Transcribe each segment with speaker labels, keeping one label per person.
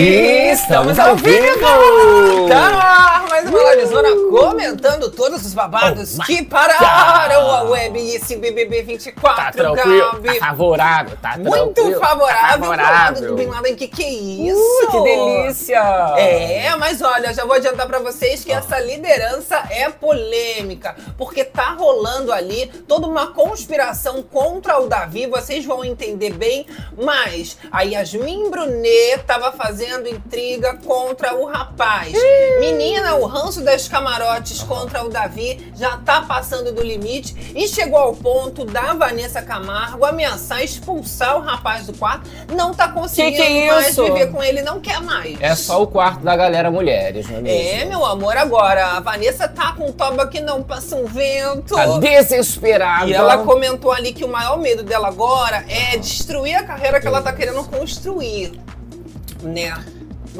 Speaker 1: E estamos ao vivo! Tá mais uma livezona comentando todos os babados
Speaker 2: Oh,
Speaker 1: que pararam
Speaker 2: God.
Speaker 1: a web e esse BBB 24,
Speaker 2: Tá
Speaker 1: Gabi.
Speaker 2: tá favorável, tá
Speaker 1: Muito favorável,
Speaker 2: tá favorável.
Speaker 1: do Bin Laden. Que que é isso?
Speaker 2: Uh, que delícia!
Speaker 1: É, mas olha, já vou adiantar pra vocês que essa liderança é polêmica, porque tá rolando ali toda uma conspiração contra o Davi, vocês vão entender bem, mas a Yasmin Brunet tava fazendo intriga contra o rapaz. Menina, o ranço das camarotes contra o Davi já tá passando do limite e chegou ao ponto da Vanessa Camargo ameaçar expulsar o rapaz do quarto. Não tá conseguindo
Speaker 2: Que que é
Speaker 1: mais viver com ele, não quer mais.
Speaker 2: É só o quarto da galera mulheres, não é
Speaker 1: É,
Speaker 2: mesmo?
Speaker 1: meu amor, agora a Vanessa tá com um toba que não passa um vento.
Speaker 2: Tá desesperada.
Speaker 1: E ela comentou ali que o maior medo dela agora é destruir a carreira que ela tá querendo construir. Né?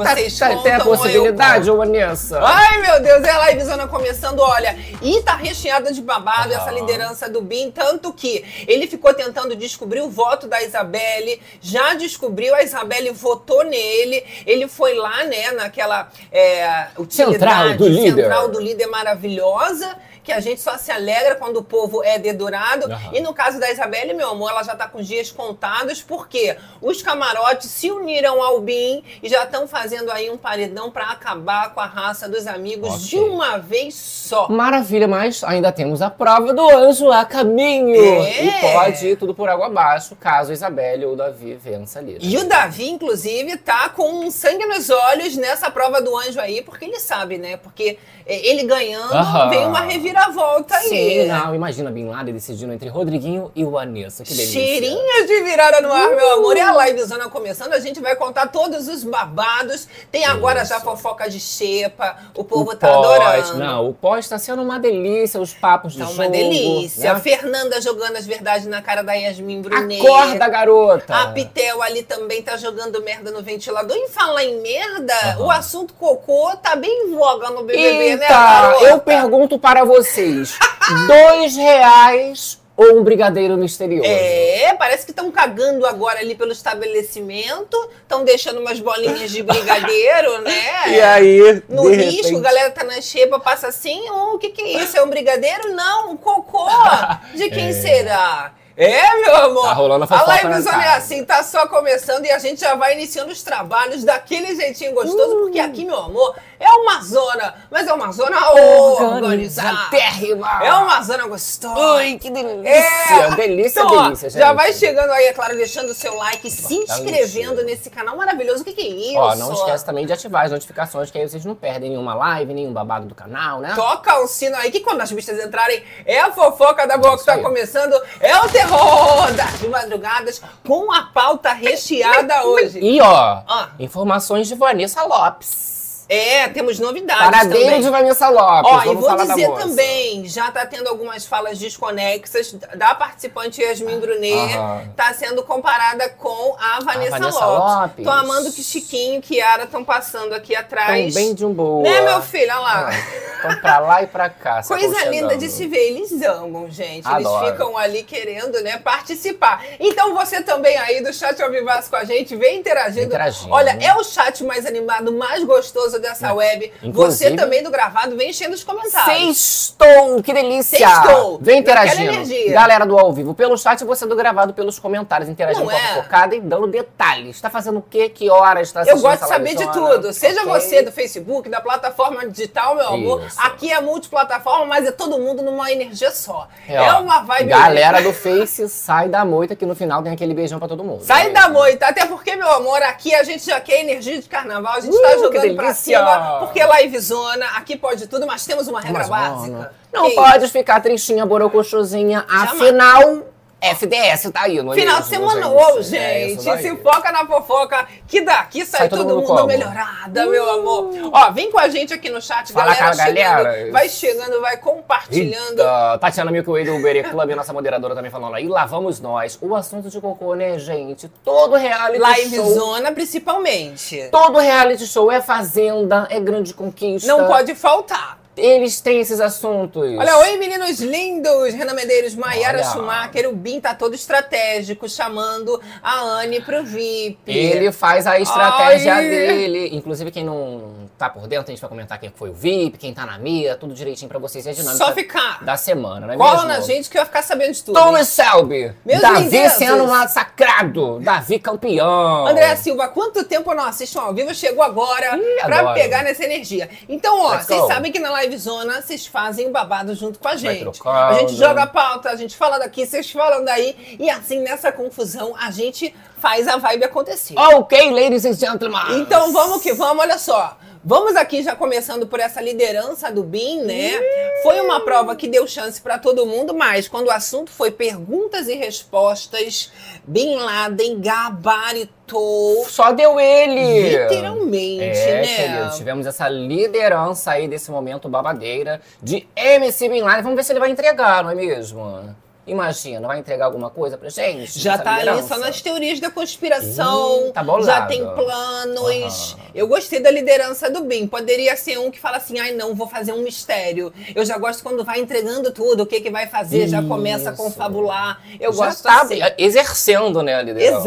Speaker 2: Tá-
Speaker 1: Vocês
Speaker 2: tá-
Speaker 1: contam
Speaker 2: tem a
Speaker 1: ou eu
Speaker 2: possibilidade, ô Vanessa?
Speaker 1: Ai, meu Deus, é a livezona começando, olha, e tá recheada de babado essa
Speaker 2: Aham.
Speaker 1: liderança do Bin, tanto que ele ficou tentando descobrir o voto da Isabelle, já descobriu, a Isabelle votou nele, ele foi lá, né, naquela é, utilidade
Speaker 2: Central do líder.
Speaker 1: central do líder maravilhosa, que a gente só se alegra quando o povo é dedurado.
Speaker 2: Aham.
Speaker 1: E no caso da Isabelle, meu amor, ela já tá com os dias contados, porque os camarotes se uniram ao BIM e já estão fazendo aí um paredão pra acabar com a raça dos amigos
Speaker 2: Ok.
Speaker 1: de uma vez só.
Speaker 2: Maravilha, mas ainda temos a prova do anjo a caminho.
Speaker 1: É.
Speaker 2: E pode ir tudo por água abaixo, caso a Isabelle ou o Davi vença ali. né?
Speaker 1: E o Davi, inclusive, tá com sangue nos olhos nessa prova do anjo aí, porque ele sabe, né? Porque é, ele ganhando,
Speaker 2: Aham.
Speaker 1: vem uma reviravolta aí.
Speaker 2: Sim, não, imagina Bin Laden decidindo entre Rodriguinho e o Vanessa. Que delícia.
Speaker 1: Cheirinhos de virada no ar, meu amor. E a livezona começando, a gente vai contar todos os babados. Tem agora já
Speaker 2: Isso.
Speaker 1: fofoca de xepa, o povo
Speaker 2: O
Speaker 1: tá
Speaker 2: pós,
Speaker 1: adorando.
Speaker 2: Não, o pós tá sendo uma delícia, os papos de
Speaker 1: Tá
Speaker 2: jogo.
Speaker 1: uma delícia.
Speaker 2: né?
Speaker 1: Fernanda jogando as verdades na cara da Yasmin Brunet.
Speaker 2: Acorda, garota!
Speaker 1: A Pitel ali também tá jogando merda no ventilador. E falar em merda, o assunto cocô tá bem em voga no BBB, né,
Speaker 2: Eita,
Speaker 1: garota?
Speaker 2: eu pergunto para vocês: dois reais ou um brigadeiro misterioso?
Speaker 1: É, parece que estão cagando agora ali pelo estabelecimento, estão deixando umas bolinhas de brigadeiro, né?
Speaker 2: E aí,
Speaker 1: No risco,
Speaker 2: repente-
Speaker 1: a galera tá na xepa, passa assim, oh, o que que é isso? É um brigadeiro? Não, um cocô! De quem
Speaker 2: É.
Speaker 1: será? É, meu amor!
Speaker 2: Tá rolando a
Speaker 1: A
Speaker 2: fofoca na
Speaker 1: livezona é
Speaker 2: casa.
Speaker 1: assim, tá só começando e a gente já vai iniciando os trabalhos daquele jeitinho gostoso,
Speaker 2: Uh.
Speaker 1: porque aqui, meu amor, é uma zona, mas é uma zona organizada.
Speaker 2: Organizadérrima.
Speaker 1: É uma zona gostosa.
Speaker 2: Ai, que delícia!
Speaker 1: É.
Speaker 2: Delícia,
Speaker 1: Então, ó,
Speaker 2: delícia, gente.
Speaker 1: já vai chegando aí, é claro, deixando o seu like, se inscrevendo nesse canal maravilhoso. O que, que é isso?
Speaker 2: Ó, não esquece também de ativar as notificações, que aí vocês não perdem nenhuma live, nenhum babado do canal, né?
Speaker 1: Toca o sino aí, que quando as bichas entrarem, é a fofoca da boa que tá
Speaker 2: aí.
Speaker 1: começando. É o terror das madrugadas com a pauta recheada hoje.
Speaker 2: E ó,
Speaker 1: Ah.
Speaker 2: informações de Vanessa Lopes.
Speaker 1: É, temos novidades
Speaker 2: Paradeiro
Speaker 1: também.
Speaker 2: de Vanessa Lopes.
Speaker 1: Ó, e
Speaker 2: Vamos
Speaker 1: vou
Speaker 2: falar da
Speaker 1: dizer também, já tá tendo algumas falas desconexas da participante Yasmin Brunet,
Speaker 2: Aham.
Speaker 1: tá sendo comparada com a Vanessa,
Speaker 2: Vanessa
Speaker 1: Lopes.
Speaker 2: Lopes.
Speaker 1: Tô amando que Chiquinho e Kiara estão passando aqui atrás.
Speaker 2: Bem de um boa.
Speaker 1: Né, meu filho? Olha lá.
Speaker 2: Estão pra lá e pra cá.
Speaker 1: Coisa linda de se ver, eles amam, gente.
Speaker 2: Adoro.
Speaker 1: Eles ficam ali querendo, né, participar. Então você também aí do chat ao vivaço com a gente, vem interagindo.
Speaker 2: Interagindo.
Speaker 1: Olha, é o chat mais animado, mais gostoso dessa web. Você
Speaker 2: Inclusive-
Speaker 1: também do gravado, vem enchendo os comentários.
Speaker 2: Sextou, que delícia!
Speaker 1: Sextou,
Speaker 2: Vem interagindo. Galera do ao vivo pelo chat, você do gravado pelos comentários, interagindo
Speaker 1: Não
Speaker 2: com a
Speaker 1: é?
Speaker 2: focada e dando detalhes. Tá fazendo o quê? Que horas tá
Speaker 1: Eu gosto de saber de tudo. Seja
Speaker 2: Ok?
Speaker 1: você do Facebook, da plataforma digital, meu amor.
Speaker 2: Isso.
Speaker 1: Aqui é multiplataforma, mas é todo mundo numa energia só. É,
Speaker 2: É,
Speaker 1: uma vibe.
Speaker 2: Galera do Face, sai da moita que no final tem aquele beijão pra todo mundo.
Speaker 1: Sai
Speaker 2: É
Speaker 1: da moita, até porque, meu amor, aqui a gente já quer energia de carnaval, a gente
Speaker 2: Uh,
Speaker 1: tá jogando pra
Speaker 2: delícia!
Speaker 1: Cima, porque é livezona, aqui pode tudo, mas temos uma regra
Speaker 2: Mas,
Speaker 1: básica.
Speaker 2: mano, Não
Speaker 1: Que
Speaker 2: pode ficar tristinha, borocochosinha.
Speaker 1: Jamais.
Speaker 2: Afinal, FDS tá aí, não
Speaker 1: Final de semana, ô,
Speaker 2: É
Speaker 1: gente, se foca na fofoca, que daqui sai, todo, mundo,
Speaker 2: como?
Speaker 1: melhorada, meu amor. Ó, vem com a gente aqui no chat,
Speaker 2: Fala
Speaker 1: galera,
Speaker 2: com a galera.
Speaker 1: chegando, vai chegando, vai compartilhando.
Speaker 2: Eita, Tatiana Milky Way do Uber Club, nossa moderadora também falando aí. Lá vamos nós. O assunto de cocô, né, gente? Todo reality show.
Speaker 1: Livezona, principalmente.
Speaker 2: Todo reality show é fazenda, é grande conquista.
Speaker 1: Não pode faltar.
Speaker 2: Eles têm esses assuntos.
Speaker 1: Olha, oi meninos lindos! Renan Medeiros, Maiara. Schumacher, o Bin tá todo estratégico, chamando a Anne pro VIP.
Speaker 2: Ele faz a estratégia
Speaker 1: Ai.
Speaker 2: dele. Inclusive, quem não tá por dentro, a gente vai comentar quem foi o VIP, quem tá na mira, tudo direitinho pra vocês e a dinâmica
Speaker 1: Só ficar.
Speaker 2: da semana, não é
Speaker 1: Cola
Speaker 2: mesmo?
Speaker 1: na gente que vai ficar sabendo de tudo.
Speaker 2: Thomas Selby,
Speaker 1: Meus
Speaker 2: Davi
Speaker 1: lindezas.
Speaker 2: sendo massacrado, Davi campeão.
Speaker 1: André Silva, quanto tempo eu não assisto ao vivo? Chegou agora
Speaker 2: Ih,
Speaker 1: pra
Speaker 2: adoro.
Speaker 1: pegar nessa energia. Então, ó,
Speaker 2: Let's
Speaker 1: vocês
Speaker 2: go.
Speaker 1: sabem que na Live Zona vocês fazem o babado junto com a gente. A gente joga a pauta, a gente fala daqui, vocês falam daí. E assim, nessa confusão, a gente faz a vibe acontecer.
Speaker 2: Ok, ladies and gentlemen.
Speaker 1: Então vamos que vamos, olha só. Vamos aqui já começando por essa liderança do BIM, né? Foi uma prova que deu chance pra todo mundo, mas quando o assunto foi perguntas e respostas, Bin Laden gabaritou
Speaker 2: Só deu ele.
Speaker 1: literalmente,
Speaker 2: É,
Speaker 1: né?
Speaker 2: querido, tivemos essa liderança aí desse momento babadeira de MC Bin Laden. Vamos ver se ele vai entregar, não é mesmo? Imagina, vai entregar alguma coisa pra gente?
Speaker 1: Já tá ali
Speaker 2: liderança?
Speaker 1: só nas teorias da conspiração.
Speaker 2: Ih, tá bolado.
Speaker 1: já tem planos.
Speaker 2: Aham.
Speaker 1: Eu gostei da liderança do BIM. Poderia ser um que fala assim: ai, não, vou fazer um mistério. Eu já gosto quando vai entregando tudo, o que, que vai fazer, já começa a
Speaker 2: Isso.
Speaker 1: confabular. Eu
Speaker 2: Já
Speaker 1: gosto
Speaker 2: tá
Speaker 1: assim.
Speaker 2: exercendo, né, a liderança.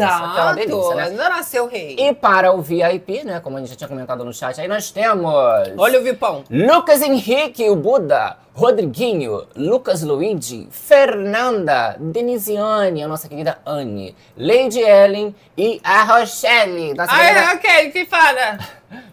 Speaker 2: Delícia,
Speaker 1: Exato.
Speaker 2: né?
Speaker 1: Não nasceu rei.
Speaker 2: E para o VIP, né, como a gente já tinha comentado no chat, aí nós temos...
Speaker 1: Olha o Vipão.
Speaker 2: Lucas Henrique, o Buda, Rodriguinho, Lucas Luigi, Fernanda, Denisiane, a nossa querida Anne, Lady Ellen e a Rochelle, nossa,
Speaker 1: Ai,
Speaker 2: querida,
Speaker 1: Raquel, que fala.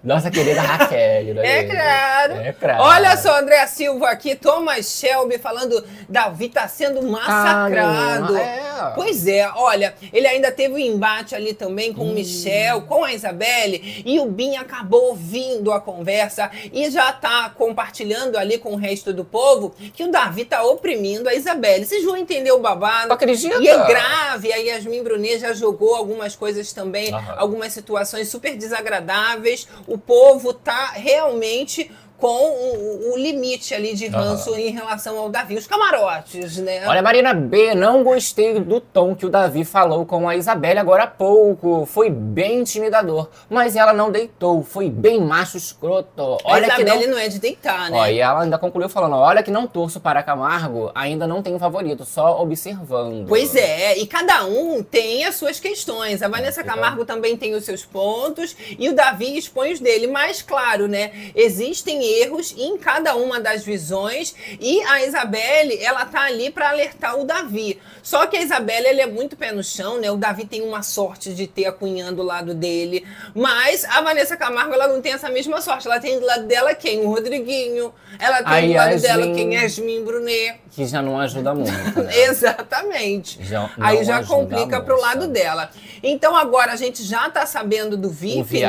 Speaker 2: Nossa querida Raquel.
Speaker 1: É claro.
Speaker 2: É claro.
Speaker 1: Olha só, André Silva aqui, Thomas Shelby falando Davi tá sendo massacrado.
Speaker 2: Ah, é.
Speaker 1: Pois é, olha, ele ainda teve um embate ali também com o Michel, com a Isabelle, e o Bin acabou ouvindo a conversa e já tá compartilhando ali com o resto do povo que o Davi tá oprimindo a Isabelle. Vocês vão entender o babado.
Speaker 2: Acredita?
Speaker 1: E é grave, a Yasmin Brunet já jogou algumas coisas também,
Speaker 2: Aham.
Speaker 1: algumas situações super desagradáveis. O povo tá realmente com o, o limite ali de ranço em relação ao Davi. Os camarotes, né?
Speaker 2: Olha, Marina B, não gostei do tom que o Davi falou com a Isabelle agora há pouco. Foi bem intimidador. Mas ela não deitou, foi bem macho escroto.
Speaker 1: a
Speaker 2: Olha que
Speaker 1: Isabelle
Speaker 2: não...
Speaker 1: não... é de deitar, né?
Speaker 2: Ó, e ela ainda concluiu falando: olha que não torço para Camargo, ainda não tenho favorito, só observando.
Speaker 1: Pois é, e cada um tem as suas questões. A Vanessa
Speaker 2: fica-
Speaker 1: Camargo também tem os seus pontos e o Davi expõe os dele. Mas, claro, né? Existem erros em cada uma das visões e a Isabelle, ela tá ali para alertar o Davi. Só que a Isabelle, ele é muito pé no chão, né? O Davi tem uma sorte de ter a cunhã do lado dele. Mas a Vanessa Camargo, ela não tem essa mesma sorte. Ela tem do lado dela quem? O Rodriguinho. Ela tem
Speaker 2: A
Speaker 1: do lado
Speaker 2: Yasmin.
Speaker 1: dela quem? Yasmin Brunet.
Speaker 2: Que já não ajuda muito. Né?
Speaker 1: Exatamente.
Speaker 2: Já
Speaker 1: Aí já complica
Speaker 2: a
Speaker 1: pro
Speaker 2: moça.
Speaker 1: lado dela. Então agora a gente já tá sabendo do VIP,
Speaker 2: O VIP,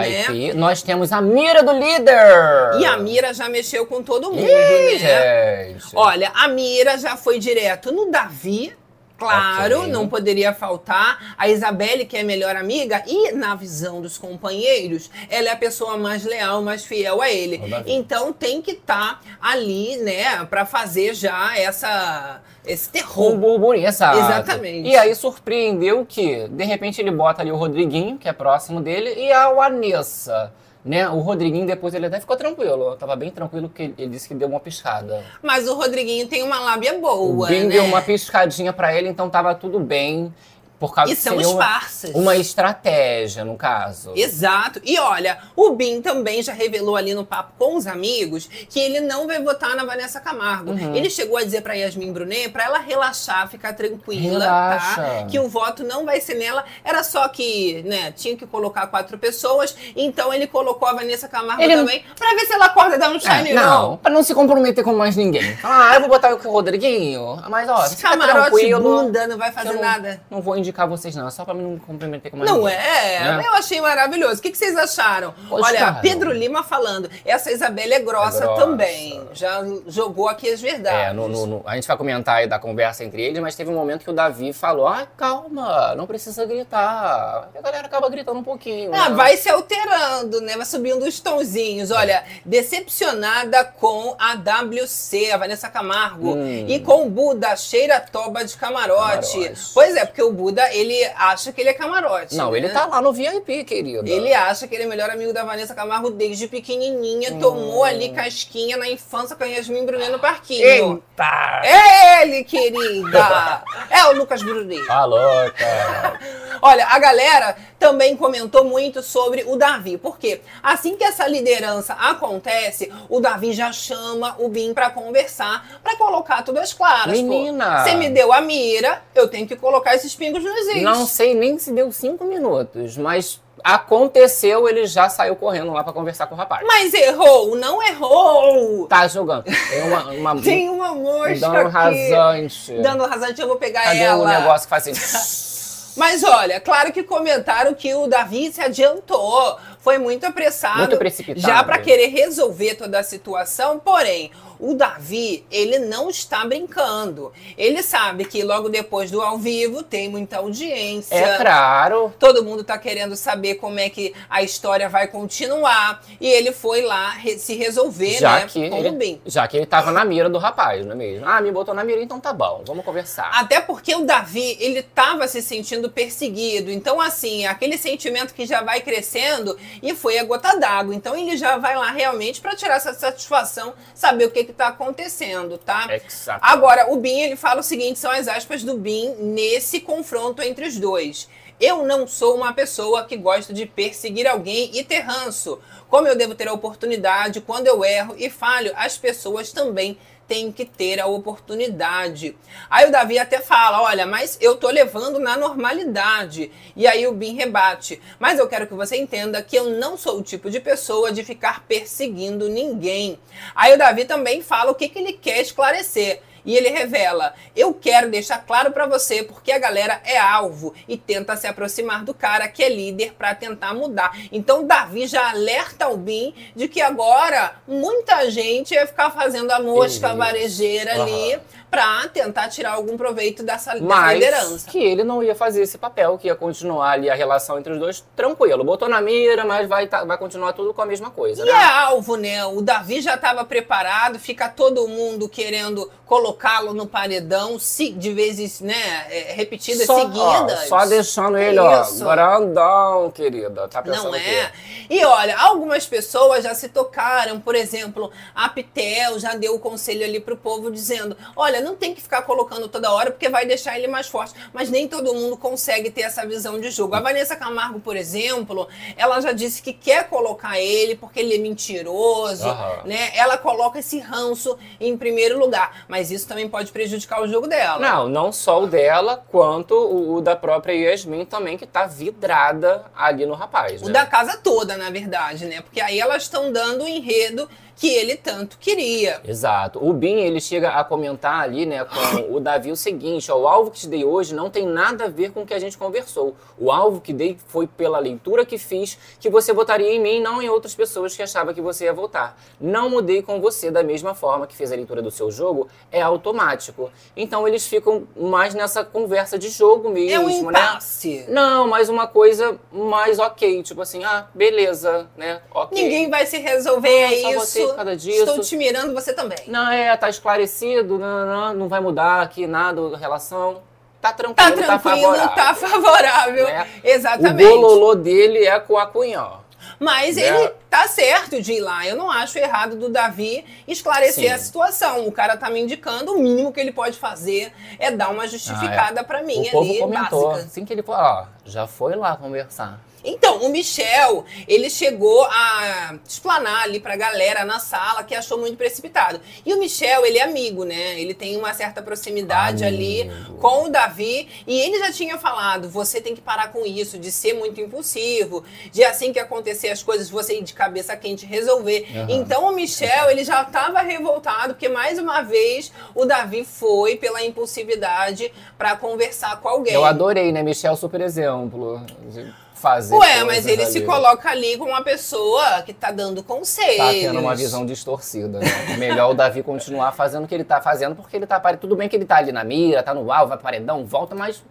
Speaker 1: né?
Speaker 2: nós temos a mira do líder.
Speaker 1: E a Mira já mexeu com todo mundo,
Speaker 2: Ih,
Speaker 1: né?
Speaker 2: gente.
Speaker 1: Olha, a Mira já foi direto no Davi. Claro,
Speaker 2: Ok.
Speaker 1: não poderia faltar. A Isabelle, que é melhor amiga, e na visão dos companheiros, ela é a pessoa mais leal, mais fiel a ele. Então tem que estar ali, né, pra fazer já essa, esse terror.
Speaker 2: burburinho, exato.
Speaker 1: Exatamente.
Speaker 2: E aí surpreendeu que, de repente, ele bota ali o Rodriguinho, que é próximo dele, e a Vanessa. Né? O Rodriguinho depois ele até ficou tranquilo. Tava bem tranquilo porque ele disse que deu uma piscada.
Speaker 1: Mas o Rodriguinho tem uma lábia
Speaker 2: o
Speaker 1: boa,
Speaker 2: Bim
Speaker 1: né?
Speaker 2: deu uma piscadinha pra ele, então tava tudo bem. Por causa
Speaker 1: E são os
Speaker 2: uma,
Speaker 1: parças.
Speaker 2: uma estratégia, no caso.
Speaker 1: Exato. E olha, o Bin também já revelou ali no papo com os amigos que ele não vai votar na Vanessa Camargo.
Speaker 2: Uhum.
Speaker 1: Ele chegou a dizer pra Yasmin Brunet pra ela relaxar, ficar tranquila,
Speaker 2: Relaxa.
Speaker 1: tá? Que o voto não vai ser nela. Era só que, né, tinha que colocar quatro pessoas. Então ele colocou a Vanessa Camargo
Speaker 2: Ele-
Speaker 1: também pra ver se ela acorda e dá um
Speaker 2: É,
Speaker 1: shine,
Speaker 2: não, pra não se comprometer com mais ninguém. Ah, eu vou botar o Rodriguinho. Mas, ó,
Speaker 1: Camarote
Speaker 2: tranquilo.
Speaker 1: bunda, não vai fazer
Speaker 2: não,
Speaker 1: nada.
Speaker 2: Não vou indicar vocês, não. É só pra mim não comprometer com mais
Speaker 1: Não
Speaker 2: ninguém.
Speaker 1: é?
Speaker 2: Né?
Speaker 1: Eu achei maravilhoso. O que, que vocês acharam? Olha. Pedro Lima falando. Essa Isabelle é grossa,
Speaker 2: É grossa.
Speaker 1: também. Já jogou aqui as verdades.
Speaker 2: É, no- no- no- a gente vai comentar aí da conversa entre eles, mas teve um momento que o Davi falou: ah, calma, não precisa gritar. E a galera acaba gritando um pouquinho.
Speaker 1: Ah,
Speaker 2: né?
Speaker 1: vai se alterando, né? Vai subindo os tonzinhos. Olha, decepcionada com a WC, a Vanessa Camargo.
Speaker 2: Hum.
Speaker 1: E com o Buda, cheira toba de camarote.
Speaker 2: Camarote.
Speaker 1: Pois é, porque o Buda ainda ele acha que ele é camarote.
Speaker 2: Não,
Speaker 1: né?
Speaker 2: ele tá lá no VIP, querido.
Speaker 1: Ele acha que ele é melhor amigo da Vanessa Camargo desde pequenininha, tomou ali casquinha na infância com a Yasmin Brunet no parquinho.
Speaker 2: Eita!
Speaker 1: É ele, querida! É o Lucas Brunet.
Speaker 2: Tá louca.
Speaker 1: Olha, a galera também comentou muito sobre o Davi. Por quê? Assim que essa liderança acontece, o Davi já chama o Bim pra conversar, pra colocar tudo às claras.
Speaker 2: Menina.
Speaker 1: Você me deu a mira, eu tenho que colocar esses pingos is.
Speaker 2: Não sei nem se deu cinco minutos, mas aconteceu, ele já saiu correndo lá pra conversar com o rapaz.
Speaker 1: Mas errou, não errou!
Speaker 2: Tá jogando. Tem uma. uma
Speaker 1: Tem uma mosca
Speaker 2: dando rasante.
Speaker 1: Dando rasante, eu vou pegar
Speaker 2: Cadê
Speaker 1: ela.
Speaker 2: o negócio que faz assim?
Speaker 1: Mas olha, claro que comentaram que o Davi se adiantou, foi muito apressado,
Speaker 2: Muito precipitado.
Speaker 1: já para querer resolver toda a situação. Porém, o Davi, ele não está brincando. Ele sabe que logo depois do ao vivo tem muita audiência.
Speaker 2: É claro.
Speaker 1: Todo mundo tá querendo saber como é que a história vai continuar. E ele foi lá re- se resolver,
Speaker 2: Já
Speaker 1: né?
Speaker 2: que, ele,
Speaker 1: Bim.
Speaker 2: já que ele tava na mira do rapaz, não é mesmo? Ah, me botou na mira, então tá bom, vamos conversar.
Speaker 1: Até porque o Davi, ele tava se sentindo perseguido. Então, assim, aquele sentimento que já vai crescendo e foi a gota d'água. Então, ele já vai lá realmente para tirar essa satisfação, saber o que que tá acontecendo, tá?
Speaker 2: Exato.
Speaker 1: Agora, o Bin, ele fala o seguinte, são as aspas do Bin nesse confronto entre os dois. Eu não sou uma pessoa que gosta de perseguir alguém e ter ranço. Como eu devo ter a oportunidade quando eu erro e falho, as pessoas também têm que ter a oportunidade. Aí o Davi até fala, olha, mas eu tô levando na normalidade. E aí o Bin rebate, mas eu quero que você entenda que eu não sou o tipo de pessoa de ficar perseguindo ninguém. Aí o Davi também fala o que, que ele quer esclarecer. E ele revela: Eu quero deixar claro pra você porque a galera é alvo e tenta se aproximar do cara que é líder pra tentar mudar. Então Davi já alerta o Bin de que agora muita gente vai ficar fazendo a mosca
Speaker 2: Isso.
Speaker 1: varejeira ali. Pra tentar tirar algum proveito dessa,
Speaker 2: Mas
Speaker 1: liderança.
Speaker 2: que ele não ia fazer esse papel, que ia continuar ali a relação entre os dois tranquilo. Botou na mira, mas vai, tá- vai continuar tudo com a mesma coisa,
Speaker 1: E
Speaker 2: né?
Speaker 1: é alvo, né? O Davi já estava preparado, fica todo mundo querendo colocá-lo no paredão, se, de vezes, né, é, repetidas,
Speaker 2: Só, ó,
Speaker 1: seguidas.
Speaker 2: só deixando ele, ó,
Speaker 1: Isso.
Speaker 2: grandão, querida. Tá pensando
Speaker 1: Não é? E olha, algumas pessoas já se tocaram, por exemplo, a Pitel já deu o conselho ali pro povo dizendo: olha, não tem que ficar colocando toda hora porque vai deixar ele mais forte. Mas nem todo mundo consegue ter essa visão de jogo. A Vanessa Camargo, por exemplo, ela já disse que quer colocar ele porque ele é mentiroso,
Speaker 2: Aham.
Speaker 1: né? Ela coloca esse ranço em primeiro lugar. Mas isso também pode prejudicar o jogo dela.
Speaker 2: Não, não só o dela, quanto o, o da própria Yasmin também, que tá vidrada ali no rapaz,
Speaker 1: O
Speaker 2: né?
Speaker 1: da casa toda, na verdade, né? Porque aí elas estão dando o enredo que ele tanto queria.
Speaker 2: Exato. O Bin, ele chega a comentar ali, né, com o Davi o seguinte, ó, o alvo que te dei hoje não tem nada a ver com o que a gente conversou. O alvo que dei foi pela leitura que fiz que você votaria em mim, não em outras pessoas que achava que você ia votar. Não mudei com você da mesma forma que fez a leitura do seu jogo, é automático. Então eles ficam mais nessa conversa de jogo mesmo,
Speaker 1: É um
Speaker 2: né?
Speaker 1: impasse.
Speaker 2: Não, mas uma coisa mais ok, tipo assim, ah, beleza, né? Ok.
Speaker 1: Ninguém vai se resolver é isso.
Speaker 2: Você por causa disso.
Speaker 1: Estou te mirando, você também.
Speaker 2: Não, é, tá esclarecido, não, não, não vai mudar aqui nada a relação. Tá
Speaker 1: Tá
Speaker 2: tranquilo, tá,
Speaker 1: tranquilo,
Speaker 2: favorável.
Speaker 1: tá favorável.
Speaker 2: né?
Speaker 1: Exatamente.
Speaker 2: O bololô dele é com a Cunhó.
Speaker 1: Mas
Speaker 2: né?
Speaker 1: ele tá certo de ir lá. Eu não acho errado do Davi esclarecer
Speaker 2: Sim.
Speaker 1: a situação. O cara tá me indicando, o mínimo que ele pode fazer é dar uma justificada pra mim
Speaker 2: O povo
Speaker 1: ali,
Speaker 2: comentou,
Speaker 1: básica.
Speaker 2: assim que ele ó, já foi lá conversar.
Speaker 1: Então, o Michel, ele chegou a explanar ali pra galera na sala que achou muito precipitado. E o Michel, ele é amigo, né? Ele tem uma certa proximidade ali
Speaker 2: Amigo.
Speaker 1: com o Davi. E ele já tinha falado: você tem que parar com isso, de ser muito impulsivo, de assim que acontecer as coisas, você ir de cabeça quente resolver.
Speaker 2: Aham.
Speaker 1: Então, o Michel, ele já tava revoltado, porque mais uma vez o Davi foi pela impulsividade pra conversar com alguém.
Speaker 2: Eu adorei, né? Michel, super exemplo de fazer
Speaker 1: Ué, mas ele
Speaker 2: ali.
Speaker 1: se coloca ali como uma pessoa que tá dando conselhos.
Speaker 2: Tá tendo uma visão distorcida, né? Melhor o Davi continuar fazendo o que ele tá fazendo, porque ele tá Tudo bem que ele tá ali na mira, tá no alvo, vai paredão, volta, mas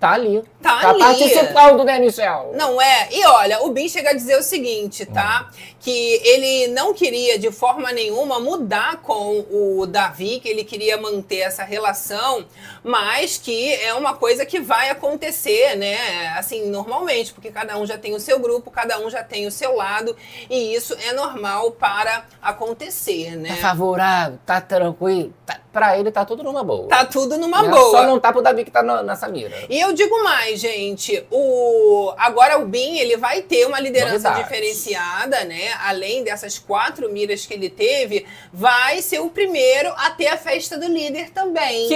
Speaker 2: Tá ali.
Speaker 1: Tá,
Speaker 2: tá
Speaker 1: ali.
Speaker 2: participando, né, Michel?
Speaker 1: Não é? E olha, o Bin chega a dizer o seguinte, tá? Que ele não queria de forma nenhuma mudar com o Davi, que ele queria manter essa relação, mas que é uma coisa que vai acontecer, né? Assim, normalmente, porque cada um já tem o seu grupo, cada um já tem o seu lado, e isso é normal para acontecer, né?
Speaker 2: Tá favorável, tá tranquilo. Tá, pra ele tá tudo numa boa.
Speaker 1: Tá tudo numa
Speaker 2: Né?
Speaker 1: boa.
Speaker 2: Só não tá pro Davi que tá no- nessa mira.
Speaker 1: E eu digo mais, gente, o agora o Bin ele vai ter uma liderança
Speaker 2: Novidades.
Speaker 1: diferenciada, né? Além dessas quatro miras que ele teve, vai ser o primeiro a ter a festa do líder também.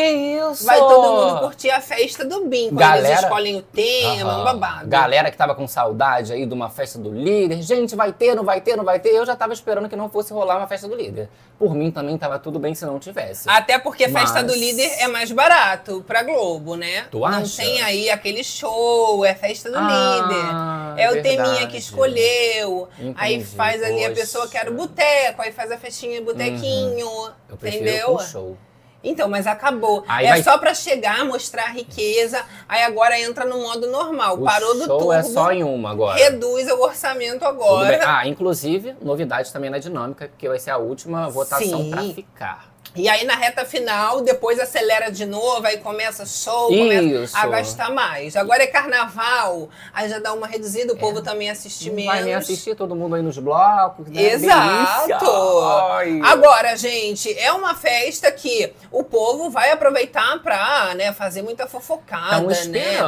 Speaker 2: isso?
Speaker 1: Vai todo mundo curtir a festa do Bin, quando
Speaker 2: Galera-
Speaker 1: eles escolhem o tema, um
Speaker 2: Aham.
Speaker 1: babado.
Speaker 2: Galera que tava com saudade aí de uma festa do líder. Gente, vai ter, não vai ter, não vai ter. Eu já tava esperando que não fosse rolar uma festa do líder. Por mim também tava tudo bem se não tivesse.
Speaker 1: Até porque a festa
Speaker 2: Mas-
Speaker 1: do líder é mais barato pra Globo, né?
Speaker 2: Tu
Speaker 1: Não
Speaker 2: acha?
Speaker 1: Tem aí aquele show, é festa do
Speaker 2: Ah,
Speaker 1: líder. É o teminha que escolheu. aí
Speaker 2: Entendi,
Speaker 1: faz ali a
Speaker 2: poxa.
Speaker 1: pessoa que era o boteco, aí faz a festinha de botequinho.
Speaker 2: Eu prefiro
Speaker 1: entendeu?
Speaker 2: o show.
Speaker 1: Então, mas acabou.
Speaker 2: Aí
Speaker 1: é
Speaker 2: vai-
Speaker 1: só pra chegar, mostrar a riqueza. Aí agora entra no modo normal.
Speaker 2: O
Speaker 1: Parou do
Speaker 2: show
Speaker 1: turbo.
Speaker 2: é só em uma agora.
Speaker 1: Reduz o orçamento agora.
Speaker 2: Ah, inclusive, novidade também na dinâmica, que vai ser a última votação pra ficar.
Speaker 1: E aí na reta final, depois acelera de novo, aí começa show,
Speaker 2: Isso.
Speaker 1: começa a gastar mais. Agora é carnaval, aí já dá uma reduzida, o povo também assiste
Speaker 2: Não
Speaker 1: menos.
Speaker 2: vai nem assistir todo mundo aí nos blocos. Né?
Speaker 1: Exato. Agora, gente, é uma festa que o povo vai aproveitar pra né, fazer muita fofocada,
Speaker 2: Tão
Speaker 1: né?
Speaker 2: né?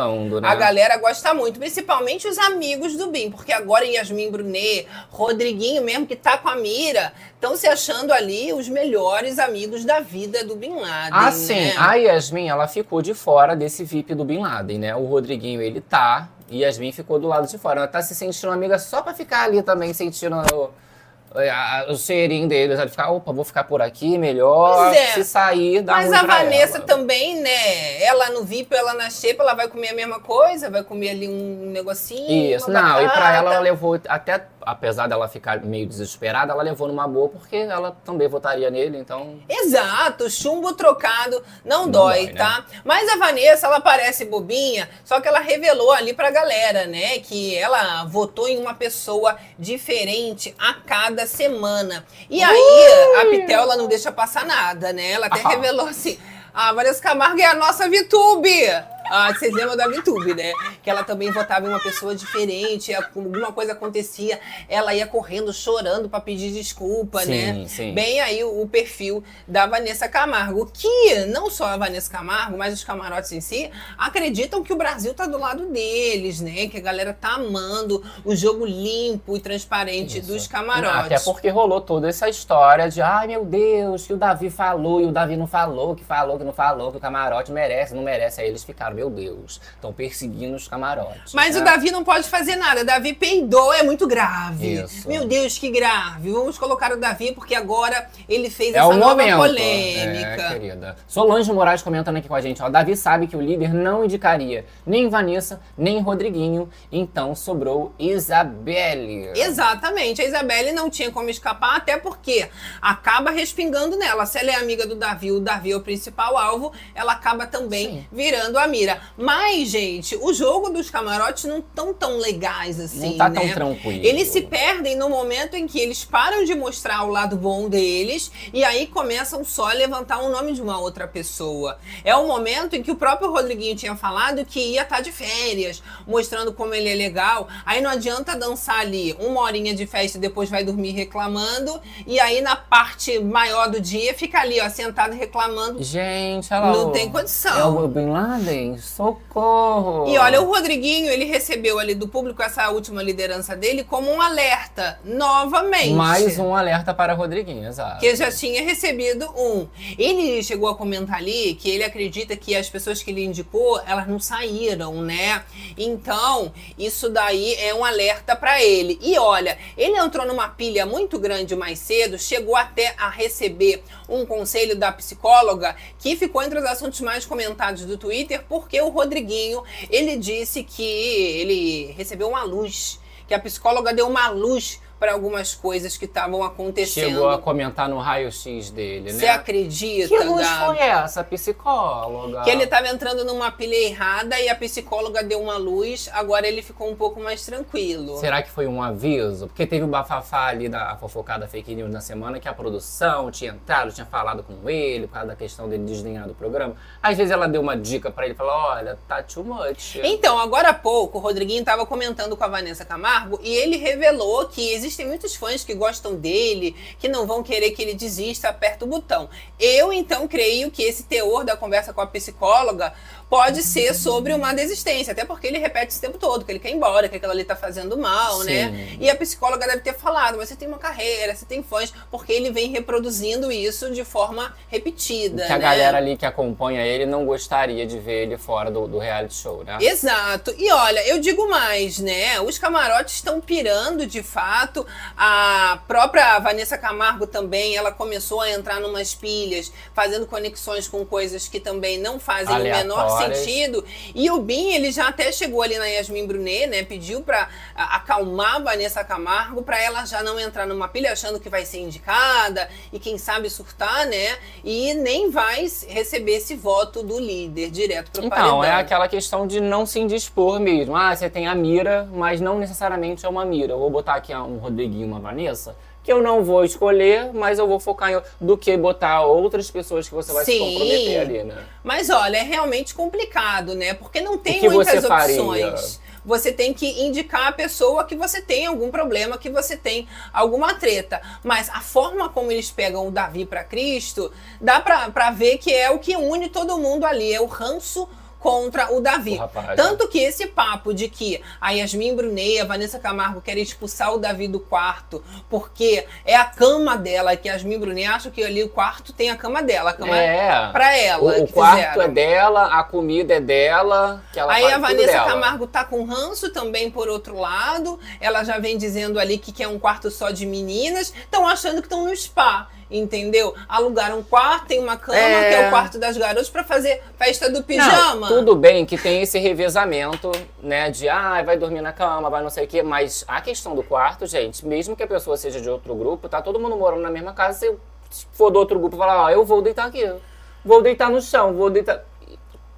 Speaker 1: A galera gosta muito, principalmente os amigos do Bim, porque agora Yasmin Brunet, Rodriguinho mesmo, que tá com a mira, estão se achando ali os melhores amigos da vida do Bin Laden.
Speaker 2: Ah, sim.
Speaker 1: né?
Speaker 2: A Yasmin, ela ficou de fora desse VIP do Bin Laden, né? O Rodriguinho, ele tá. E Yasmin ficou do lado de fora. Ela tá se sentindo amiga só pra ficar ali também, sentindo o, cheirinho deles. Ela ficar, opa, vou ficar por aqui, melhor.
Speaker 1: É.
Speaker 2: Se sair, dá
Speaker 1: Mas a Vanessa
Speaker 2: ela.
Speaker 1: também, né? Ela no VIP, ela na Xepa, ela vai comer a mesma coisa, vai comer ali um negocinho.
Speaker 2: Isso, não, e pra
Speaker 1: batata.
Speaker 2: ela, ela levou, até apesar dela ficar meio desesperada, ela levou numa boa, porque ela também votaria nele, então.
Speaker 1: Exato, chumbo trocado não,
Speaker 2: Não
Speaker 1: dói,
Speaker 2: dói, né?
Speaker 1: tá? Mas a Vanessa, ela parece bobinha, só que ela revelou ali pra galera, né, que ela votou em uma pessoa diferente a cada semana. E aí, a Pitel, ela não deixa passar nada, né? Ela até
Speaker 2: Ah.
Speaker 1: revelou assim: a Vanessa Camargo é a nossa VTube. Ah, vocês lembram da VTube, né? Que ela também votava em uma pessoa diferente, alguma coisa acontecia, ela ia correndo, chorando pra pedir desculpa,
Speaker 2: Sim,
Speaker 1: né?
Speaker 2: sim.
Speaker 1: Bem aí o, o perfil da Vanessa Camargo, que não só a Vanessa Camargo, mas os camarotes em si, acreditam que o Brasil tá do lado deles, né? Que a galera tá amando o jogo limpo e transparente
Speaker 2: Isso.
Speaker 1: dos camarotes.
Speaker 2: Até porque rolou toda essa história de, ai meu Deus, que o Davi falou e o Davi não falou, que falou, que não falou, que o camarote merece, não merece. Aí eles ficaram, meu Deus, estão perseguindo os camarotes.
Speaker 1: Mas
Speaker 2: né?
Speaker 1: o Davi não pode fazer nada. Davi peidou, é muito grave.
Speaker 2: Isso.
Speaker 1: Meu Deus, que grave. Vamos colocar o Davi porque agora ele fez
Speaker 2: É
Speaker 1: essa nova
Speaker 2: momento.
Speaker 1: polêmica.
Speaker 2: É, querida. Solange Moraes comentando aqui com a gente, ó. Davi sabe que o líder não indicaria nem Vanessa, nem Rodriguinho, então sobrou Isabelle.
Speaker 1: Exatamente. A Isabelle não tinha como escapar, até porque acaba respingando nela. Se ela é amiga do Davi, o Davi é o principal alvo, ela acaba também
Speaker 2: Sim.
Speaker 1: virando a Mas, gente, o jogo dos camarotes não tão tão legais assim,
Speaker 2: Não tá
Speaker 1: né?
Speaker 2: tão tranquilo.
Speaker 1: Eles se perdem no momento em que eles param de mostrar o lado bom deles e aí começam só a levantar o nome de uma outra pessoa. É o momento em que o próprio Rodriguinho tinha falado que ia estar de férias, mostrando como ele é legal. Aí não adianta dançar ali uma horinha de festa e depois vai dormir reclamando. E aí na parte maior do dia fica ali, ó, sentado reclamando.
Speaker 2: Gente, lá.
Speaker 1: Não tem condição.
Speaker 2: É o Bin Laden? Socorro!
Speaker 1: E olha, o Rodriguinho, ele recebeu ali do público essa última liderança dele como um alerta, novamente.
Speaker 2: Mais um alerta para Rodriguinho, exato.
Speaker 1: que já tinha recebido um. Ele chegou a comentar ali que ele acredita que as pessoas que ele indicou, elas não saíram, né? Então, isso daí é um alerta pra ele. E olha, ele entrou numa pilha muito grande mais cedo, chegou até a receber um conselho da psicóloga que ficou entre os assuntos mais comentados do Twitter, porque o Rodriguinho, ele disse que ele recebeu uma luz, que a psicóloga deu uma luz para algumas coisas que estavam acontecendo.
Speaker 2: Chegou a comentar no raio-x dele,
Speaker 1: Você
Speaker 2: né?
Speaker 1: acredita,
Speaker 2: Que luz foi essa, psicóloga?
Speaker 1: Que ele estava entrando numa pilha errada e a psicóloga deu uma luz, agora ele ficou um pouco mais tranquilo.
Speaker 2: Será que foi um aviso? Porque teve o bafafá ali da fofocada fake news na semana que a produção tinha entrado, tinha falado com ele por causa da questão dele desdenhar do programa. Às vezes ela deu uma dica pra ele, falou, olha, tá too much.
Speaker 1: Então, agora há pouco, o Rodriguinho estava comentando com a Vanessa Camargo e ele revelou que existem muitos fãs que gostam dele, que não vão querer que ele desista, aperta o botão. Eu, então, creio que esse teor da conversa com a psicóloga pode ser sobre uma desistência, até porque ele repete esse tempo todo, que ele quer ir embora, que aquilo ali tá fazendo mal,
Speaker 2: Sim.
Speaker 1: né? E a psicóloga deve ter falado, mas você tem uma carreira, você tem fãs, porque ele vem reproduzindo isso de forma repetida,
Speaker 2: Que a
Speaker 1: né?
Speaker 2: galera ali que acompanha ele não gostaria de ver ele fora do, do reality show, né?
Speaker 1: Exato. E olha, eu digo mais, né? Os camarotes estão pirando de fato. A própria Vanessa Camargo também, ela começou a entrar numas pilhas, fazendo conexões com coisas que também não fazem o menor
Speaker 2: Aleatórias.
Speaker 1: sentido. E o Bin, ele já até chegou ali na Yasmin Brunet, né? Pediu pra a- acalmar a Vanessa Camargo, pra ela já não entrar numa pilha achando que vai ser indicada e quem sabe surtar, né? E nem vai receber esse voto do líder direto pro
Speaker 2: Então,
Speaker 1: paredão.
Speaker 2: é aquela questão de não se indispor mesmo. Ah, você tem a mira, mas não necessariamente é uma mira. Eu vou botar aqui um Rodriguinho e uma Vanessa, que eu não vou escolher, mas eu vou focar em do que botar outras pessoas que você vai se
Speaker 1: Sim.
Speaker 2: comprometer ali, né?
Speaker 1: Mas olha, é realmente complicado, né? Porque não tem muitas
Speaker 2: você faria?
Speaker 1: opções. Você tem que indicar a pessoa que você tem algum problema, que você tem alguma treta. Mas a forma como eles pegam o Davi pra Cristo, dá pra ver que é o que une todo mundo ali. É o ranço contra o Davi.
Speaker 2: O rapaz,
Speaker 1: Tanto que esse papo de que a Yasmin Brunet a Vanessa Camargo querem expulsar o Davi do quarto porque é a cama dela, que a Yasmin Brunet acha que ali o quarto tem a cama dela, a cama
Speaker 2: É.
Speaker 1: pra ela.
Speaker 2: O, o quarto
Speaker 1: fizeram.
Speaker 2: é dela, a comida é dela, que ela
Speaker 1: Aí a Vanessa. Camargo tá com ranço também por outro lado. Ela já vem dizendo ali que quer um quarto só de meninas. Estão achando que estão no spa, entendeu? Alugaram um quarto, tem uma cama,
Speaker 2: É.
Speaker 1: que é o quarto das garotas, pra fazer festa do
Speaker 2: Não,
Speaker 1: pijama.
Speaker 2: tudo bem que tem esse revezamento, né? De ah, vai dormir na cama, vai não sei o quê. Mas a questão do quarto, gente, mesmo que a pessoa seja de outro grupo, tá todo mundo morando na mesma casa. Se for do outro grupo, falar, ó, eu vou deitar aqui. Vou deitar no chão, vou deitar.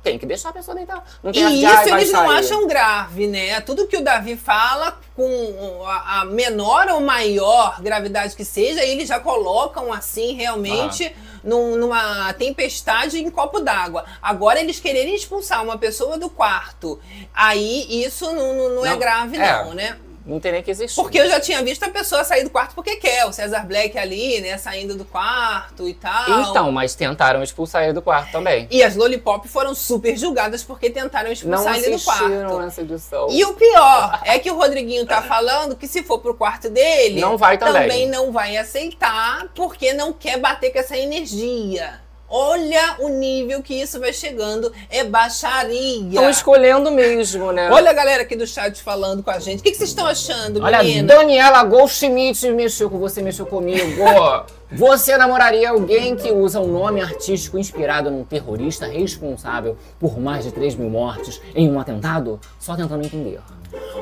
Speaker 2: Tem que deixar a pessoa deitar. Não tem
Speaker 1: E
Speaker 2: essa de,
Speaker 1: isso
Speaker 2: "Ai, vai
Speaker 1: eles não
Speaker 2: sair".
Speaker 1: acham grave, né? Tudo que o Davi fala, com a a menor ou maior gravidade que seja, eles já colocam assim, realmente, num- numa tempestade em copo d'água. Agora, eles quererem expulsar uma pessoa do quarto, aí isso não, não- não é
Speaker 2: Não,
Speaker 1: grave,
Speaker 2: é.
Speaker 1: não, né?
Speaker 2: Não tem nem que existir.
Speaker 1: Porque eu já tinha visto a pessoa sair do quarto porque quer. O César Black ali, né, saindo do quarto e tal.
Speaker 2: Então, mas tentaram expulsar ele do quarto também.
Speaker 1: E as Lollipop foram super julgadas porque tentaram
Speaker 2: Não
Speaker 1: expulsar ele do quarto.
Speaker 2: essa edição.
Speaker 1: E o pior é que o Rodriguinho tá falando que se for pro quarto dele,
Speaker 2: Não vai também.
Speaker 1: não vai aceitar porque não quer bater com essa energia. Olha o nível que isso vai chegando, é baixaria.
Speaker 2: Estão escolhendo mesmo, né?
Speaker 1: Olha a galera aqui do chat falando com a gente. O que, que vocês estão achando,
Speaker 2: Olha,
Speaker 1: menina?
Speaker 2: Daniela Goldschmidt mexeu com você, mexeu comigo. você namoraria alguém que usa um nome artístico inspirado num terrorista responsável por mais de 3 mil mortes em um atentado? Só tentando entender.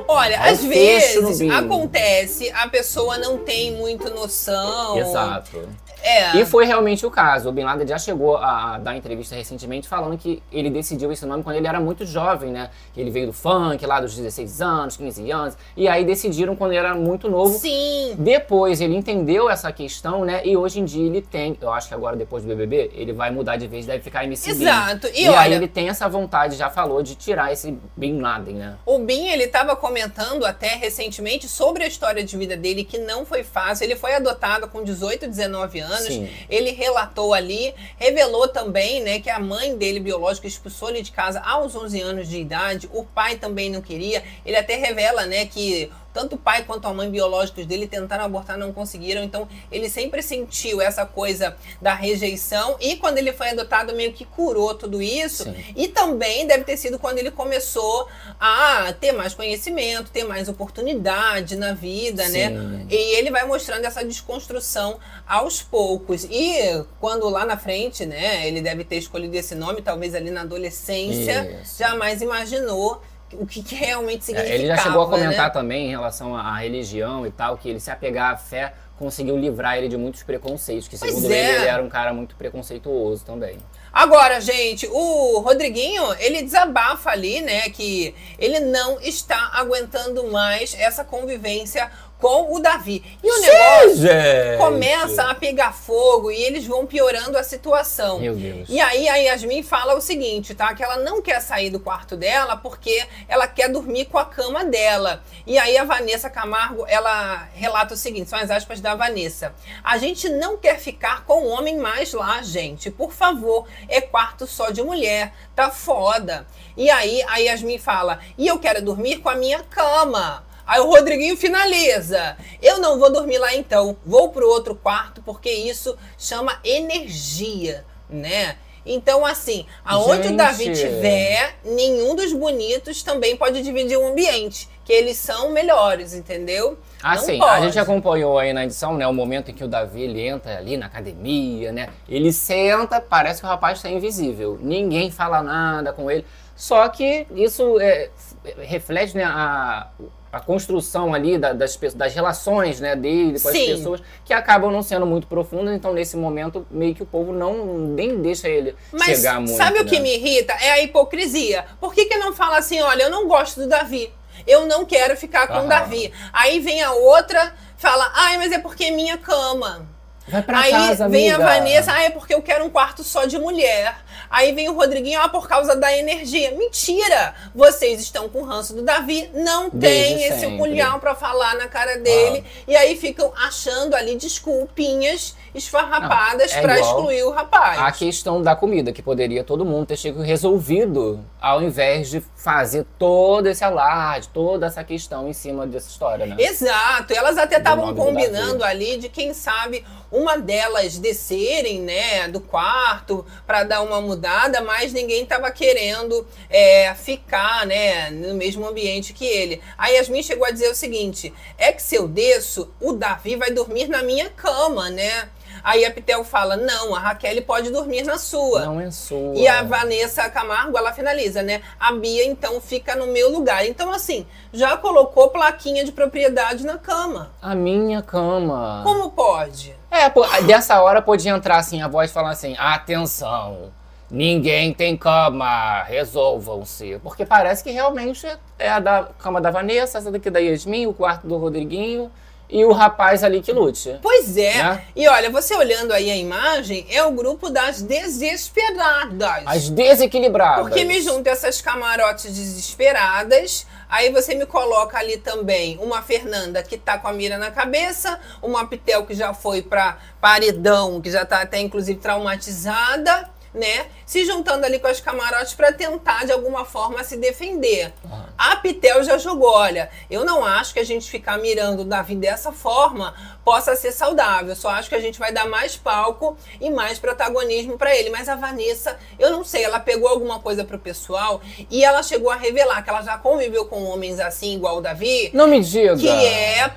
Speaker 1: Olha,
Speaker 2: Aí
Speaker 1: às vezes acontece, a pessoa não tem muito noção.
Speaker 2: Exato.
Speaker 1: É.
Speaker 2: E foi realmente o caso. O Bin Laden já chegou a, dar entrevista recentemente falando que ele decidiu esse nome quando ele era muito jovem, né? Que ele veio do funk lá dos 16 anos, 15 anos. E aí decidiram quando ele era muito novo.
Speaker 1: Sim.
Speaker 2: Depois ele entendeu essa questão, né? E hoje em dia ele tem, eu acho que agora depois do BBB, ele vai mudar de vez, deve ficar MC Bin.
Speaker 1: Exato. E
Speaker 2: E, aí
Speaker 1: olha-
Speaker 2: ele tem essa vontade, já falou, de tirar esse Bin Laden, né?
Speaker 1: O Bin, ele estava comentando até recentemente sobre a história de vida dele, que não foi fácil. Ele foi adotado com 18, 19 anos.
Speaker 2: Sim.
Speaker 1: Ele relatou ali, revelou também, né, que a mãe dele biológica expulsou ele de casa aos 11 anos de idade. O pai também não queria. Ele até revela, né, que tanto o pai quanto a mãe biológicos dele tentaram abortar, não conseguiram. Então, ele sempre sentiu essa coisa da rejeição. E quando ele foi adotado, meio que curou tudo isso.
Speaker 2: Sim.
Speaker 1: E também deve ter sido quando ele começou a ter mais conhecimento, ter mais oportunidade na vida, né?
Speaker 2: Sim.
Speaker 1: E ele vai mostrando essa desconstrução aos poucos. E quando lá na frente, né, ele deve ter escolhido esse nome, talvez ali na adolescência,
Speaker 2: Isso.
Speaker 1: jamais imaginou o que, que realmente
Speaker 2: É,
Speaker 1: significava.
Speaker 2: ele já chegou a
Speaker 1: né?
Speaker 2: comentar também em relação à religião e tal, que ele se apegar à fé conseguiu livrar ele de muitos preconceitos, que segundo
Speaker 1: é.
Speaker 2: ele, ele era um cara muito preconceituoso também.
Speaker 1: Agora, gente, o Rodriguinho, ele desabafa ali, né, que ele não está aguentando mais essa convivência com o Davi. E o negócio
Speaker 2: gente!
Speaker 1: começa a pegar fogo e eles vão piorando a situação.
Speaker 2: Meu Deus.
Speaker 1: E aí a Yasmin fala o seguinte, tá? Que ela não quer sair do quarto dela porque ela quer dormir com a cama dela. E aí a Vanessa Camargo, ela relata o seguinte, são as aspas da Vanessa. A gente não quer ficar com homem mais lá, gente. Por favor, é quarto só de mulher. Tá foda. E aí a Yasmin fala, e eu quero dormir com a minha cama. Aí o Rodriguinho finaliza. Eu não vou dormir lá então. Vou pro outro quarto porque isso chama energia, né? Então, assim, aonde o Davi
Speaker 2: Gente.
Speaker 1: tiver, nenhum dos bonitos também pode dividir o ambiente. Que eles são melhores, entendeu?
Speaker 2: Ah,
Speaker 1: Não
Speaker 2: sim.
Speaker 1: pode.
Speaker 2: A gente acompanhou aí na edição, né, o momento em que o Davi ele entra ali na academia, né? Ele senta, parece que o rapaz está invisível. Ninguém fala nada com ele. Só que isso é, reflete né, a, a construção ali da- das, das relações né, dele com as
Speaker 1: Sim.
Speaker 2: pessoas, que acabam não sendo muito profundas. Então, nesse momento, meio que o povo não nem deixa ele
Speaker 1: Mas
Speaker 2: chegar muito.
Speaker 1: sabe o que
Speaker 2: né?
Speaker 1: me irrita? É a hipocrisia. Por que, que não fala assim, olha, eu não gosto do Davi. Eu não quero ficar com o. Davi. Aí vem a outra, fala, ai, mas é porque é minha cama.
Speaker 2: Vai pra
Speaker 1: Aí
Speaker 2: casa,
Speaker 1: vem a
Speaker 2: amiga.
Speaker 1: Vanessa, ah, é porque eu quero um quarto só de mulher. Aí vem o Rodriguinho, ah, por causa da energia. Mentira! Vocês estão com o ranço do Davi, não tem
Speaker 2: Desde
Speaker 1: esse
Speaker 2: sempre.
Speaker 1: culhão pra falar na cara dele. E aí ficam achando ali desculpinhas esfarrapadas
Speaker 2: Não, é
Speaker 1: pra excluir o rapaz.
Speaker 2: A questão da comida, que poderia todo mundo ter chegado resolvido, ao invés de fazer todo esse alarde, toda essa questão em cima dessa história, né?
Speaker 1: Exato, elas até estavam combinando ali de quem sabe uma delas descerem, né, do quarto para dar uma mudada, mas ninguém estava querendo é, ficar, né, no mesmo ambiente que ele. A Yasmin chegou a dizer o seguinte: é que se eu desço, o Davi vai dormir na minha cama, né? Aí a Pitel fala: não, a Raquel pode dormir na sua.
Speaker 2: Não é sua.
Speaker 1: E a Vanessa Camargo, ela finaliza, né? A Bia, então, fica no meu lugar. Então, assim, já colocou plaquinha de propriedade na cama.
Speaker 2: A minha cama.
Speaker 1: Como pode?
Speaker 2: É, pô, dessa hora podia entrar assim, a voz falando assim, atenção, ninguém tem cama, resolvam-se. Porque parece que realmente é a da cama da Vanessa, essa daqui da Yasmin, o quarto do Rodriguinho e o rapaz ali que lute.
Speaker 1: Pois é.
Speaker 2: Né?
Speaker 1: E olha, você olhando aí a imagem, é o grupo das desesperadas.
Speaker 2: As desequilibradas.
Speaker 1: Porque me junta essas camarotes desesperadas. Aí você me coloca ali também uma Fernanda que tá com a mira na cabeça, uma Pitel que já foi pra paredão, que já tá até inclusive traumatizada, né? Se juntando ali com as camarotes pra tentar de alguma forma se defender. A Pitel já jogou, olha, eu não acho que a gente ficar mirando o Davi dessa forma possa ser saudável. Eu só acho que a gente vai dar mais palco e mais protagonismo pra ele. Mas a Vanessa, eu não sei, ela pegou alguma coisa pro pessoal e ela chegou a revelar que ela já conviveu com homens assim, igual o Davi,
Speaker 2: Não me diga.
Speaker 1: que é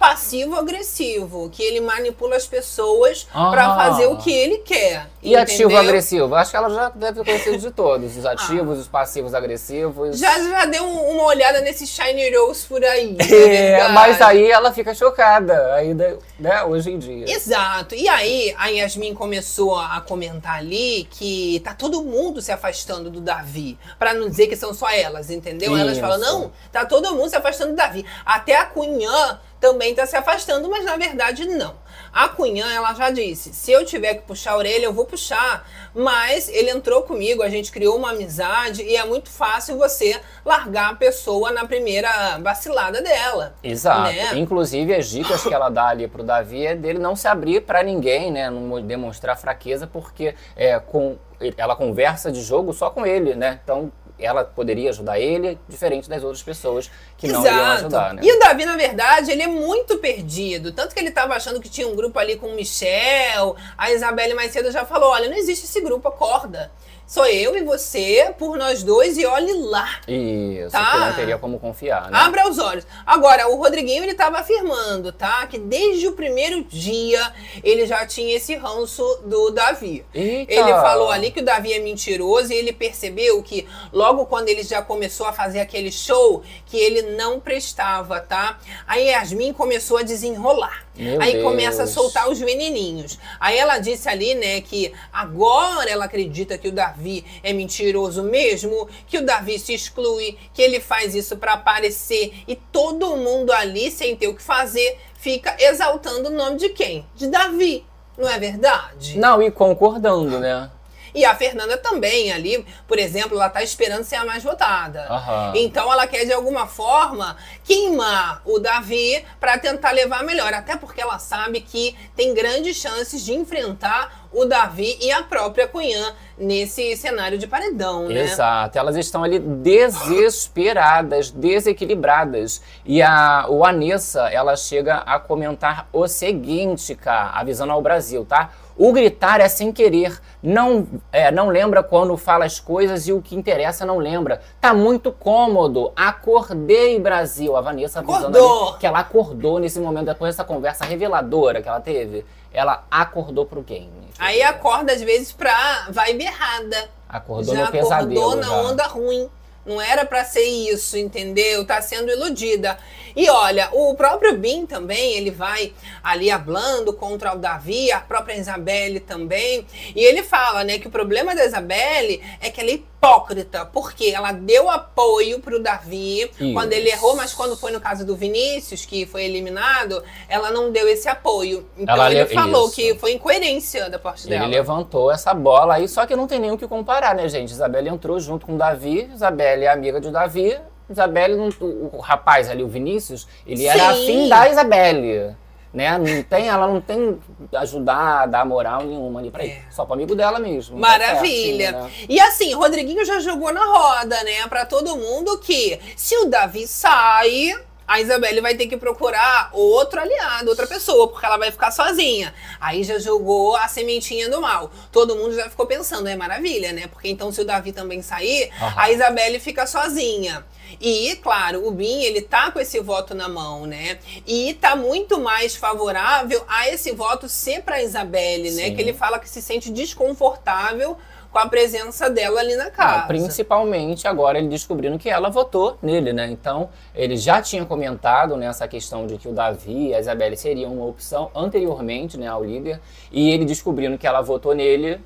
Speaker 1: passivo-agressivo, que ele manipula as pessoas pra
Speaker 2: Aham.
Speaker 1: fazer o que ele quer.
Speaker 2: E ativo
Speaker 1: entendeu?
Speaker 2: agressivo? Acho que ela já deve ter conhecido de todos. Os ativos, os passivos agressivos.
Speaker 1: Já, já deu um- uma olhada nesse Shiny Rose por aí.
Speaker 2: É,
Speaker 1: verdade.
Speaker 2: mas aí ela fica chocada, ainda, né, hoje em dia.
Speaker 1: Exato. E aí a Yasmin começou a comentar ali que tá todo mundo se afastando do Davi. Pra não dizer que são só elas, entendeu? Elas
Speaker 2: Isso.
Speaker 1: falam, não, tá todo mundo se afastando do Davi. Até a Cunhã também tá se afastando, mas na verdade não. A Cunhã, ela já disse, se eu tiver que puxar a orelha, eu vou puxar. Mas ele entrou comigo, a gente criou uma amizade e é muito fácil você largar a pessoa na primeira vacilada dela.
Speaker 2: Exato.
Speaker 1: né?
Speaker 2: Inclusive, as dicas que ela dá ali pro Davi é dele não se abrir pra ninguém, né? Não mo- demonstrar fraqueza, porque é, com, ela conversa de jogo só com ele, né? Então, ela poderia ajudar ele, diferente das outras pessoas que não iriam ajudar, né?
Speaker 1: E o Davi, na verdade, ele é muito perdido. Tanto que ele estava achando que tinha um grupo ali com o Michel. A Isabelle mais cedo já falou: olha, não existe esse grupo, acorda. Sou eu e você, por nós dois, e olhe lá.
Speaker 2: Isso,
Speaker 1: Tá.
Speaker 2: que não teria como confiar, né?
Speaker 1: Abra os olhos. Agora, o Rodriguinho, ele tava afirmando, tá? Que desde o primeiro dia, ele já tinha esse ranço do Davi.
Speaker 2: Eita.
Speaker 1: Ele falou ali que o Davi é mentiroso e ele percebeu que logo quando ele já começou a fazer aquele show, que ele não prestava, tá? Aí Yasmin começou a desenrolar.
Speaker 2: Meu
Speaker 1: Aí
Speaker 2: Deus.
Speaker 1: começa a soltar os veneninhos. Aí ela disse ali, né, que agora ela acredita que o Davi é mentiroso mesmo, que o Davi se exclui, que ele faz isso pra aparecer e todo mundo ali, sem ter o que fazer, fica exaltando o nome de quem? De Davi. Não é verdade?
Speaker 2: Não, e concordando, né?
Speaker 1: E a Fernanda também ali, por exemplo, ela tá esperando ser a mais votada.
Speaker 2: Aham.
Speaker 1: Então ela quer de alguma forma queimar o Davi para tentar levar melhor, até porque ela sabe que tem grandes chances de enfrentar o Davi e a própria Cunhã nesse cenário de paredão, né?
Speaker 2: Exato, elas estão ali desesperadas, desequilibradas. E a, o Anessa, ela chega a comentar o seguinte, cara, avisando ao Brasil, tá? O gritar é sem querer, não, é, não lembra quando fala as coisas e o que interessa não lembra. Tá muito cômodo. Acordei, Brasil. A Vanessa avisando ali que ela acordou nesse momento, depois dessa conversa reveladora que ela teve. Ela acordou pro game.
Speaker 1: Aí acorda às vezes pra vibe errada.
Speaker 2: Acordou
Speaker 1: já
Speaker 2: no pesadelo.
Speaker 1: acordou na
Speaker 2: já.
Speaker 1: onda ruim. Não era pra ser isso, entendeu? Tá sendo iludida. E olha, o próprio Bin também, ele vai ali hablando contra o Davi, a própria Isabelle também. E ele fala, né, que o problema da Isabelle é que ela é hipócrita, porque ela deu apoio pro Davi quando ele
Speaker 2: Isso.
Speaker 1: errou, mas quando foi no caso do Vinícius, que foi eliminado, ela não deu esse apoio. Então
Speaker 2: Ela
Speaker 1: ele
Speaker 2: le-
Speaker 1: falou
Speaker 2: isso.
Speaker 1: que foi incoerência da parte
Speaker 2: Ele
Speaker 1: dela.
Speaker 2: levantou essa bola aí, só que não tem nem o que comparar, né, gente? Isabelle entrou junto com o Davi, Isabelle é amiga de Davi, Isabelle, o, rapaz ali, o Vinícius, ele era
Speaker 1: Sim.
Speaker 2: afim da Isabelle. Né? Não tem, ela não tem ajudar, dar moral nenhuma ali pra ele.
Speaker 1: É.
Speaker 2: Só pro amigo dela mesmo.
Speaker 1: Maravilha.
Speaker 2: Tá certinho, né?
Speaker 1: E assim, Rodriguinho já jogou na roda, né? Pra todo mundo que se o Davi sai, a Isabelle vai ter que procurar outro aliado, outra pessoa, porque ela vai ficar sozinha. Aí já jogou a sementinha do mal. Todo mundo já ficou pensando, é maravilha, né? Porque então se o Davi também sair,
Speaker 2: Aham.
Speaker 1: a Isabelle fica sozinha. E, claro, o Bin, ele tá com esse voto na mão, né? E tá muito mais favorável a esse voto ser pra Isabelle, né?
Speaker 2: Sim.
Speaker 1: Que ele fala que se sente desconfortável com a presença dela ali na casa.
Speaker 2: Não, principalmente agora ele descobrindo que ela votou nele, né? Então, ele já tinha comentado nessa questão de que o Davi e a Isabelle seriam uma opção anteriormente, né, ao líder, e ele descobrindo que ela votou nele,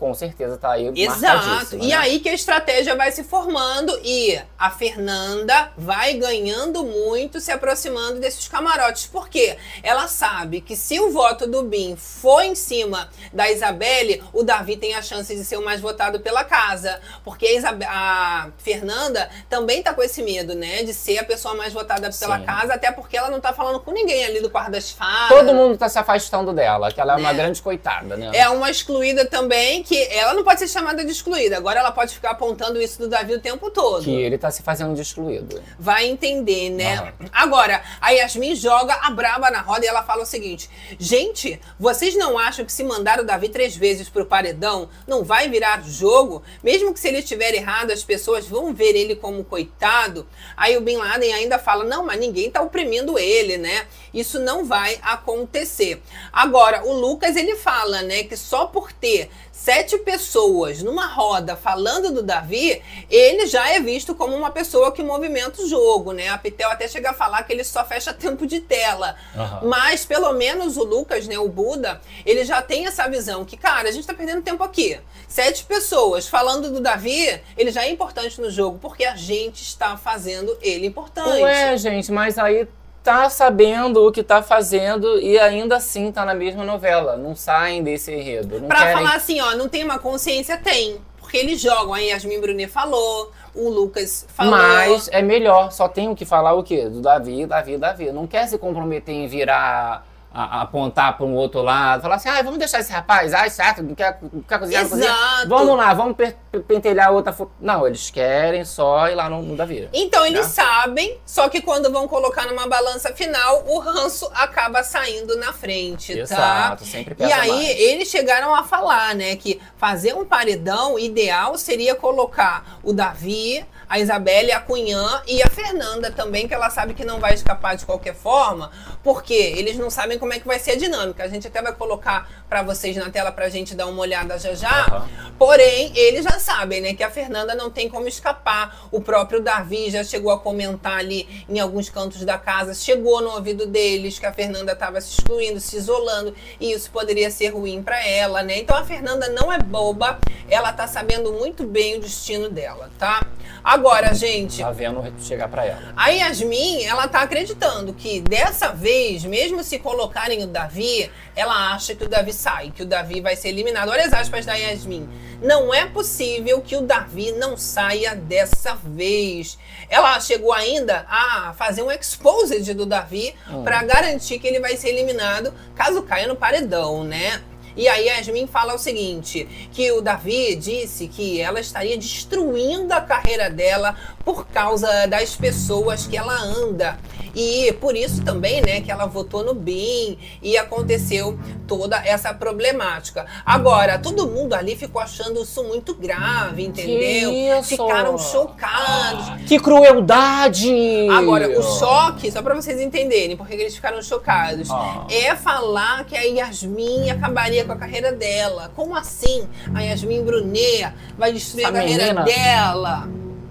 Speaker 2: com certeza tá aí
Speaker 1: Exato. E
Speaker 2: né?
Speaker 1: aí que a estratégia vai se formando e a Fernanda vai ganhando muito, se aproximando desses camarotes. Por quê? Ela sabe que se o voto do Bin for em cima da Isabelle, o Davi tem a chance de ser o mais votado pela casa. Porque a, a Fernanda também tá com esse medo, né? De ser a pessoa mais votada pela
Speaker 2: Sim.
Speaker 1: casa, até porque ela não tá falando com ninguém ali do quarto das fadas.
Speaker 2: Todo mundo tá se afastando dela, que ela é uma
Speaker 1: Né?
Speaker 2: grande coitada, né?
Speaker 1: É uma excluída também, que ela não pode ser chamada de excluída. Agora ela pode ficar apontando isso do Davi o tempo todo.
Speaker 2: Que ele tá se fazendo de excluído.
Speaker 1: Vai entender, né? Agora, a Yasmin joga a braba na roda e ela fala o seguinte: Gente, vocês não acham que se mandar o Davi três vezes pro paredão não vai virar jogo? Mesmo que se ele estiver errado, as pessoas vão ver ele como coitado. Aí o Bin Laden ainda fala: Não, mas ninguém tá oprimindo ele, né? Isso não vai acontecer. Agora, o Lucas ele fala, né, que só por ter sete pessoas numa roda falando do Davi, ele já é visto como uma pessoa que movimenta o jogo, né? A Pitel até chega a falar que ele só fecha tempo de tela.
Speaker 2: Aham.
Speaker 1: Mas pelo menos o Lucas, né, o Buda, ele já tem essa visão que, cara, a gente tá perdendo tempo aqui. Sete pessoas falando do Davi, ele já é importante no jogo, porque a gente está fazendo ele importante.
Speaker 2: Ué, gente, mas aí tá sabendo o que tá fazendo e ainda assim tá na mesma novela. Não saem desse enredo. Não
Speaker 1: Pra
Speaker 2: querem...
Speaker 1: falar assim, ó, não tem uma consciência? Tem. Porque eles jogam, aí Yasmin Brunet falou, o Lucas falou.
Speaker 2: Mas é melhor, só tem o que falar o quê? Do Davi, Davi, Davi. Não quer se comprometer em virar a- apontar para um outro lado, falar assim, ah, vamos deixar esse rapaz, ai, chato, não quer, não quer cozinhar, não cozinha. Vamos lá, vamos pe- pe- pentelhar outra. fo-". Não, eles querem só ir lá no, no Davi.
Speaker 1: Então eles
Speaker 2: Né?
Speaker 1: sabem, só que quando vão colocar numa balança final, o ranço acaba saindo na frente, tá?
Speaker 2: Exato, sempre pesa
Speaker 1: E aí
Speaker 2: mais.
Speaker 1: eles chegaram a falar, né, que fazer um paredão ideal seria colocar o Davi, a Isabelle, a Cunhã e a Fernanda também, que ela sabe que não vai escapar de qualquer forma, porque eles não sabem como é que vai ser a dinâmica. A gente até vai colocar pra vocês na tela pra gente dar uma olhada já já.
Speaker 2: Aham.
Speaker 1: Porém, eles já sabem, né, que a Fernanda não tem como escapar. O próprio Davi já chegou a comentar ali em alguns cantos da casa, chegou no ouvido deles que a Fernanda estava se excluindo, se isolando, e isso poderia ser ruim para ela, né? Então a Fernanda não é boba, ela tá sabendo muito bem o destino dela, tá? Agora, gente,
Speaker 2: Tá vendo chegar pra ela.
Speaker 1: a Yasmin, ela tá acreditando que dessa vez, mesmo se colocarem o Davi, ela acha que o Davi sai, que o Davi vai ser eliminado. Olha as aspas da Yasmin. Não é possível que o Davi não saia dessa vez. Ela chegou ainda a fazer um exposed do Davi pra garantir que ele vai ser eliminado caso caia no paredão, né? E aí Yasmin fala o seguinte, que o Davi disse que ela estaria destruindo a carreira dela por causa das pessoas que ela anda. E por isso também, né, que ela votou no BIM e aconteceu toda essa problemática. Agora, todo mundo ali ficou achando isso muito grave, entendeu?
Speaker 2: isso?
Speaker 1: Ficaram chocados.
Speaker 2: Que crueldade!
Speaker 1: Agora, o choque, só pra vocês entenderem porque que eles ficaram chocados,
Speaker 2: Ah.
Speaker 1: é falar que a Yasmin acabaria com a carreira dela. Como assim? A Yasmin Brunet vai destruir
Speaker 2: Essa
Speaker 1: a carreira
Speaker 2: menina.
Speaker 1: dela.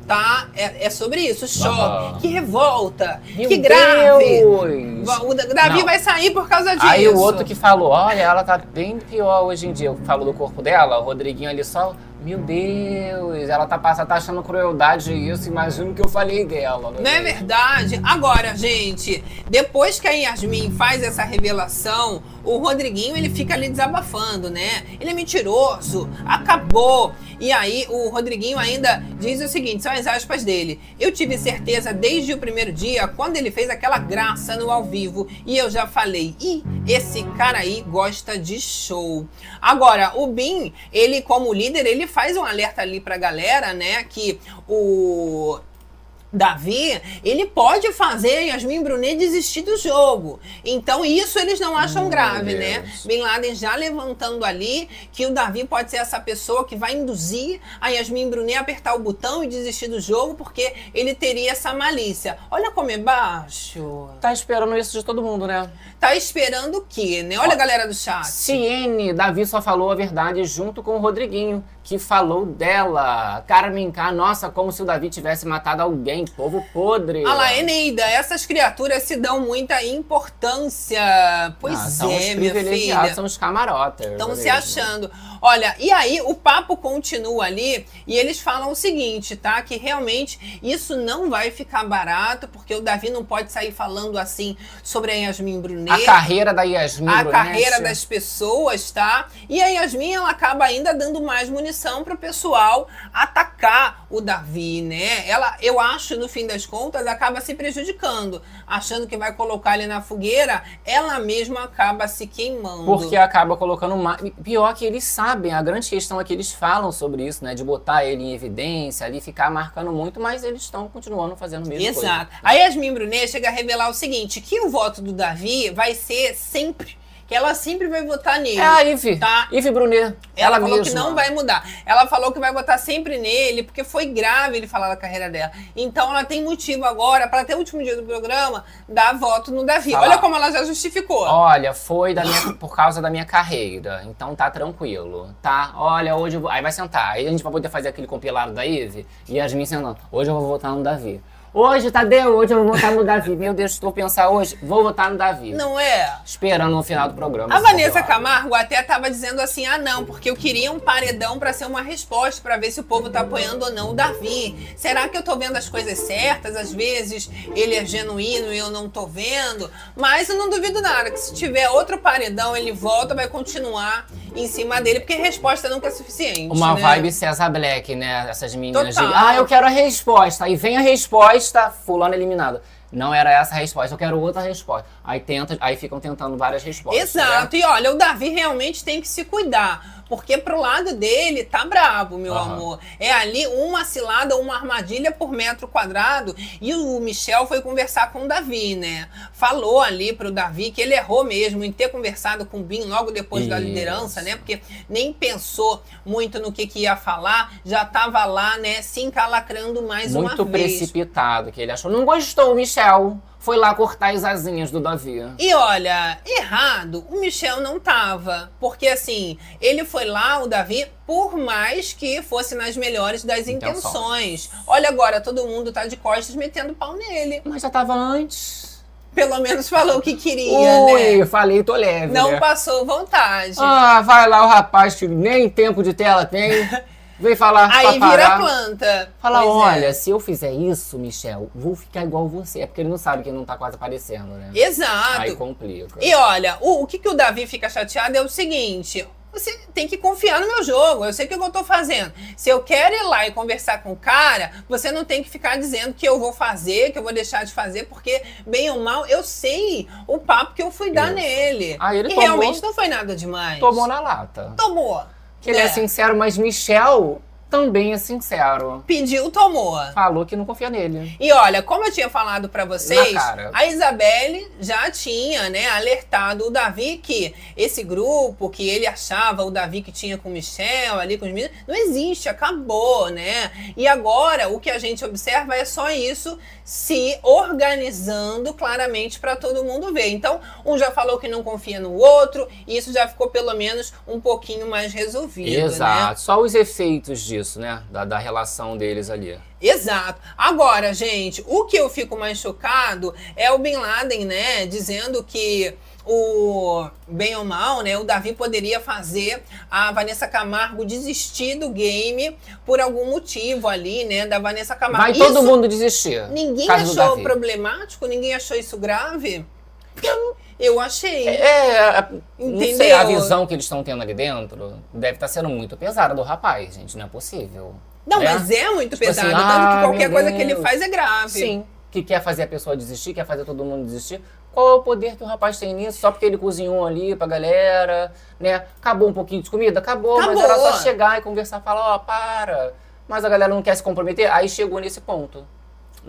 Speaker 1: Tá? É, é sobre isso. Choque. Que revolta.
Speaker 2: Meu
Speaker 1: que grave.
Speaker 2: Deus!
Speaker 1: O Da- Davi
Speaker 2: Não.
Speaker 1: vai sair por causa disso.
Speaker 2: Aí o outro que falou, olha, ela tá bem pior hoje em dia. Falou do corpo dela, o Rodriguinho ali só. Meu Deus, ela tá, passando, tá achando crueldade isso, imagina o que eu falei dela.
Speaker 1: Não é verdade? Agora, gente, depois que a Yasmin faz essa revelação, o Rodriguinho ele fica ali desabafando, né? Ele é mentiroso, acabou. E aí o Rodriguinho ainda diz o seguinte, são as aspas dele. Eu tive certeza desde o primeiro dia, quando ele fez aquela graça no ao vivo, e eu já falei, ih, esse cara aí gosta de show. Agora, o Bin, ele como líder, ele faz um alerta ali pra galera, né, que o Davi, ele pode fazer a Yasmin Brunet desistir do jogo. Então, isso eles não acham
Speaker 2: Meu
Speaker 1: grave,
Speaker 2: Deus.
Speaker 1: né? Bin Laden já levantando ali que o Davi pode ser essa pessoa que vai induzir a Yasmin Brunet a apertar o botão e desistir do jogo porque ele teria essa malícia. Olha como é baixo.
Speaker 2: Tá esperando isso de todo mundo, né?
Speaker 1: Tá esperando o quê, né? Olha a galera do chat.
Speaker 2: Ciene, Davi só falou a verdade junto com o Rodriguinho, que falou dela. Carmen K, nossa, como se o Davi tivesse matado alguém, povo podre.
Speaker 1: Olha lá, Eneida, essas criaturas se dão muita importância. Pois
Speaker 2: Ah, são os
Speaker 1: é, minha
Speaker 2: privilegiados,
Speaker 1: filha.
Speaker 2: são os camarotas.
Speaker 1: Estão se achando. Olha, e aí o papo continua ali e eles falam o seguinte, tá? Que realmente isso não vai ficar barato, porque o Davi não pode sair falando assim sobre a Yasmin Brunet.
Speaker 2: A carreira da Yasmin
Speaker 1: a
Speaker 2: Brunet.
Speaker 1: carreira das pessoas, tá? E a Yasmin, ela acaba ainda dando mais munição pro pessoal atacar o Davi, né? Ela, eu acho, no fim das contas, acaba se prejudicando. Achando que vai colocar ele na fogueira, ela mesma acaba se queimando.
Speaker 2: Porque acaba colocando mais. Pior que eles sabem, a grande questão é que eles falam sobre isso, né? De botar ele em evidência, ali ficar marcando muito, mas eles estão continuando fazendo a mesma coisa.
Speaker 1: Exato. A Yasmin Brunet chega a revelar o seguinte: que o voto do Davi vai ser sempre. Que ela sempre vai votar nele.
Speaker 2: É a Ive.
Speaker 1: Tá.
Speaker 2: Ive Brunet.
Speaker 1: Ela,
Speaker 2: Ela,
Speaker 1: falou
Speaker 2: mesma.
Speaker 1: que não vai mudar. Ela falou que vai votar sempre nele, porque foi grave ele falar da carreira dela. Então ela tem motivo agora, para até o último dia do programa, dar voto no Davi. Olha como ela já justificou.
Speaker 2: Olha, foi da minha- por causa da minha carreira. Então tá tranquilo, tá? Olha, hoje eu vou. Aí vai sentar. Aí a gente vai poder fazer aquele compilado da Ive e Yasmin sentando. Hoje eu vou votar no Davi. Hoje, Tadeu, hoje eu vou votar no Davi. Meu Deus, estou pensar hoje, vou votar no Davi.
Speaker 1: Não é?
Speaker 2: Esperando no final do programa.
Speaker 1: A Vanessa. Camargo até tava dizendo assim: ah, não, porque eu queria um paredão pra ser uma resposta, pra ver se o povo tá apoiando ou não o Davi. Será que eu tô vendo as coisas certas? Às vezes ele é genuíno e eu não tô vendo. Mas eu não duvido nada que se tiver outro paredão, ele volta, vai continuar em cima dele, porque resposta nunca é suficiente.
Speaker 2: Uma
Speaker 1: né?
Speaker 2: vibe César Black, né? Essas meninas de.
Speaker 1: Total.
Speaker 2: Ah, eu quero a resposta. Aí vem a resposta, fulano eliminado. Não era essa a resposta, eu quero outra resposta. Aí tenta, aí ficam tentando várias respostas. né?
Speaker 1: Exato. E olha, o Davi realmente tem que se cuidar. Porque pro lado dele tá brabo, meu
Speaker 2: Aham.
Speaker 1: amor. É ali uma cilada, uma armadilha por metro quadrado. E o Michel foi conversar com o Davi, né? Falou ali pro Davi que ele errou mesmo em ter conversado com o Bin logo depois da
Speaker 2: Isso.
Speaker 1: liderança, né? Porque nem pensou muito no que, que ia falar, já tava lá, né, se encalacrando mais
Speaker 2: Muito
Speaker 1: uma vez.
Speaker 2: precipitado, que ele achou. Não gostou, Michel. Foi lá cortar as asinhas do Davi.
Speaker 1: E olha, errado, o Michel não tava. Porque assim, ele foi lá, o Davi, por mais que fosse nas melhores das
Speaker 2: Intenções.
Speaker 1: intenções. Olha agora, todo mundo tá de costas metendo pau nele.
Speaker 2: Mas já tava antes.
Speaker 1: Pelo menos falou o que queria,
Speaker 2: Ui,
Speaker 1: né?
Speaker 2: falei, tô leve.
Speaker 1: Não
Speaker 2: né?
Speaker 1: passou vontade.
Speaker 2: Ah, vai lá o rapaz que nem tempo de tela tem. Vem falar
Speaker 1: Aí
Speaker 2: pra
Speaker 1: vira
Speaker 2: parar.
Speaker 1: planta.
Speaker 2: Fala,
Speaker 1: Pois é.
Speaker 2: olha, se eu fizer isso, Michel, vou ficar igual você. É porque ele não sabe que não tá quase aparecendo, né?
Speaker 1: Exato.
Speaker 2: Aí complica.
Speaker 1: E olha, o, o que, que o Davi fica chateado é o seguinte. Você tem que confiar no meu jogo. Eu sei o que eu tô fazendo. Se eu quero ir lá e conversar com o cara, você não tem que ficar dizendo que eu vou fazer, que eu vou deixar de fazer, porque, bem ou mal, eu sei o papo que eu fui dar
Speaker 2: Isso.
Speaker 1: nele.
Speaker 2: Ah, ele
Speaker 1: e
Speaker 2: tomou-
Speaker 1: realmente não foi nada demais.
Speaker 2: Tomou na lata.
Speaker 1: Tomou.
Speaker 2: Que ele é
Speaker 1: né?
Speaker 2: sincero, mas Michel também é sincero.
Speaker 1: Pediu, tomou.
Speaker 2: Falou que não confia nele.
Speaker 1: E olha, como eu tinha falado pra vocês, a Isabelle já tinha, né, alertado o Davi que esse grupo que ele achava o Davi que tinha com o Michel ali com os meninos, não existe, acabou, né? E agora o que a gente observa é só isso se organizando claramente pra todo mundo ver. Então, um já falou que não confia no outro, e isso já ficou pelo menos um pouquinho mais resolvido, né?
Speaker 2: Exato. Só os efeitos disso, né? Da, da relação deles ali.
Speaker 1: Exato. Agora, gente, o que eu fico mais chocado é o Bin Laden, né, dizendo que o bem ou mal, né, o Davi poderia fazer a Vanessa Camargo desistir do game por algum motivo ali, né, da Vanessa Camargo.
Speaker 2: Vai
Speaker 1: Isso
Speaker 2: todo mundo desistir.
Speaker 1: ninguém achou problemático, ninguém achou isso grave? Eu achei.
Speaker 2: É, não sei,
Speaker 1: Entendeu?
Speaker 2: a visão que eles estão tendo ali dentro deve estar sendo muito pesada do rapaz, gente. Não é possível.
Speaker 1: Não,
Speaker 2: né?
Speaker 1: mas é muito
Speaker 2: Tipo
Speaker 1: pesado,
Speaker 2: assim,
Speaker 1: tanto
Speaker 2: ah,
Speaker 1: que qualquer coisa que ele faz é grave.
Speaker 2: Sim. Que quer fazer a pessoa desistir, quer fazer todo mundo desistir. Qual é o poder que o rapaz tem nisso? Só porque ele cozinhou ali pra galera, né? Acabou um pouquinho de comida? Acabou, mas
Speaker 1: Acabou.
Speaker 2: era só chegar e conversar, falar, ó, para. Mas a galera não quer se comprometer, aí chegou nesse ponto.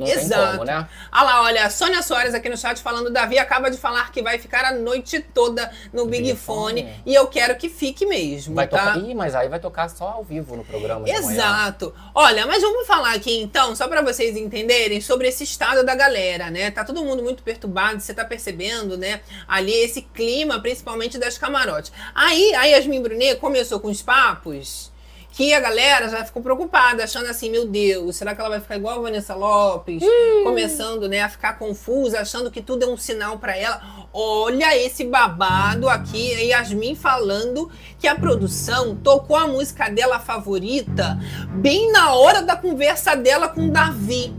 Speaker 2: Não tem
Speaker 1: Exato.
Speaker 2: como, né?
Speaker 1: Ah lá, olha, a Sônia Soares aqui no chat falando, Davi acaba de falar que vai ficar a noite toda no Big,
Speaker 2: Big
Speaker 1: Fone,
Speaker 2: Fone.
Speaker 1: e eu quero que fique mesmo,
Speaker 2: Vai
Speaker 1: tá?
Speaker 2: tocar. Ih, mas aí vai tocar só ao vivo no programa.
Speaker 1: Exato. Olha, mas vamos falar aqui então, só pra vocês entenderem sobre esse estado da galera, né? Tá todo mundo muito perturbado, você tá percebendo, né? Ali esse clima, principalmente das camarotes. Aí a Yasmin Brunet começou com os papos que a galera já ficou preocupada, achando assim, meu Deus, será que ela vai ficar igual a Vanessa Lopes? Começando, né, a ficar confusa, achando que tudo é um sinal pra ela. Olha esse babado aqui, a Yasmin falando que a produção tocou a música dela favorita bem na hora da conversa dela com o Davi.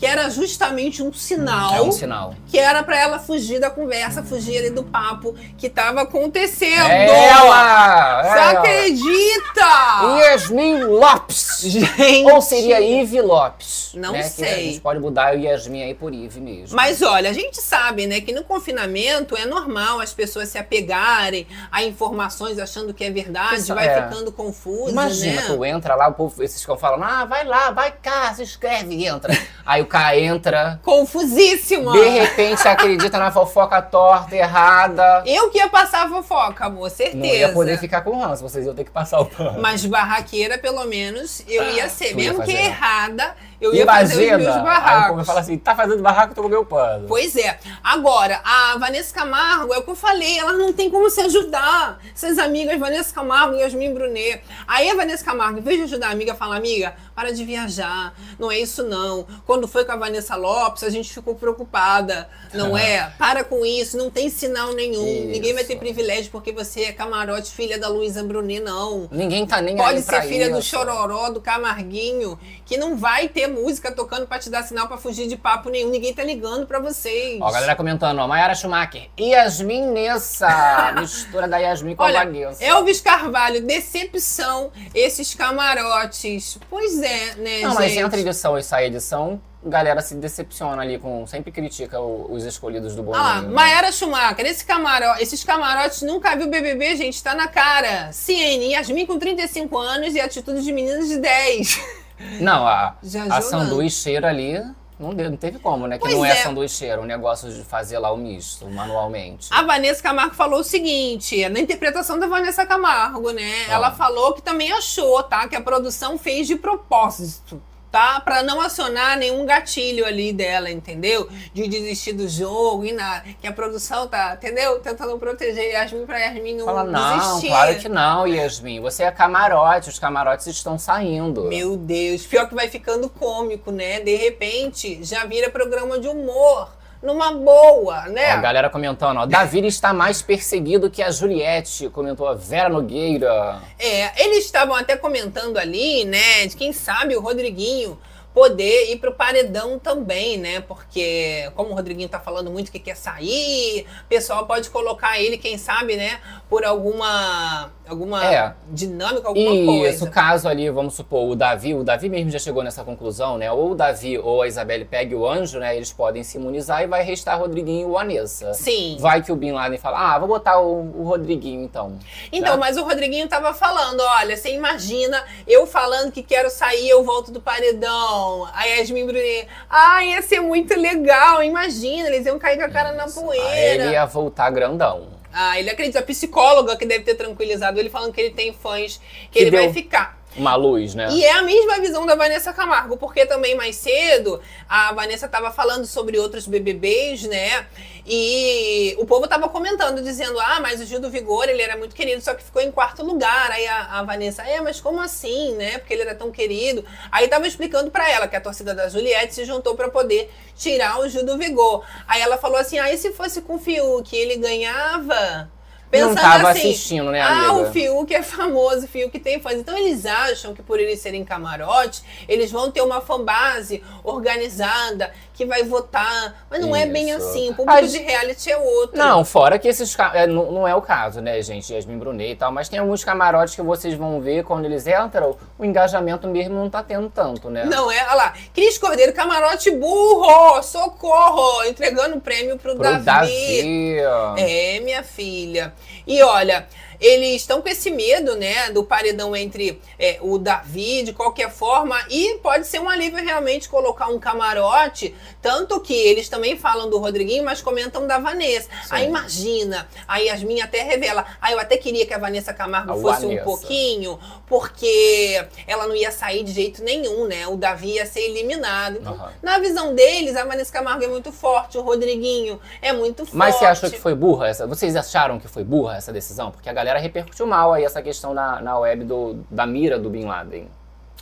Speaker 1: Que era justamente um sinal
Speaker 2: É um sinal.
Speaker 1: que era pra ela fugir da conversa, fugir ali do papo que tava acontecendo.
Speaker 2: É ela!
Speaker 1: Você
Speaker 2: é
Speaker 1: acredita?
Speaker 2: Yasmin Lopes!
Speaker 1: Gente.
Speaker 2: Ou seria Ive Lopes?
Speaker 1: Não
Speaker 2: né? Que
Speaker 1: sei.
Speaker 2: a gente pode mudar o Yasmin aí por Ive mesmo.
Speaker 1: Mas olha, a gente sabe, né, que no confinamento é normal as pessoas se apegarem a informações achando que é verdade,
Speaker 2: Isso
Speaker 1: vai
Speaker 2: é.
Speaker 1: ficando confusa,
Speaker 2: Imagina,
Speaker 1: né?
Speaker 2: tu entra lá, o povo, esses que falam, ah, vai lá, vai cá, se inscreve e entra. Aí o cara entra,
Speaker 1: Confusíssima.
Speaker 2: de repente acredita na fofoca torta, errada.
Speaker 1: Eu que ia passar a fofoca, amor, certeza.
Speaker 2: Não ia poder ficar com ranço, vocês iam ter que passar o pano.
Speaker 1: Mas barraqueira, pelo menos, eu ia ser.
Speaker 2: Tu ia
Speaker 1: Mesmo que errada, eu ia fazer os meus
Speaker 2: Imagina, aí
Speaker 1: barracos.
Speaker 2: povo fala assim, tá fazendo barraco, tu comeu pano.
Speaker 1: Pois é. Agora, a Vanessa Camargo, é o que eu falei, ela não tem como se ajudar. Essas amigas, Vanessa Camargo e Yasmin Brunet. Aí a Vanessa Camargo, em vez de ajudar a amiga, fala, amiga, para de viajar. Não é isso, não. Quando foi com a Vanessa Lopes, a gente ficou preocupada. Não é? Para com isso, não tem sinal nenhum.
Speaker 2: Isso.
Speaker 1: Ninguém vai ter privilégio porque você é camarote, filha da Luísa Brunet, não.
Speaker 2: Ninguém tá nem
Speaker 1: Pode
Speaker 2: aí pra
Speaker 1: ser filha do
Speaker 2: isso.
Speaker 1: Chororó, do do Camarguinho que não vai ter música tocando pra te dar sinal pra fugir de papo nenhum. Ninguém tá ligando pra vocês.
Speaker 2: Ó, a galera comentando, ó, Mayara Schumacher, Yasmin Nessa, mistura da Yasmin com
Speaker 1: Olha,
Speaker 2: a Vanessa.
Speaker 1: Elvis Carvalho, decepção, esses camarotes. Pois é, né,
Speaker 2: Não,
Speaker 1: gente?
Speaker 2: mas entre edição e sair edição, galera se decepciona ali com. Sempre critica o- os escolhidos do Boninho.
Speaker 1: Lá,
Speaker 2: né?
Speaker 1: Maera Schumacher, esse camaro, esses camarotes nunca viu BBB, gente, tá na cara. Ciene, Yasmin com 35 anos e atitude de meninas de 10.
Speaker 2: Não, a, a sanduicheira ali não, deu, não teve como, né? Que
Speaker 1: Pois
Speaker 2: não é,
Speaker 1: é.
Speaker 2: sanduicheira, o negócio de fazer lá o misto, manualmente.
Speaker 1: A Vanessa Camargo falou o seguinte, na interpretação da Vanessa Camargo, né?
Speaker 2: Ah.
Speaker 1: Ela falou que também achou, tá? Que a produção fez de propósito. Tá? Pra não acionar nenhum gatilho ali dela, entendeu? De desistir do jogo e nada. Que a produção tá, entendeu? Tentando proteger Yasmin pra Yasmin não
Speaker 2: Fala, não,
Speaker 1: desistir.
Speaker 2: claro que não, Yasmin. Você é camarote, os camarotes estão saindo.
Speaker 1: Meu Deus, pior que vai ficando cômico, né? De repente, já vira programa de humor. Numa boa, né?
Speaker 2: Ó, a galera comentando, ó, Davi está mais perseguido que a Juliette, comentou a Vera Nogueira.
Speaker 1: É, eles estavam até comentando ali, né, de quem sabe o Rodriguinho poder ir pro paredão também, né? Porque como o Rodriguinho tá falando muito que quer sair, o pessoal pode colocar ele, quem sabe, né, por alguma alguma
Speaker 2: É.
Speaker 1: dinâmica, alguma
Speaker 2: Isso,
Speaker 1: coisa.
Speaker 2: caso ali, vamos supor, o Davi, o Davi mesmo já chegou nessa conclusão, né? Ou o Davi ou a Isabelle pegue o anjo, né? Eles podem se imunizar e vai restar Rodriguinho ou Anessa.
Speaker 1: Sim.
Speaker 2: Vai que o Bin Laden fala, ah, vou botar o, o Rodriguinho então.
Speaker 1: Então,
Speaker 2: né?
Speaker 1: mas o Rodriguinho tava falando, olha, você imagina eu falando que quero sair, eu volto do paredão. A Yasmin Brunet, ah, ia ser muito legal, imagina, eles iam cair com a cara na
Speaker 2: Aí
Speaker 1: poeira.
Speaker 2: ele ia voltar grandão.
Speaker 1: Ah, ele acredita. A psicóloga que deve ter tranquilizado ele falando que ele tem fãs, que,
Speaker 2: Que
Speaker 1: ele
Speaker 2: deu-
Speaker 1: vai ficar.
Speaker 2: Uma luz, né?
Speaker 1: E é a mesma visão da Vanessa Camargo, porque também mais cedo a Vanessa estava falando sobre outros BBBs, né? E o povo tava comentando, dizendo: ah, mas o Gil do Vigor, ele era muito querido, só que ficou em quarto lugar. Aí a, a Vanessa, é, mas como assim, né? Porque ele era tão querido. Aí tava explicando pra ela que a torcida da Juliette se juntou pra poder tirar o Gil do Vigor. Aí ela falou assim: ah, e se fosse com o Fiuk, ele ganhava?
Speaker 2: Não tava
Speaker 1: assim,
Speaker 2: assistindo, né,
Speaker 1: Ah,
Speaker 2: amiga?
Speaker 1: o Fiuk é famoso, o Fiuk tem fãs. Então eles acham que por eles serem camarote, eles vão ter uma fanbase organizada que vai votar. Mas não é bem
Speaker 2: Isso.
Speaker 1: assim. O público
Speaker 2: A
Speaker 1: de reality é outro.
Speaker 2: Não, fora que esses é, não, não é o caso, né, gente? Yasmin Brunet e tal, mas tem alguns camarotes que vocês vão ver quando eles entram, o engajamento mesmo não tá tendo tanto, né?
Speaker 1: Não é, olha lá. Cris Cordeiro, camarote burro, socorro, entregando o prêmio pro,
Speaker 2: Pro
Speaker 1: Davi.
Speaker 2: Davi.
Speaker 1: É, minha filha. E olha, eles estão com esse medo, né, do paredão entre é, o Davi, de qualquer forma, e pode ser um alívio realmente colocar um camarote, tanto que eles também falam do Rodriguinho, mas comentam da Vanessa. Aí imagina, a Yasmin até revela, ah, eu até queria que a Vanessa Camargo
Speaker 2: A
Speaker 1: fosse um
Speaker 2: Vanessa.
Speaker 1: pouquinho, porque ela não ia sair de jeito nenhum, né, o Davi ia ser eliminado. Então,
Speaker 2: Aham.
Speaker 1: na visão deles, a Vanessa Camargo é muito forte, o Rodriguinho é muito forte.
Speaker 2: Mas você achou que foi burra essa? Vocês acharam que foi burra essa decisão? Porque a galera repercutiu mal aí essa questão na, na web do, da mira do Bin Laden.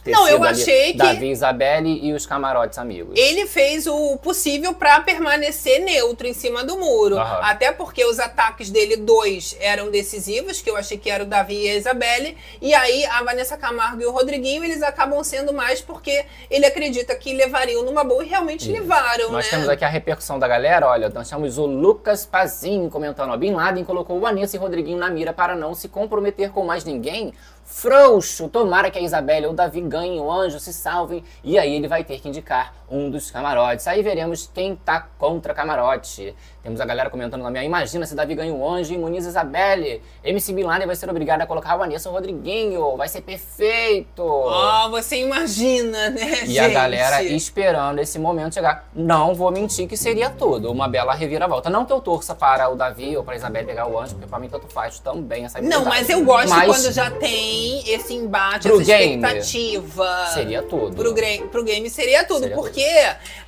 Speaker 1: Não, eu
Speaker 2: sido ali
Speaker 1: achei que-
Speaker 2: Davi, Isabelle e os camarotes amigos.
Speaker 1: Ele fez o possível pra permanecer neutro em cima do muro.
Speaker 2: Aham.
Speaker 1: Até porque os ataques dele, dois, eram decisivos, que eu achei que era o Davi e a Isabelle. E aí a Vanessa Camargo e o Rodriguinho, eles acabam sendo mais porque ele acredita que levariam numa boa e realmente
Speaker 2: Isso.
Speaker 1: levaram,
Speaker 2: Nós
Speaker 1: né?
Speaker 2: temos aqui a repercussão da galera, olha, nós temos o Lucas Pazinho comentando, ó, Bin Laden colocou o Vanessa e Rodriguinho na mira para não se comprometer com mais ninguém. Frouxo, tomara que a Isabelle ou o Davi ganhem o anjo, se salvem, e aí ele vai ter que indicar um dos camarotes. Aí veremos quem tá contra camarote. Temos a galera comentando na minha, imagina se Davi ganha o anjo e imuniza Isabelle. MC Laden vai ser obrigado a colocar o Vanessa Rodriguinho, vai ser perfeito.
Speaker 1: Ó, você imagina, né,
Speaker 2: E
Speaker 1: gente?
Speaker 2: a galera esperando esse momento chegar. Não vou mentir que seria tudo. Uma bela reviravolta. Não que eu torça para o Davi ou para a Isabelle pegar o anjo, porque para mim tanto faz também essa
Speaker 1: Não, mas eu gosto
Speaker 2: Mas
Speaker 1: quando já tem esse embate,
Speaker 2: Pro
Speaker 1: essa
Speaker 2: game,
Speaker 1: expectativa.
Speaker 2: Seria tudo.
Speaker 1: Pro, pro game seria tudo,
Speaker 2: Seria
Speaker 1: porque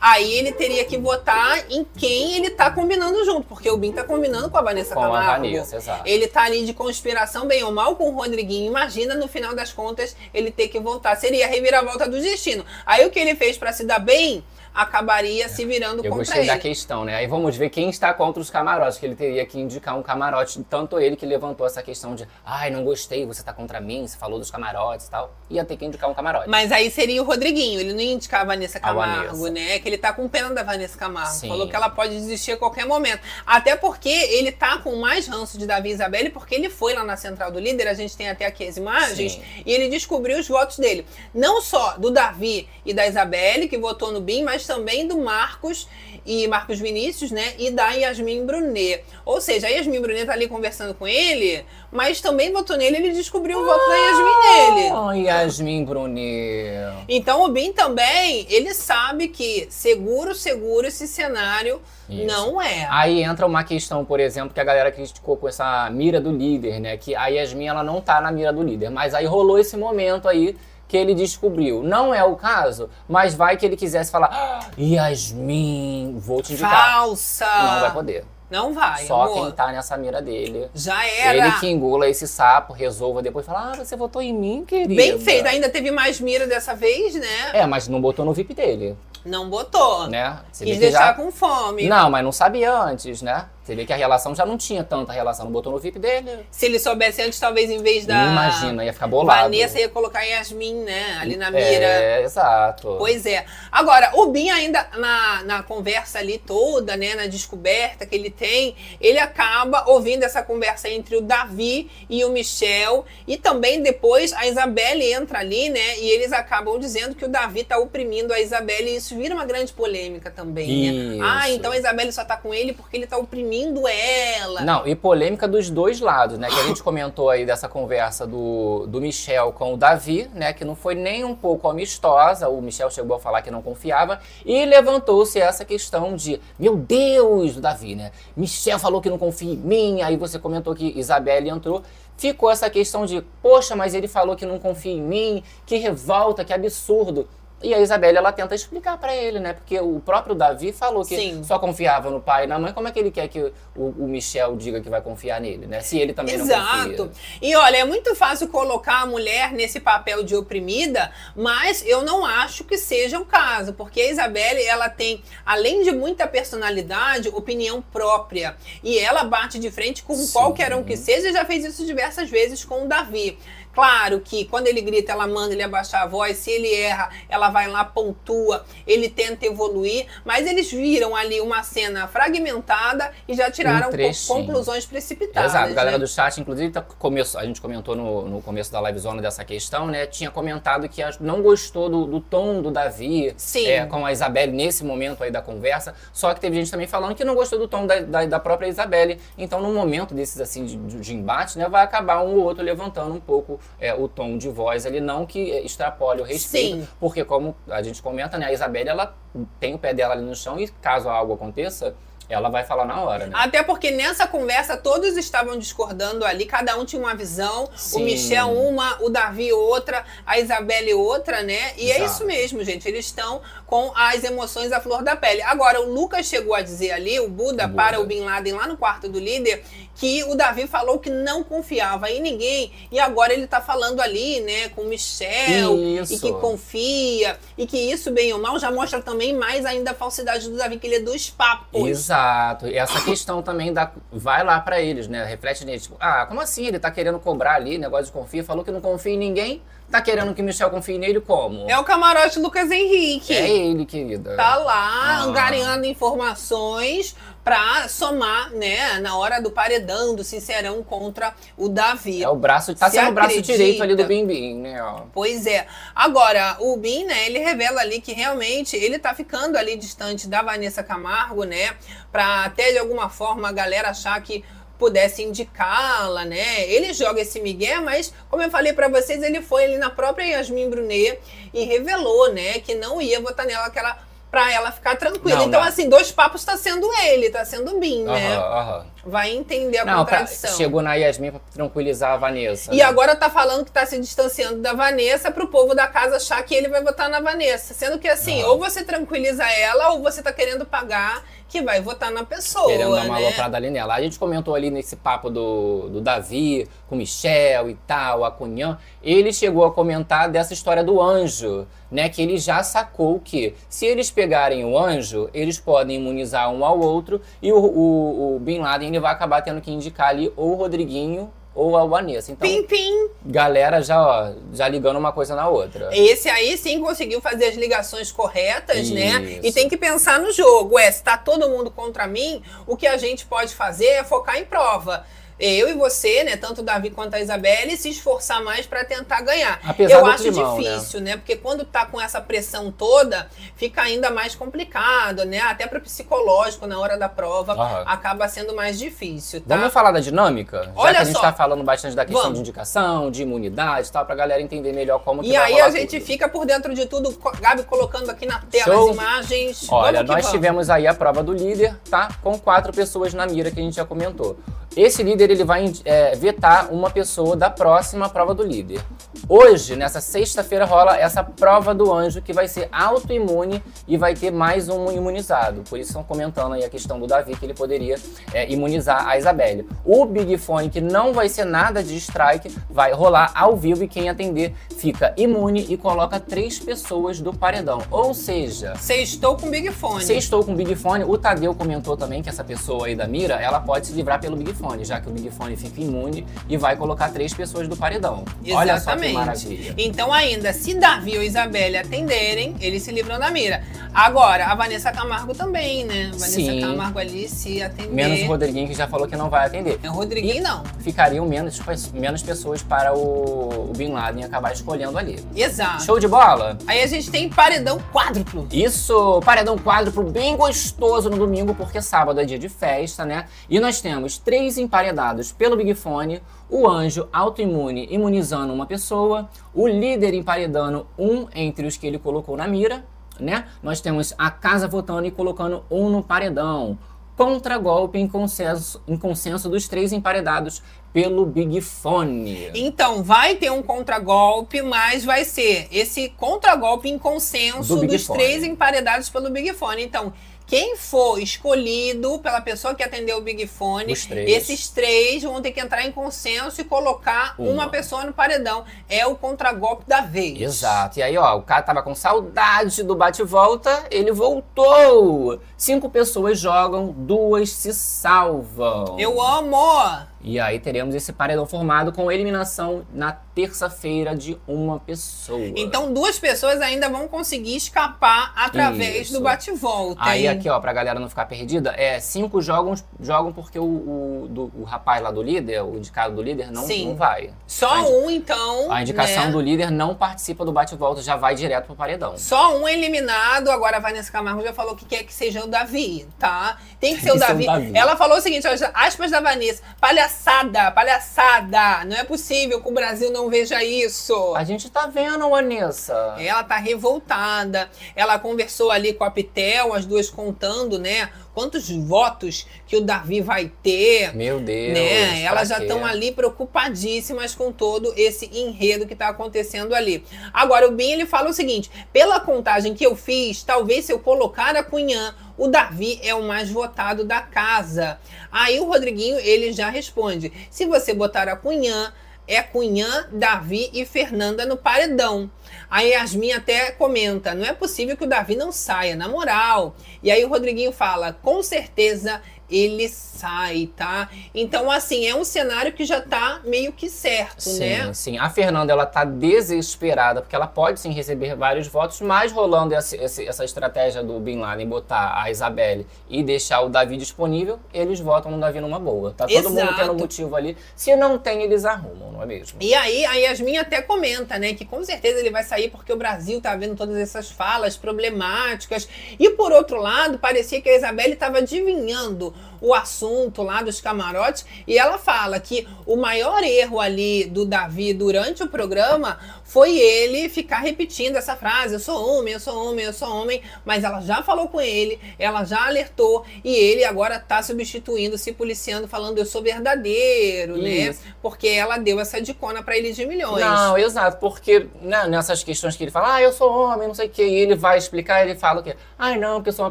Speaker 1: aí ele teria que votar em quem ele tá combinando junto, porque o Bin tá combinando com a Vanessa
Speaker 2: Com a
Speaker 1: Camargo.
Speaker 2: Vanessa, exato.
Speaker 1: Ele tá ali de conspiração, bem ou mal, com o Rodriguinho. Imagina, no final das contas, ele ter que votar. Seria a reviravolta do destino. Aí o que ele fez pra se dar bem, acabaria se virando
Speaker 2: Eu
Speaker 1: contra
Speaker 2: gostei
Speaker 1: ele.
Speaker 2: da questão, né? Aí vamos ver quem está contra os camarotes, que ele teria que indicar um camarote. Tanto ele que levantou essa questão de, ai, não gostei, você tá contra mim, você falou dos camarotes e tal. Ia ter que indicar um camarote.
Speaker 1: Mas aí seria o Rodriguinho, ele não ia indicar a Vanessa
Speaker 2: A
Speaker 1: Camargo,
Speaker 2: Vanessa.
Speaker 1: né? Que ele tá com pena da Vanessa Camargo.
Speaker 2: Sim.
Speaker 1: Falou que ela pode desistir a qualquer momento. Até porque ele tá com mais ranço de Davi e Isabelle, porque ele foi lá na central do líder, a gente tem até aqui as imagens,
Speaker 2: Sim.
Speaker 1: e ele descobriu os votos dele. Não só do Davi e da Isabelle, que votou no BIM, mas também do Marcos e Marcos Vinícius, né? E da Yasmin Brunet. Ou seja, a Yasmin Brunet tá ali conversando com ele, mas também votou nele, ele descobriu o voto da Yasmin nele.
Speaker 2: Oh, Yasmin Brunet.
Speaker 1: Então o Bin também, ele sabe que seguro, seguro esse cenário
Speaker 2: Isso.
Speaker 1: não é.
Speaker 2: Aí entra uma questão, por exemplo, que a galera criticou com essa mira do líder, né? Que a Yasmin, ela não tá na mira do líder. Mas aí rolou esse momento aí que ele descobriu. Não é o caso, mas vai que ele quisesse falar "Ah, Yasmin, vou te indicar.
Speaker 1: Falsa!
Speaker 2: Não vai poder.
Speaker 1: Não vai,
Speaker 2: Só
Speaker 1: amor.
Speaker 2: quem tá nessa mira dele.
Speaker 1: Já era.
Speaker 2: Ele que engula esse sapo, resolva depois falar, ah, você votou em mim, querida.
Speaker 1: Bem feito. Ainda teve mais mira dessa vez, né?
Speaker 2: É, mas não botou no VIP dele,
Speaker 1: Não botou.
Speaker 2: né? Você
Speaker 1: Quis deixar
Speaker 2: já...
Speaker 1: com fome.
Speaker 2: Não, mas não sabia antes, né? Você vê que a relação já não tinha tanta relação, não botou no VIP dele.
Speaker 1: Se ele soubesse antes, talvez em vez da
Speaker 2: Imagina, ia ficar bolado.
Speaker 1: Vanessa ia colocar Yasmin, né? Ali na mira.
Speaker 2: É, exato.
Speaker 1: Pois é. Agora, o Bin ainda na, na conversa ali toda, né, na descoberta que ele tem, ele acaba ouvindo essa conversa entre o Davi e o Michel e também depois a Isabelle entra ali, né, e eles acabam dizendo que o Davi tá oprimindo a Isabelle e isso vira uma grande polêmica também, né?
Speaker 2: Isso.
Speaker 1: Ah, então a Isabelle só tá com ele porque ele tá oprimindo ela.
Speaker 2: Não, e polêmica dos dois lados, né? Que a gente comentou aí dessa conversa do, do Michel com o Davi, né? Que não foi nem um pouco amistosa. O Michel chegou a falar que não confiava. E levantou-se essa questão de, meu Deus, o Davi, né? Michel falou que não confia em mim. Aí você comentou que Isabelle entrou. Ficou essa questão de, poxa, mas ele falou que não confia em mim. Que revolta, que absurdo. E a Isabelle, ela tenta explicar pra ele, né? Porque o próprio Davi falou que
Speaker 1: Sim.
Speaker 2: só confiava no pai e na mãe. Como é que ele quer que o, o Michel diga que vai confiar nele, né? Se ele também não
Speaker 1: Exato.
Speaker 2: confia.
Speaker 1: E olha, é muito fácil colocar a mulher nesse papel de oprimida, mas eu não acho que seja o caso, porque a Isabelle, ela tem, além de muita personalidade, opinião própria. E ela bate de frente com
Speaker 2: Sim.
Speaker 1: qualquer um que seja, e já fez isso diversas vezes com o Davi. Claro que quando ele grita, ela manda ele abaixar a voz. Se ele erra, ela vai lá, pontua. Ele tenta evoluir. Mas eles viram ali uma cena fragmentada e já tiraram
Speaker 2: Um
Speaker 1: conclusões precipitadas.
Speaker 2: Exato, a galera
Speaker 1: né?
Speaker 2: do chat, inclusive, tá, começou, a gente comentou no, no começo da livezona dessa questão, né? Tinha comentado que não gostou do, do tom do Davi é, com a Isabelle nesse momento aí da conversa. Só que teve gente também falando que não gostou do tom da, da, da própria Isabelle. Então, num momento desses assim de, de- de embate, né? Vai acabar um ou outro levantando um pouco é, o tom de voz ali, não que extrapole o respeito.
Speaker 1: Sim.
Speaker 2: Porque, como a gente comenta, né? A Isabelle, ela tem o pé dela ali no chão e caso algo aconteça, ela vai falar na hora, né?
Speaker 1: Até porque nessa conversa todos estavam discordando ali, cada um tinha uma visão. O
Speaker 2: Sim.
Speaker 1: Michel uma, o Davi outra, a Isabelle outra, né? E é
Speaker 2: Exato.
Speaker 1: isso mesmo, gente. Eles estão com as emoções à flor da pele. Agora, o Lucas chegou a dizer ali, o Buda,
Speaker 2: O Buda.
Speaker 1: para o Bin Laden lá no quarto do líder, que o Davi falou que não confiava em ninguém. E agora ele tá falando ali, né, com o Michel,
Speaker 2: Isso.
Speaker 1: e que confia, e que isso, bem ou mal, já mostra também mais ainda a falsidade do Davi, que ele é dos papos.
Speaker 2: Exato. E essa questão também vai lá pra eles, né? Reflete neles. Tipo, ah, como assim? Ele tá querendo cobrar ali, negócio de confia, falou que não confia em ninguém, tá querendo que o Michel confie nele como?
Speaker 1: É o camarote Lucas Henrique.
Speaker 2: É ele, querida.
Speaker 1: Tá lá
Speaker 2: Ah.
Speaker 1: angariando informações pra somar, né, na hora do paredão do Sincerão contra o Davi.
Speaker 2: É o braço, tá
Speaker 1: Se
Speaker 2: sendo o braço direito ali do Bim Bim, né? Ó.
Speaker 1: Pois é. Agora, o Bin, né, ele revela ali que realmente ele tá ficando ali distante da Vanessa Camargo, né, pra até de alguma forma a galera achar que pudesse indicá-la, né? Ele joga esse migué, mas como eu falei pra vocês, ele foi ali na própria Yasmin Brunet e revelou, né, que não ia votar nela, que ela pra ela ficar tranquila.
Speaker 2: Não,
Speaker 1: então,
Speaker 2: não.
Speaker 1: assim, dois papos tá sendo ele, tá sendo o Bin, né?
Speaker 2: Aham, aham.
Speaker 1: Vai entender a
Speaker 2: Não, pra,
Speaker 1: contradição.
Speaker 2: chegou na Yasmin pra tranquilizar a Vanessa.
Speaker 1: E
Speaker 2: né?
Speaker 1: agora tá falando que tá se distanciando da Vanessa pro povo da casa achar que ele vai votar na Vanessa. Sendo que assim,
Speaker 2: Aham.
Speaker 1: ou você tranquiliza ela, ou você tá querendo pagar que vai votar na pessoa.
Speaker 2: Querendo dar uma
Speaker 1: né?
Speaker 2: aloprada ali nela. A gente comentou ali nesse papo do, do Davi com Michel e tal, a Cunhã. Ele chegou a comentar dessa história do anjo, né? Que ele já sacou que se eles pegarem o anjo, eles podem imunizar um ao outro e o, o, o Bin Laden ele vai acabar tendo que indicar ali ou o Rodriguinho ou a Vanessa. Então,
Speaker 1: Pim, pim.
Speaker 2: galera já, ó, já ligando uma coisa na outra.
Speaker 1: Esse aí sim conseguiu fazer as ligações corretas, né?
Speaker 2: Isso.
Speaker 1: E tem que pensar no jogo. É, se tá todo mundo contra mim, o que a gente pode fazer é focar em prova. Eu e você, né, tanto o Davi quanto a Isabelle, se esforçar mais para tentar ganhar.
Speaker 2: Apesar
Speaker 1: Eu acho
Speaker 2: climão, né?
Speaker 1: difícil, né? Porque quando tá com essa pressão toda, fica ainda mais complicado, né? Até para psicológico na hora da prova,
Speaker 2: Aham.
Speaker 1: acaba sendo mais difícil, tá?
Speaker 2: Vamos falar da dinâmica? Já
Speaker 1: Olha
Speaker 2: que a gente
Speaker 1: só.
Speaker 2: tá falando bastante da questão
Speaker 1: Vamos.
Speaker 2: de indicação, de imunidade e tal, pra galera entender melhor como que
Speaker 1: E aí a gente
Speaker 2: tudo.
Speaker 1: fica por dentro de tudo, Gabi colocando aqui na tela
Speaker 2: Show.
Speaker 1: as imagens.
Speaker 2: Olha, nós
Speaker 1: vamos.
Speaker 2: tivemos aí a prova do líder, tá? Com quatro pessoas na mira que a gente já comentou. Esse líder ele vai é, vetar uma pessoa da próxima prova do líder. Hoje, nessa sexta-feira, rola essa prova do anjo que vai ser autoimune e vai ter mais um imunizado. Por isso estão comentando aí a questão do Davi que ele poderia é, imunizar a Isabelle. O Big Fone, que não vai ser nada de strike, vai rolar ao vivo e quem atender fica imune e coloca três pessoas do paredão. Ou seja,
Speaker 1: Sextou com Big Fone.
Speaker 2: se estou com o Big Fone, o Tadeu comentou também que essa pessoa aí da mira, ela pode se livrar pelo Big Fone, já que o Big Fone fica imune e vai colocar três pessoas do paredão. Olha só que
Speaker 1: Exatamente.
Speaker 2: maravilha.
Speaker 1: Então, ainda, se Davi ou Isabelle atenderem, eles se livram da mira. Agora, a Vanessa Camargo também, né? Vanessa
Speaker 2: Sim.
Speaker 1: Camargo ali, se atender.
Speaker 2: Menos o Rodriguinho que já falou que não vai atender.
Speaker 1: É o Rodriguinho, não.
Speaker 2: Ficariam menos, menos pessoas para o, o Bin Laden acabar escolhendo ali.
Speaker 1: Exato.
Speaker 2: Show de bola?
Speaker 1: Aí a gente tem paredão quádruplo.
Speaker 2: Isso, paredão quádruplo bem gostoso no domingo, porque sábado é dia de festa, né? E nós temos três emparedados pelo Big Fone, o anjo autoimune imunizando uma pessoa, o líder emparedando um entre os que ele colocou na mira, né? Nós temos a casa votando e colocando um no paredão. Contragolpe em consenso, em consenso dos três emparedados pelo Big Fone.
Speaker 1: Então, vai ter um contragolpe, mas vai ser esse contragolpe em consenso
Speaker 2: Do
Speaker 1: dos
Speaker 2: Fone.
Speaker 1: três emparedados pelo Big Fone. Então, quem for escolhido pela pessoa que atendeu o Big Fone,
Speaker 2: três.
Speaker 1: esses três vão ter que entrar em consenso e colocar
Speaker 2: Uma.
Speaker 1: uma, pessoa no paredão. É o contragolpe da vez.
Speaker 2: Exato. E aí, ó, o cara tava com saudade do bate-volta, ele voltou. Cinco pessoas jogam, duas se salvam.
Speaker 1: Eu amo!
Speaker 2: E aí teremos esse paredão formado com eliminação na terça-feira de uma pessoa.
Speaker 1: Então, duas pessoas ainda vão conseguir escapar através
Speaker 2: Isso.
Speaker 1: do bate-volta.
Speaker 2: Aí
Speaker 1: hein?
Speaker 2: aqui, ó, pra galera não ficar perdida, é cinco jogam, jogam porque o, o, do- o rapaz lá do líder, o indicado do líder, não,
Speaker 1: Sim.
Speaker 2: não vai.
Speaker 1: Só um, então.
Speaker 2: A indicação
Speaker 1: né?
Speaker 2: do líder não participa do bate-volta, já vai direto pro paredão.
Speaker 1: Só um eliminado. Agora a Vanessa Camargo já falou que quer que seja o Davi, tá? Tem que ser o Davi.
Speaker 2: Davi.
Speaker 1: Ela falou o seguinte, aspas da Vanessa. Palhaçada, palhaçada. Não é possível que o Brasil não veja isso.
Speaker 2: A gente tá vendo, Vanessa.
Speaker 1: Ela tá revoltada. Ela conversou ali com a Pitel, as duas contando, né? Quantos votos que o Davi vai ter.
Speaker 2: Meu Deus.
Speaker 1: né? Elas já estão ali preocupadíssimas com todo esse enredo que está acontecendo ali. Agora, o Bin ele fala o seguinte: pela contagem que eu fiz, talvez se eu colocar a Cunhã, o Davi é o mais votado da casa. Aí o Rodriguinho ele já responde: se você botar a Cunhã, é Cunhã, Davi e Fernanda no paredão. Aí Yasmin até comenta: não é possível que o Davi não saia, na moral. E aí o Rodriguinho fala: com certeza ele sai, tá? Então, assim, é um cenário que já tá meio que certo,
Speaker 2: Sim,
Speaker 1: né?
Speaker 2: sim. A Fernanda, ela tá desesperada, porque ela pode sim receber vários votos, mas rolando essa, essa estratégia do Bin Laden botar a Isabelle e deixar o Davi disponível, eles votam no Davi numa boa. Tá todo mundo
Speaker 1: Exato.
Speaker 2: tendo motivo ali. Se não tem, eles arrumam, não é mesmo?
Speaker 1: E aí, a Yasmin até comenta, né, que com certeza ele vai sair porque o Brasil tá vendo todas essas falas problemáticas. E por outro lado, parecia que a Isabelle estava adivinhando o assunto lá dos camarotes e ela fala que o maior erro ali do Davi durante o programa foi ele ficar repetindo essa frase: eu sou homem, eu sou homem, eu sou homem. Mas ela já falou com ele, ela já alertou e ele agora tá substituindo, se policiando, falando eu sou verdadeiro, né? Isso. né? Porque ela deu essa dicona para ele de milhões.
Speaker 2: Não, exato, porque né, nessas questões que ele fala, ah, eu sou homem, não sei o quê, e ele vai explicar, ele fala o quê? Ah, não, porque eu sou uma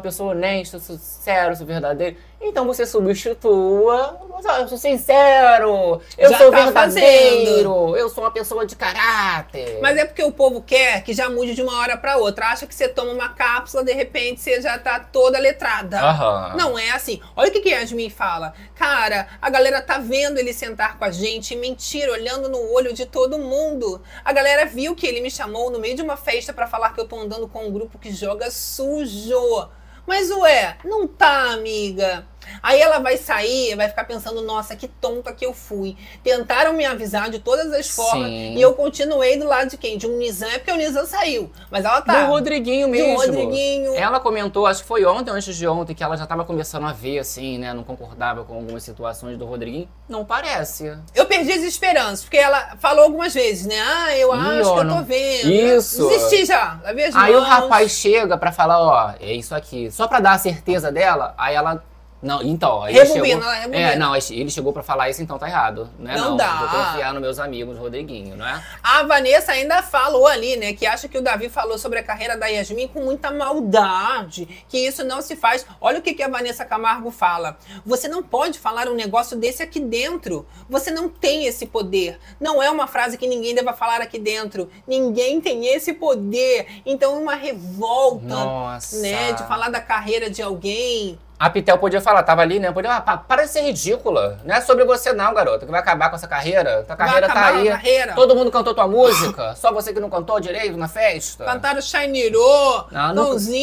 Speaker 2: pessoa honesta, sou sincero, sou verdadeiro. Então você substitua. Eu sou sincero, eu já sou tá verdadeiro, fazendo. eu sou uma pessoa de caráter.
Speaker 1: Mas é porque o povo quer que já mude de uma hora para outra. Acha que você toma uma cápsula, de repente você já tá toda letrada.
Speaker 2: Uhum.
Speaker 1: Não é assim. Olha o que, que Yasmin fala. Cara, a galera tá vendo ele sentar com a gente. Mentira, olhando no olho de todo mundo. A galera viu que ele me chamou no meio de uma festa para falar que eu tô andando com um grupo que joga sujo. Mas ué, não tá, amiga. Aí ela vai sair, vai ficar pensando, nossa, que tonta que eu fui. Tentaram me avisar de todas as formas Sim. e eu continuei do lado de quem? De um Nizam, é porque o Nizam saiu. Mas ela tá.
Speaker 2: Do Rodriguinho mesmo.
Speaker 1: Do Rodriguinho.
Speaker 2: Ela comentou, acho que foi ontem ou antes de ontem, que ela já tava começando a ver, assim, né? Não concordava com algumas situações do Rodriguinho. Não parece.
Speaker 1: Eu perdi as esperanças, porque ela falou algumas vezes, né? Ah, eu acho que eu tô vendo.
Speaker 2: Isso.
Speaker 1: Desisti já.
Speaker 2: Aí mãos. o rapaz chega pra falar, ó, é isso aqui. Só pra dar a certeza dela, aí ela não, então, aí
Speaker 1: rebobina, chegou,
Speaker 2: rebobina. É, não, ele chegou para falar isso, então tá errado, né? Não, não dá. Vou confiar nos meus amigos Rodriguinho, não é?
Speaker 1: A Vanessa ainda falou ali, né, que acha que o Davi falou sobre a carreira da Yasmin com muita maldade, que isso não se faz. Olha o que, que a Vanessa Camargo fala. Você não pode falar um negócio desse aqui dentro. Você não tem esse poder. Não é uma frase que ninguém deva falar aqui dentro. Ninguém tem esse poder. Então, uma revolta,
Speaker 2: Nossa.
Speaker 1: né, de falar da carreira de alguém
Speaker 2: a Pitel podia falar, tava ali, né? Podia, ah, para de ser ridícula. Não é sobre você não, garoto, que vai acabar com essa carreira. Tua carreira tá aí.
Speaker 1: Carreira.
Speaker 2: Todo mundo cantou tua música. Só você que não cantou direito na festa.
Speaker 1: Cantaram Shiniro,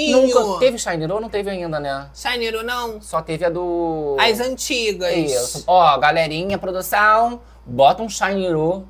Speaker 1: Nunca,
Speaker 2: nunca teve Shiniro? Não teve ainda, né?
Speaker 1: Shiniro não.
Speaker 2: Só teve a do...
Speaker 1: As antigas.
Speaker 2: Isso. Ó, galerinha, produção... Bota um Shiny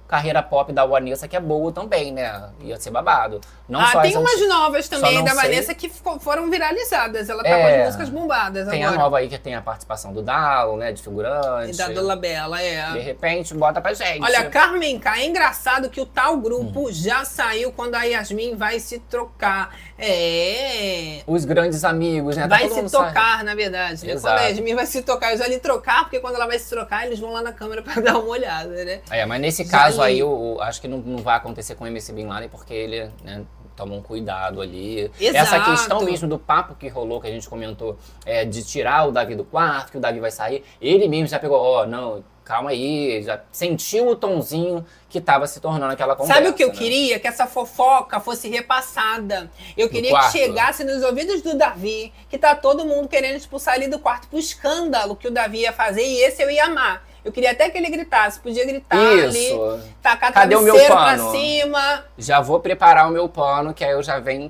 Speaker 2: carreira pop da Vanessa, que é boa também, né? Ia ser babado.
Speaker 1: Não ah, tem umas novas também da Vanessa que foram viralizadas. Ela tá é, com as é. músicas bombadas
Speaker 2: tem
Speaker 1: agora.
Speaker 2: Tem a nova aí que tem a participação do Dalo, né? De figurante.
Speaker 1: E da Dula Bela, é.
Speaker 2: De repente, bota pra gente.
Speaker 1: Olha, Carmen K, é engraçado que o tal grupo hum. já saiu quando a Yasmin vai se trocar. É.
Speaker 2: Os grandes amigos, né?
Speaker 1: Tá vai se tocar, na verdade. Né? Quando a Yasmin vai se tocar, eu já lhe trocar, porque quando ela vai se trocar, eles vão lá na câmera pra dar uma olhada, né?
Speaker 2: É, mas nesse já caso aí, acho que não, não vai acontecer com o MC Bin Laden, porque ele, né? toma um cuidado ali.
Speaker 1: Exato.
Speaker 2: Essa questão mesmo do papo que rolou, que a gente comentou, é, de tirar o Davi do quarto, que o Davi vai sair, ele mesmo já pegou, ó, oh, não, calma aí, já sentiu o tonzinho que estava se tornando aquela conversa.
Speaker 1: Sabe o que eu
Speaker 2: né?
Speaker 1: queria? Que essa fofoca fosse repassada. Eu queria que chegasse nos ouvidos do Davi, que tá todo mundo querendo expulsar ele do quarto pro escândalo que o Davi ia fazer, e esse eu ia amar. Eu queria até que ele gritasse, podia gritar
Speaker 2: Isso.
Speaker 1: ali, tacar
Speaker 2: Cadê o meu pano?
Speaker 1: pra cima.
Speaker 2: Já vou preparar o meu pano, que aí eu já venho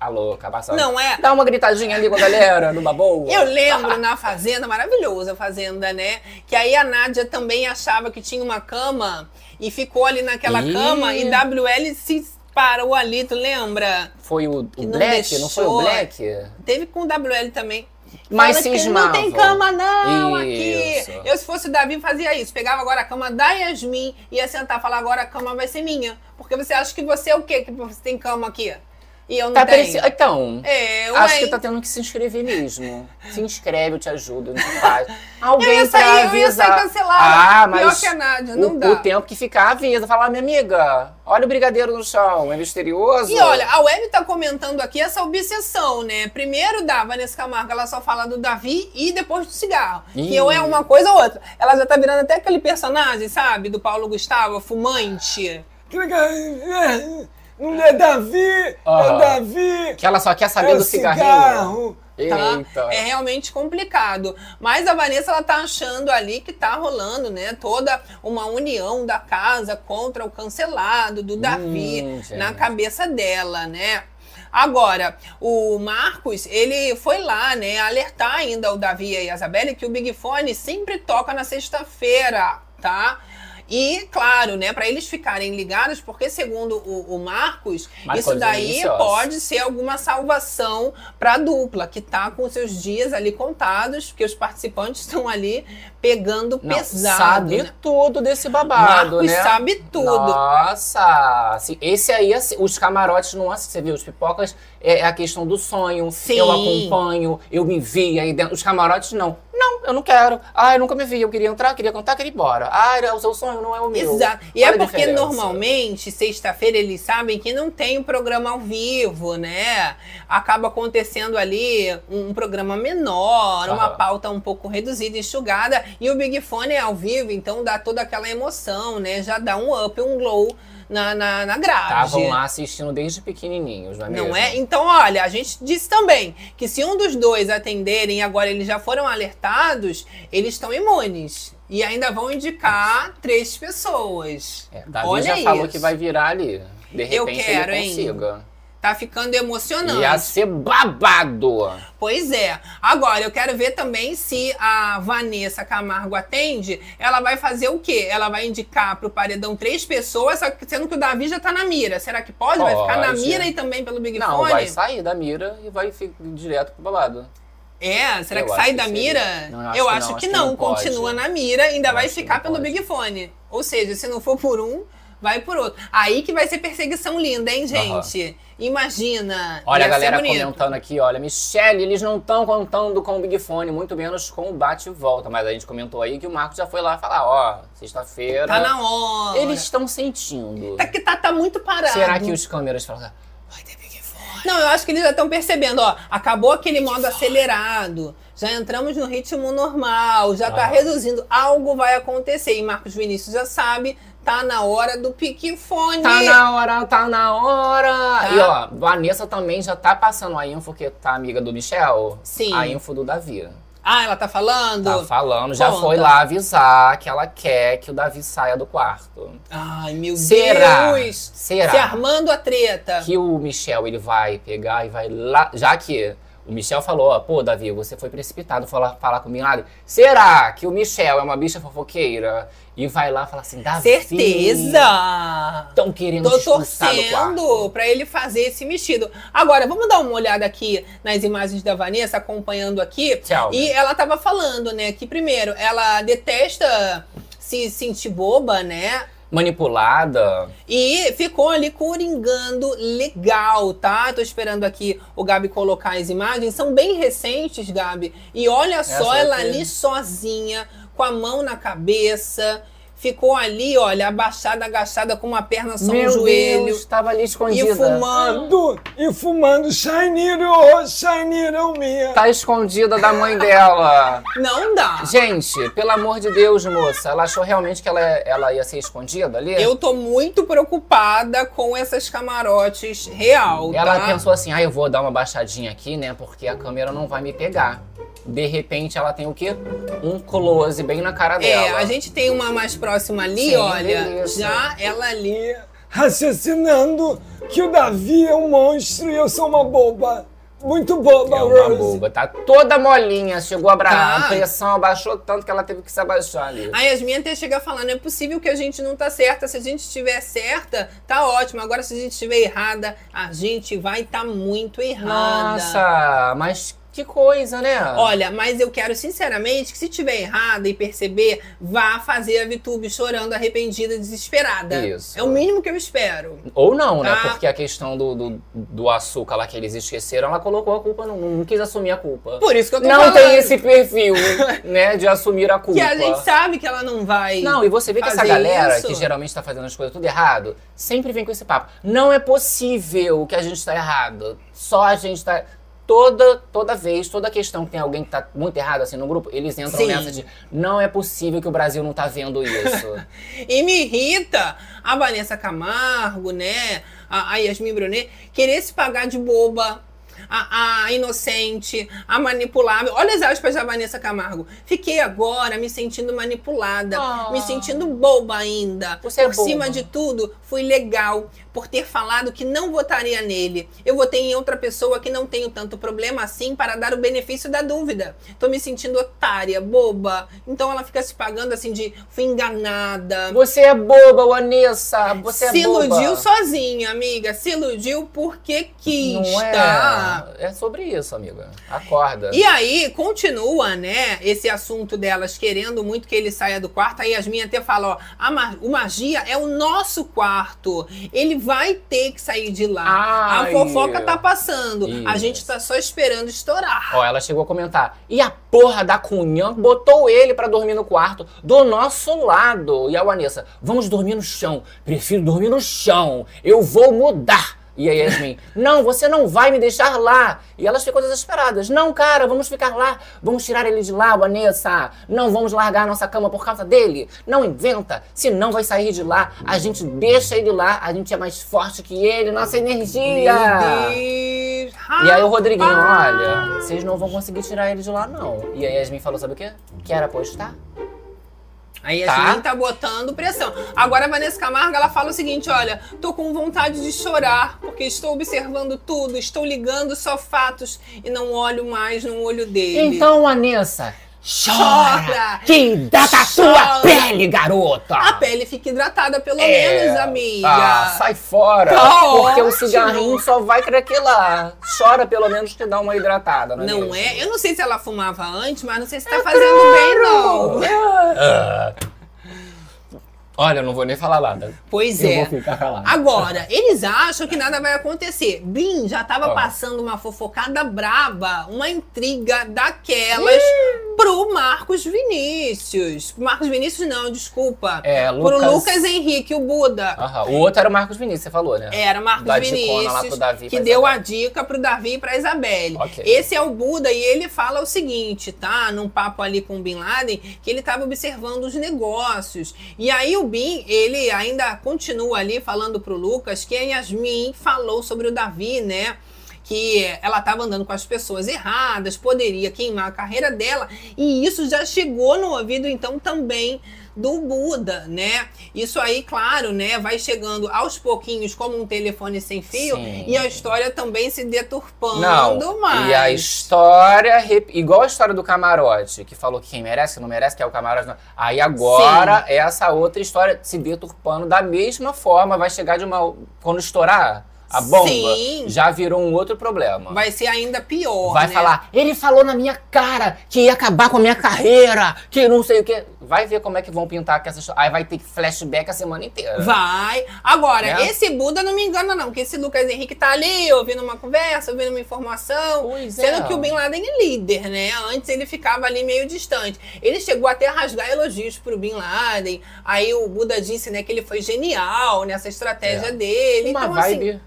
Speaker 2: a louca passando.
Speaker 1: Não é?
Speaker 2: Dá uma gritadinha ali com a galera, numa boa.
Speaker 1: Eu lembro na Fazenda, maravilhosa a Fazenda, né? Que aí a Nádia também achava que tinha uma cama e ficou ali naquela Ih. cama e WL se parou ali, tu lembra?
Speaker 2: Foi o, o Black? Não, não foi o Black?
Speaker 1: Teve com o WL também.
Speaker 2: Mas cismava.
Speaker 1: Não tem cama não isso. aqui. Eu, se fosse o Davi, fazia isso. Pegava agora a cama da Yasmin, ia sentar e falar, agora a cama vai ser minha. Porque você acha que você é o quê? Que você tem cama aqui? E eu não
Speaker 2: tá
Speaker 1: tenho. Preci...
Speaker 2: Então,
Speaker 1: é,
Speaker 2: acho que tá tendo que se inscrever mesmo. Se inscreve, eu te ajudo, não faz. Alguém eu ia sair, pra avisar. Eu ia
Speaker 1: sair cancelada. Ah, mas Pior que a Nádia, não
Speaker 2: o,
Speaker 1: dá.
Speaker 2: O tempo que ficar, avisa. Fala, minha amiga, olha o brigadeiro no chão, é misterioso.
Speaker 1: E olha, a Web tá comentando aqui essa obsessão, né? Primeiro da Vanessa Camargo, ela só fala do Davi e depois do cigarro. Ih. Que ou é uma coisa ou outra. Ela já tá virando até aquele personagem, sabe? Do Paulo Gustavo, fumante. Não é Davi, uhum. é Davi.
Speaker 2: Que ela só quer saber é do cigarrinho.
Speaker 1: Tá? É realmente complicado. Mas a Vanessa ela tá achando ali que tá rolando, né? Toda uma união da casa contra o cancelado do Davi hum, na cabeça dela, né? Agora, o Marcos, ele foi lá, né, alertar ainda o Davi e a Isabelle que o Big Fone sempre toca na sexta-feira, tá? E, claro, né, para eles ficarem ligados, porque segundo o, o Marcos,
Speaker 2: Marcos
Speaker 1: isso daí
Speaker 2: Vinicius.
Speaker 1: pode ser alguma salvação para a dupla, que tá com seus dias ali contados, porque os participantes estão ali pegando
Speaker 2: Não,
Speaker 1: pesado.
Speaker 2: sabe
Speaker 1: né?
Speaker 2: tudo desse babado,
Speaker 1: Marcos
Speaker 2: né?
Speaker 1: sabe tudo.
Speaker 2: Nossa! assim, esse aí, assim, os camarotes não assistem, você viu? Os pipocas é, é a questão do sonho.
Speaker 1: Sim.
Speaker 2: Eu acompanho, eu me vi aí dentro. Os camarotes não. Não, eu não quero. Ah, eu nunca me vi. Eu queria entrar, queria contar, queria ir embora. Ah, o seu sonho, não é o meu.
Speaker 1: Exato. E
Speaker 2: Olha
Speaker 1: é porque normalmente, sexta-feira, eles sabem que não tem um programa ao vivo, né? Acaba acontecendo ali um, programa menor, uma pauta um pouco reduzida, enxugada. E o Big Fone é ao vivo, então dá toda aquela emoção, né? Já dá um up, um glow na, na, na grade.
Speaker 2: Estavam lá assistindo desde pequenininhos, não é mesmo?
Speaker 1: Não é? Então, olha, a gente disse também que se um dos dois atenderem e agora eles já foram alertados, eles estão imunes. E ainda vão indicar três pessoas.
Speaker 2: É, Davi
Speaker 1: Olha
Speaker 2: já falou
Speaker 1: isso.
Speaker 2: que vai virar ali. De repente
Speaker 1: Eu quero,
Speaker 2: ele
Speaker 1: hein? Tá ficando emocionante.
Speaker 2: Ia ser babado.
Speaker 1: Pois é. Agora, eu quero ver também se a Vanessa Camargo atende. Ela vai fazer o quê? Ela vai indicar pro paredão três pessoas, sendo que o Davi já tá na mira. Será que pode? Vai ficar na
Speaker 2: Pode.
Speaker 1: mira e também pelo Big
Speaker 2: Não,
Speaker 1: Fone?
Speaker 2: vai sair da mira e vai direto pro babado.
Speaker 1: É, será
Speaker 2: Eu
Speaker 1: que sai
Speaker 2: que
Speaker 1: da
Speaker 2: seria.
Speaker 1: mira?
Speaker 2: Não, eu acho
Speaker 1: eu
Speaker 2: que
Speaker 1: acho
Speaker 2: não,
Speaker 1: que
Speaker 2: acho que
Speaker 1: não,
Speaker 2: não pode.
Speaker 1: continua na mira, ainda
Speaker 2: Eu
Speaker 1: vai ficar
Speaker 2: não
Speaker 1: pelo
Speaker 2: pode.
Speaker 1: Big Fone. Ou seja, se não for por um, vai por outro. Aí que vai ser perseguição linda, hein, gente? Imagina.
Speaker 2: Olha a galera comentando aqui, olha, Michelle, eles não estão contando com o Big Fone, muito menos com o bate e volta. Mas a gente comentou aí que o Marcos já foi lá falar, ó, sexta-feira.
Speaker 1: Tá na hora.
Speaker 2: Eles estão sentindo.
Speaker 1: Tá que tá, tá muito parado.
Speaker 2: Será que os câmeras falam, vai ter Big Fone?
Speaker 1: Não, eu acho que eles já estão percebendo, ó. Acabou aquele modo acelerado. Já entramos no ritmo normal, já tá
Speaker 2: Ah.
Speaker 1: reduzindo. Algo vai acontecer. E Marcos Vinícius já sabe, tá na hora do pique fone.
Speaker 2: Tá na hora, tá na hora.
Speaker 1: Tá.
Speaker 2: E ó, Vanessa também já tá passando a info, que tá amiga do Michel.
Speaker 1: Sim.
Speaker 2: A info do Davi.
Speaker 1: Ah, ela tá falando?
Speaker 2: Tá falando, já
Speaker 1: Conta.
Speaker 2: foi lá avisar que ela quer que o Davi saia do quarto.
Speaker 1: Ai, meu
Speaker 2: Será?
Speaker 1: Deus.
Speaker 2: Será?
Speaker 1: Se armando a treta.
Speaker 2: que o Michel ele vai pegar e vai lá, já que o Michel falou, ó, pô, Davi, você foi precipitado falar, falar com o Laden. Será que o Michel é uma bicha fofoqueira e vai lá falar assim, Davi?
Speaker 1: Certeza!
Speaker 2: Estão querendo
Speaker 1: Tô torcendo pra ele fazer esse mexido. Agora, vamos dar uma olhada aqui nas imagens da Vanessa, acompanhando aqui.
Speaker 2: Tchau.
Speaker 1: E ela tava falando, né, que primeiro, ela detesta se sentir boba, né?
Speaker 2: Manipulada.
Speaker 1: E ficou ali coringando legal, tá? Tô esperando aqui o Gabi colocar as imagens. São bem recentes, Gabi. E olha só
Speaker 2: Essa
Speaker 1: ela
Speaker 2: aqui.
Speaker 1: ali sozinha, com a mão na cabeça. Ficou ali, olha, abaixada, agachada, com uma perna só
Speaker 2: Meu
Speaker 1: no joelho.
Speaker 2: Deus, tava ali escondida.
Speaker 1: E fumando.
Speaker 3: E fumando Shiny Ro, Shiny Ro minha.
Speaker 2: Tá escondida da mãe dela.
Speaker 1: Não dá.
Speaker 2: Gente, pelo amor de Deus, moça. Ela achou realmente que ela, ela ia ser escondida ali?
Speaker 1: Eu tô muito preocupada com essas camarotes real,
Speaker 2: Ela
Speaker 1: tá?
Speaker 2: pensou assim, ah, eu vou dar uma baixadinha aqui, né? Porque a câmera não vai me pegar. De repente ela tem o quê? Um close bem na cara
Speaker 1: É,
Speaker 2: dela.
Speaker 1: a gente tem uma mais próxima ali,
Speaker 2: Sim,
Speaker 1: olha. Já ela ali.
Speaker 3: Raciocinando que o Davi é um monstro e eu sou uma boba. Muito boba,
Speaker 2: É uma
Speaker 3: Rose.
Speaker 2: boba, tá toda molinha, chegou a.
Speaker 1: Tá.
Speaker 2: a pressão abaixou tanto que ela teve que se abaixar ali.
Speaker 1: A Yasmin até chega a falar, não é possível que a gente não tá certa. Se a gente estiver certa, tá ótimo. Agora, se a gente estiver errada, a gente vai estar muito errada.
Speaker 2: Nossa, mas que coisa, né?
Speaker 1: Olha, mas eu quero sinceramente que se tiver errada e perceber, vá fazer a VTube chorando, arrependida, desesperada.
Speaker 2: Isso.
Speaker 1: É o mínimo que eu espero.
Speaker 2: Ou não, né?
Speaker 1: Tá.
Speaker 2: Porque a questão do, do, do açúcar lá que eles esqueceram, ela colocou a culpa, não, não quis assumir a culpa.
Speaker 1: Por isso que eu tô
Speaker 2: Não
Speaker 1: falando.
Speaker 2: tem esse perfil, né, de assumir a culpa.
Speaker 1: Que a gente sabe que ela não vai.
Speaker 2: Não, e você vê que essa galera
Speaker 1: isso.
Speaker 2: que geralmente tá fazendo as coisas tudo errado, sempre vem com esse papo. Não é possível que a gente tá errado. Só a gente tá. Toda, toda vez, toda questão que tem alguém que tá muito errado assim no grupo, eles entram
Speaker 1: Sim.
Speaker 2: nessa de não é possível que o Brasil não tá vendo isso.
Speaker 1: E me irrita a Vanessa Camargo, né? A, a Yasmin Brunet, querer se pagar de boba. a, a inocente, a manipulável. Olha as aspas da Vanessa Camargo. Fiquei agora me sentindo manipulada,
Speaker 2: Ah.
Speaker 1: me sentindo boba ainda.
Speaker 2: Você é
Speaker 1: Por cima
Speaker 2: boba.
Speaker 1: de tudo, fui legal por ter falado que não votaria nele. Eu votei em outra pessoa que não tenho tanto problema assim para dar o benefício da dúvida. Tô me sentindo otária, boba. Então ela fica se pagando assim de fui enganada.
Speaker 2: Você é boba, Vanessa. Você
Speaker 1: se
Speaker 2: é boba.
Speaker 1: iludiu sozinha, amiga. Se iludiu porque quis,
Speaker 2: Não é.
Speaker 1: tá?
Speaker 2: É sobre isso, amiga. Acorda.
Speaker 1: E aí, continua, né, esse assunto delas querendo muito que ele saia do quarto. Aí Yasmin até fala, ó, a ma- o magia é o nosso quarto. Ele vai ter que sair de lá.
Speaker 2: Ai.
Speaker 1: a fofoca tá passando. A
Speaker 2: Isso.
Speaker 1: gente tá só esperando estourar.
Speaker 2: Ó, ela chegou a comentar. E a porra da Cunhã botou ele pra dormir no quarto do nosso lado. E a Vanessa, vamos dormir no chão. Prefiro dormir no chão. Eu vou mudar. E a Yasmin, não, você não vai me deixar lá. E elas ficam desesperadas. Não, cara, vamos ficar lá. Vamos tirar ele de lá, Vanessa. Não vamos largar a nossa cama por causa dele. Não inventa. Se não vai sair de lá, a gente deixa ele lá. A gente é mais forte que ele. Nossa energia. E aí o Rodriguinho, olha, vocês não vão conseguir tirar ele de lá, não. E aí a Yasmin falou, sabe o quê? Que era apostar.
Speaker 1: Aí a
Speaker 2: Tá.
Speaker 1: Yasmin tá botando pressão. Agora a Vanessa Camargo, ela fala o seguinte, olha, tô com vontade de chorar, porque estou observando tudo, estou ligando só fatos e não olho mais no olho dele.
Speaker 2: Então, Vanessa, chora!
Speaker 1: Chora!
Speaker 2: Que hidrata a sua pele, garota!
Speaker 1: A pele fica hidratada, pelo
Speaker 2: É.
Speaker 1: menos, amiga.
Speaker 2: Ah, sai fora!
Speaker 1: Tá
Speaker 2: porque o
Speaker 1: ótimo.
Speaker 2: cigarrinho só vai craquelar. Chora pelo menos que dá uma hidratada, não é
Speaker 1: Não
Speaker 2: mesmo?
Speaker 1: é? Eu não sei se ela fumava antes, mas não sei se tá fazendo bem, não.
Speaker 2: Ah. Olha, eu não vou nem falar nada.
Speaker 1: Pois
Speaker 2: Eu
Speaker 1: é.
Speaker 2: vou ficar calado.
Speaker 1: Agora, eles acham que nada vai acontecer. Bin já tava
Speaker 2: Ó.
Speaker 1: passando uma fofocada braba, uma intriga daquelas pro Marcos Vinícius. Marcos Vinícius não, desculpa.
Speaker 2: É,
Speaker 1: Pro
Speaker 2: Lucas-
Speaker 1: Lucas Henrique, o Buda.
Speaker 2: Aham, O outro era o Marcos Vinícius, você falou, né?
Speaker 1: Era Marcos
Speaker 2: Da dicona lá
Speaker 1: Vinícius,
Speaker 2: pro Davi,
Speaker 1: que deu
Speaker 2: Isabelle.
Speaker 1: a dica pro Davi e pra Isabelle.
Speaker 2: Ok.
Speaker 1: Esse é o Buda e ele fala o seguinte, tá? Num papo ali com o Bin Laden, que ele tava observando os negócios. E aí o Bin, ele ainda continua ali falando pro Lucas que a Yasmin falou sobre o Davi, né? Que ela estava andando com as pessoas erradas, poderia queimar a carreira dela, e isso já chegou no ouvido, então, também do Buda, né? Isso aí, claro, né? Vai chegando aos pouquinhos como um telefone sem fio
Speaker 2: Sim.
Speaker 1: e a história também se deturpando
Speaker 2: Não,
Speaker 1: mais.
Speaker 2: e a história, igual a história do camarote, que falou que quem merece, que não merece, que é o camarote. não. Aí agora, essa outra história se deturpando da mesma forma, vai chegar de uma. Quando estourar a bomba,
Speaker 1: Sim.
Speaker 2: já virou um outro problema.
Speaker 1: Vai ser ainda pior,
Speaker 2: Vai
Speaker 1: né?
Speaker 2: falar, ele falou na minha cara que ia acabar com a minha carreira, que não sei o quê. Vai ver como é que vão pintar que essa história. Aí vai ter flashback a semana inteira.
Speaker 1: Vai. Agora,
Speaker 2: Né?
Speaker 1: esse Buda não me engana, não, porque esse Lucas Henrique tá ali ouvindo uma conversa, ouvindo uma informação.
Speaker 2: Pois
Speaker 1: sendo
Speaker 2: é.
Speaker 1: que o Bin Laden é líder, né? Antes ele ficava ali meio distante. Ele chegou até a rasgar elogios pro Bin Laden. Aí o Buda disse, né, que ele foi genial nessa estratégia
Speaker 2: É.
Speaker 1: dele.
Speaker 2: Uma
Speaker 1: então,
Speaker 2: vibe
Speaker 1: assim,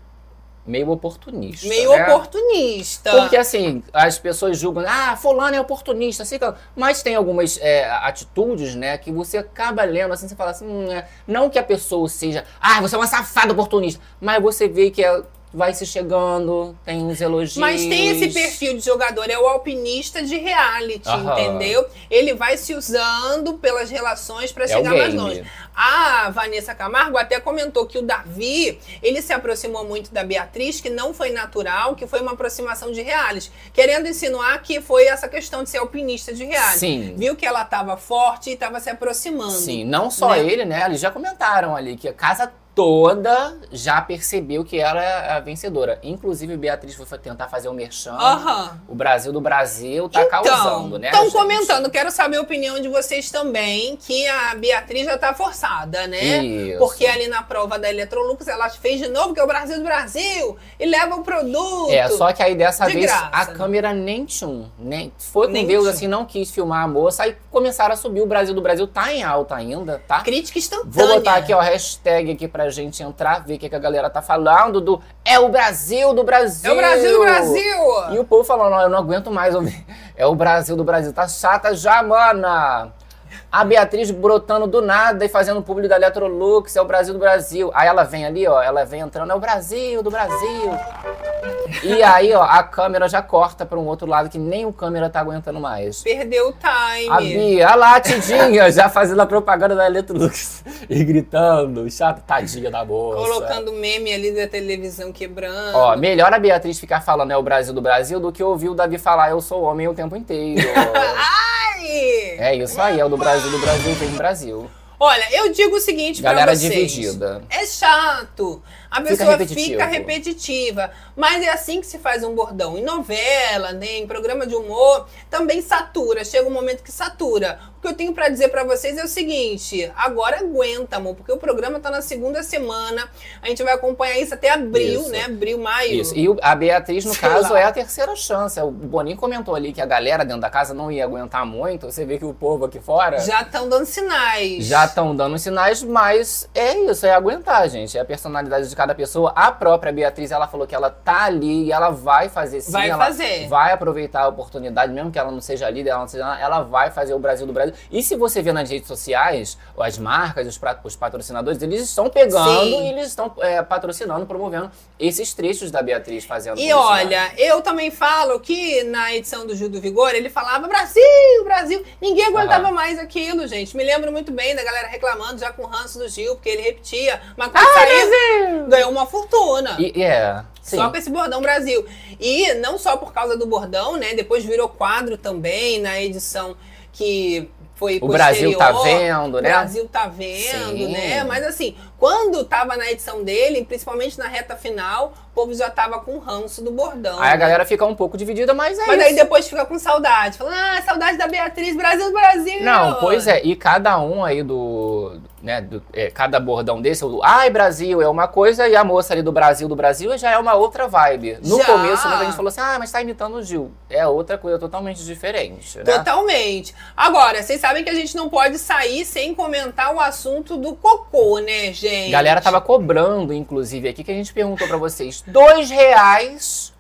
Speaker 2: meio oportunista.
Speaker 1: meio
Speaker 2: né?
Speaker 1: oportunista.
Speaker 2: Porque assim, as pessoas julgam, ah, fulano é oportunista, assim, mas tem algumas é, atitudes, né, que você acaba lendo, assim, você fala assim, hum, é, não que a pessoa seja, ah, você é uma safada oportunista, mas você vê que é- vai se chegando, tem uns elogios.
Speaker 1: Mas tem esse perfil de jogador, é o alpinista de reality,
Speaker 2: Aham.
Speaker 1: entendeu? Ele vai se usando pelas relações para
Speaker 2: É
Speaker 1: chegar mais longe. A Vanessa Camargo até comentou que o Davi, ele se aproximou muito da Beatriz, que não foi natural, que foi uma aproximação de reality, querendo insinuar que foi essa questão de ser alpinista de reality.
Speaker 2: Sim.
Speaker 1: Viu que ela estava forte e estava se aproximando.
Speaker 2: Sim, não só
Speaker 1: né?
Speaker 2: ele, né, eles já comentaram ali que a casa toda já percebeu que ela é a vencedora. Inclusive, Beatriz foi tentar fazer o merchan.
Speaker 1: Aham.
Speaker 2: O Brasil do Brasil tá
Speaker 1: Então,
Speaker 2: causando, né?
Speaker 1: Estão comentando, quero saber a opinião de vocês também, que a Beatriz já tá forçada, né?
Speaker 2: Isso.
Speaker 1: Porque ali na prova da Electrolux ela fez de novo, que é o Brasil do Brasil, e leva o produto.
Speaker 2: É, só que aí dessa
Speaker 1: De
Speaker 2: vez
Speaker 1: graça,
Speaker 2: a
Speaker 1: né?
Speaker 2: câmera nem tchum, nem foi com
Speaker 1: Nem
Speaker 2: Deus
Speaker 1: tchum.
Speaker 2: assim, não quis filmar a moça, aí começaram a subir. O Brasil do Brasil tá em alta ainda, tá?
Speaker 1: Crítica instantânea.
Speaker 2: Vou botar aqui, ó, hashtag aqui pra gente entrar, ver o que, que a galera tá falando do É o Brasil do Brasil!
Speaker 1: É o Brasil do Brasil!
Speaker 2: E o povo falando, eu não aguento mais ouvir. É o Brasil do Brasil, tá chata já, mana! A Beatriz brotando do nada e fazendo público da Electrolux, é o Brasil do Brasil. Aí ela vem ali, ó, ela vem entrando, é o Brasil do Brasil. E aí, ó, a câmera já corta para um outro lado que nem o câmera tá aguentando mais.
Speaker 1: Perdeu o time.
Speaker 2: A Bia, a lá, Tidinha, já fazendo a propaganda da Electrolux e gritando, chato, tadinha da moça.
Speaker 1: Colocando meme ali da televisão quebrando.
Speaker 2: Ó, melhor a Beatriz ficar falando é o Brasil do Brasil do que ouvir o Davi falar eu sou homem o tempo inteiro.
Speaker 1: Ai!
Speaker 2: É isso aí, é o do Brasil do Brasil vem Brasil.
Speaker 1: Olha, eu digo o seguinte
Speaker 2: Galera
Speaker 1: pra vocês.
Speaker 2: dividida.
Speaker 1: É chato. A
Speaker 2: Fica
Speaker 1: pessoa
Speaker 2: repetitivo.
Speaker 1: fica repetitiva. Mas é assim que se faz um bordão. Em novela, né, em programa de humor, também satura. Chega um momento que satura. O que eu tenho pra dizer pra vocês é o seguinte: agora aguenta, amor, porque o programa tá na segunda semana. A gente vai acompanhar isso até abril,
Speaker 2: Isso.
Speaker 1: né? Abril, maio.
Speaker 2: Isso. E a Beatriz, no
Speaker 1: Sei
Speaker 2: caso,
Speaker 1: lá.
Speaker 2: é a terceira chance. O Boninho comentou ali que a galera dentro da casa não ia aguentar muito. Você vê que o povo aqui fora
Speaker 1: Já estão dando sinais.
Speaker 2: já estão dando sinais, mas é isso, é aguentar, gente. É a personalidade de cada pessoa. A própria Beatriz, ela falou que ela tá ali e ela vai fazer sim.
Speaker 1: Vai
Speaker 2: ela
Speaker 1: fazer.
Speaker 2: Vai aproveitar a oportunidade, mesmo que ela não seja líder, ela não seja ela vai fazer o Brasil do Brasil. E se você vê nas redes sociais, as marcas, os, os patrocinadores, eles estão pegando
Speaker 1: Sim.
Speaker 2: e eles estão é, patrocinando, promovendo esses trechos da Beatriz fazendo.
Speaker 1: E olha, eu também falo que na edição do Gil do Vigor ele falava Brasil, Brasil. Ninguém aguentava mais aquilo, gente. Me lembro muito bem da galera reclamando já com o ranço do Gil, porque ele repetia. Mas quando saiu, ganhou uma fortuna.
Speaker 2: E, é. Sim.
Speaker 1: Só com esse bordão Brasil. E não só por causa do bordão, né? Depois virou quadro também na edição que foi
Speaker 2: O Brasil tá vendo, né?
Speaker 1: O Brasil tá vendo,
Speaker 2: Sim.
Speaker 1: né? Mas assim, quando tava na edição dele, principalmente na reta final, o povo já tava com ranço do bordão.
Speaker 2: Aí a
Speaker 1: né?
Speaker 2: galera fica um pouco dividida, mas é
Speaker 1: Mas
Speaker 2: isso.
Speaker 1: aí depois fica com saudade. Falando, ah, saudade da Beatriz, Brasil Brasil.
Speaker 2: Não, pois é, e cada um aí do. Né, do- é, cada bordão desse, o Ai Brasil é uma coisa, e a moça ali do Brasil do Brasil já é uma outra vibe. No
Speaker 1: Já.
Speaker 2: começo, muita gente falou assim: ah, mas tá imitando o Gil. É outra coisa totalmente diferente, né?
Speaker 1: Totalmente. Agora, vocês sabem que a gente não pode sair sem comentar o assunto do cocô, né, gente?
Speaker 2: Galera tava cobrando, inclusive, aqui que a gente perguntou pra vocês: dois reais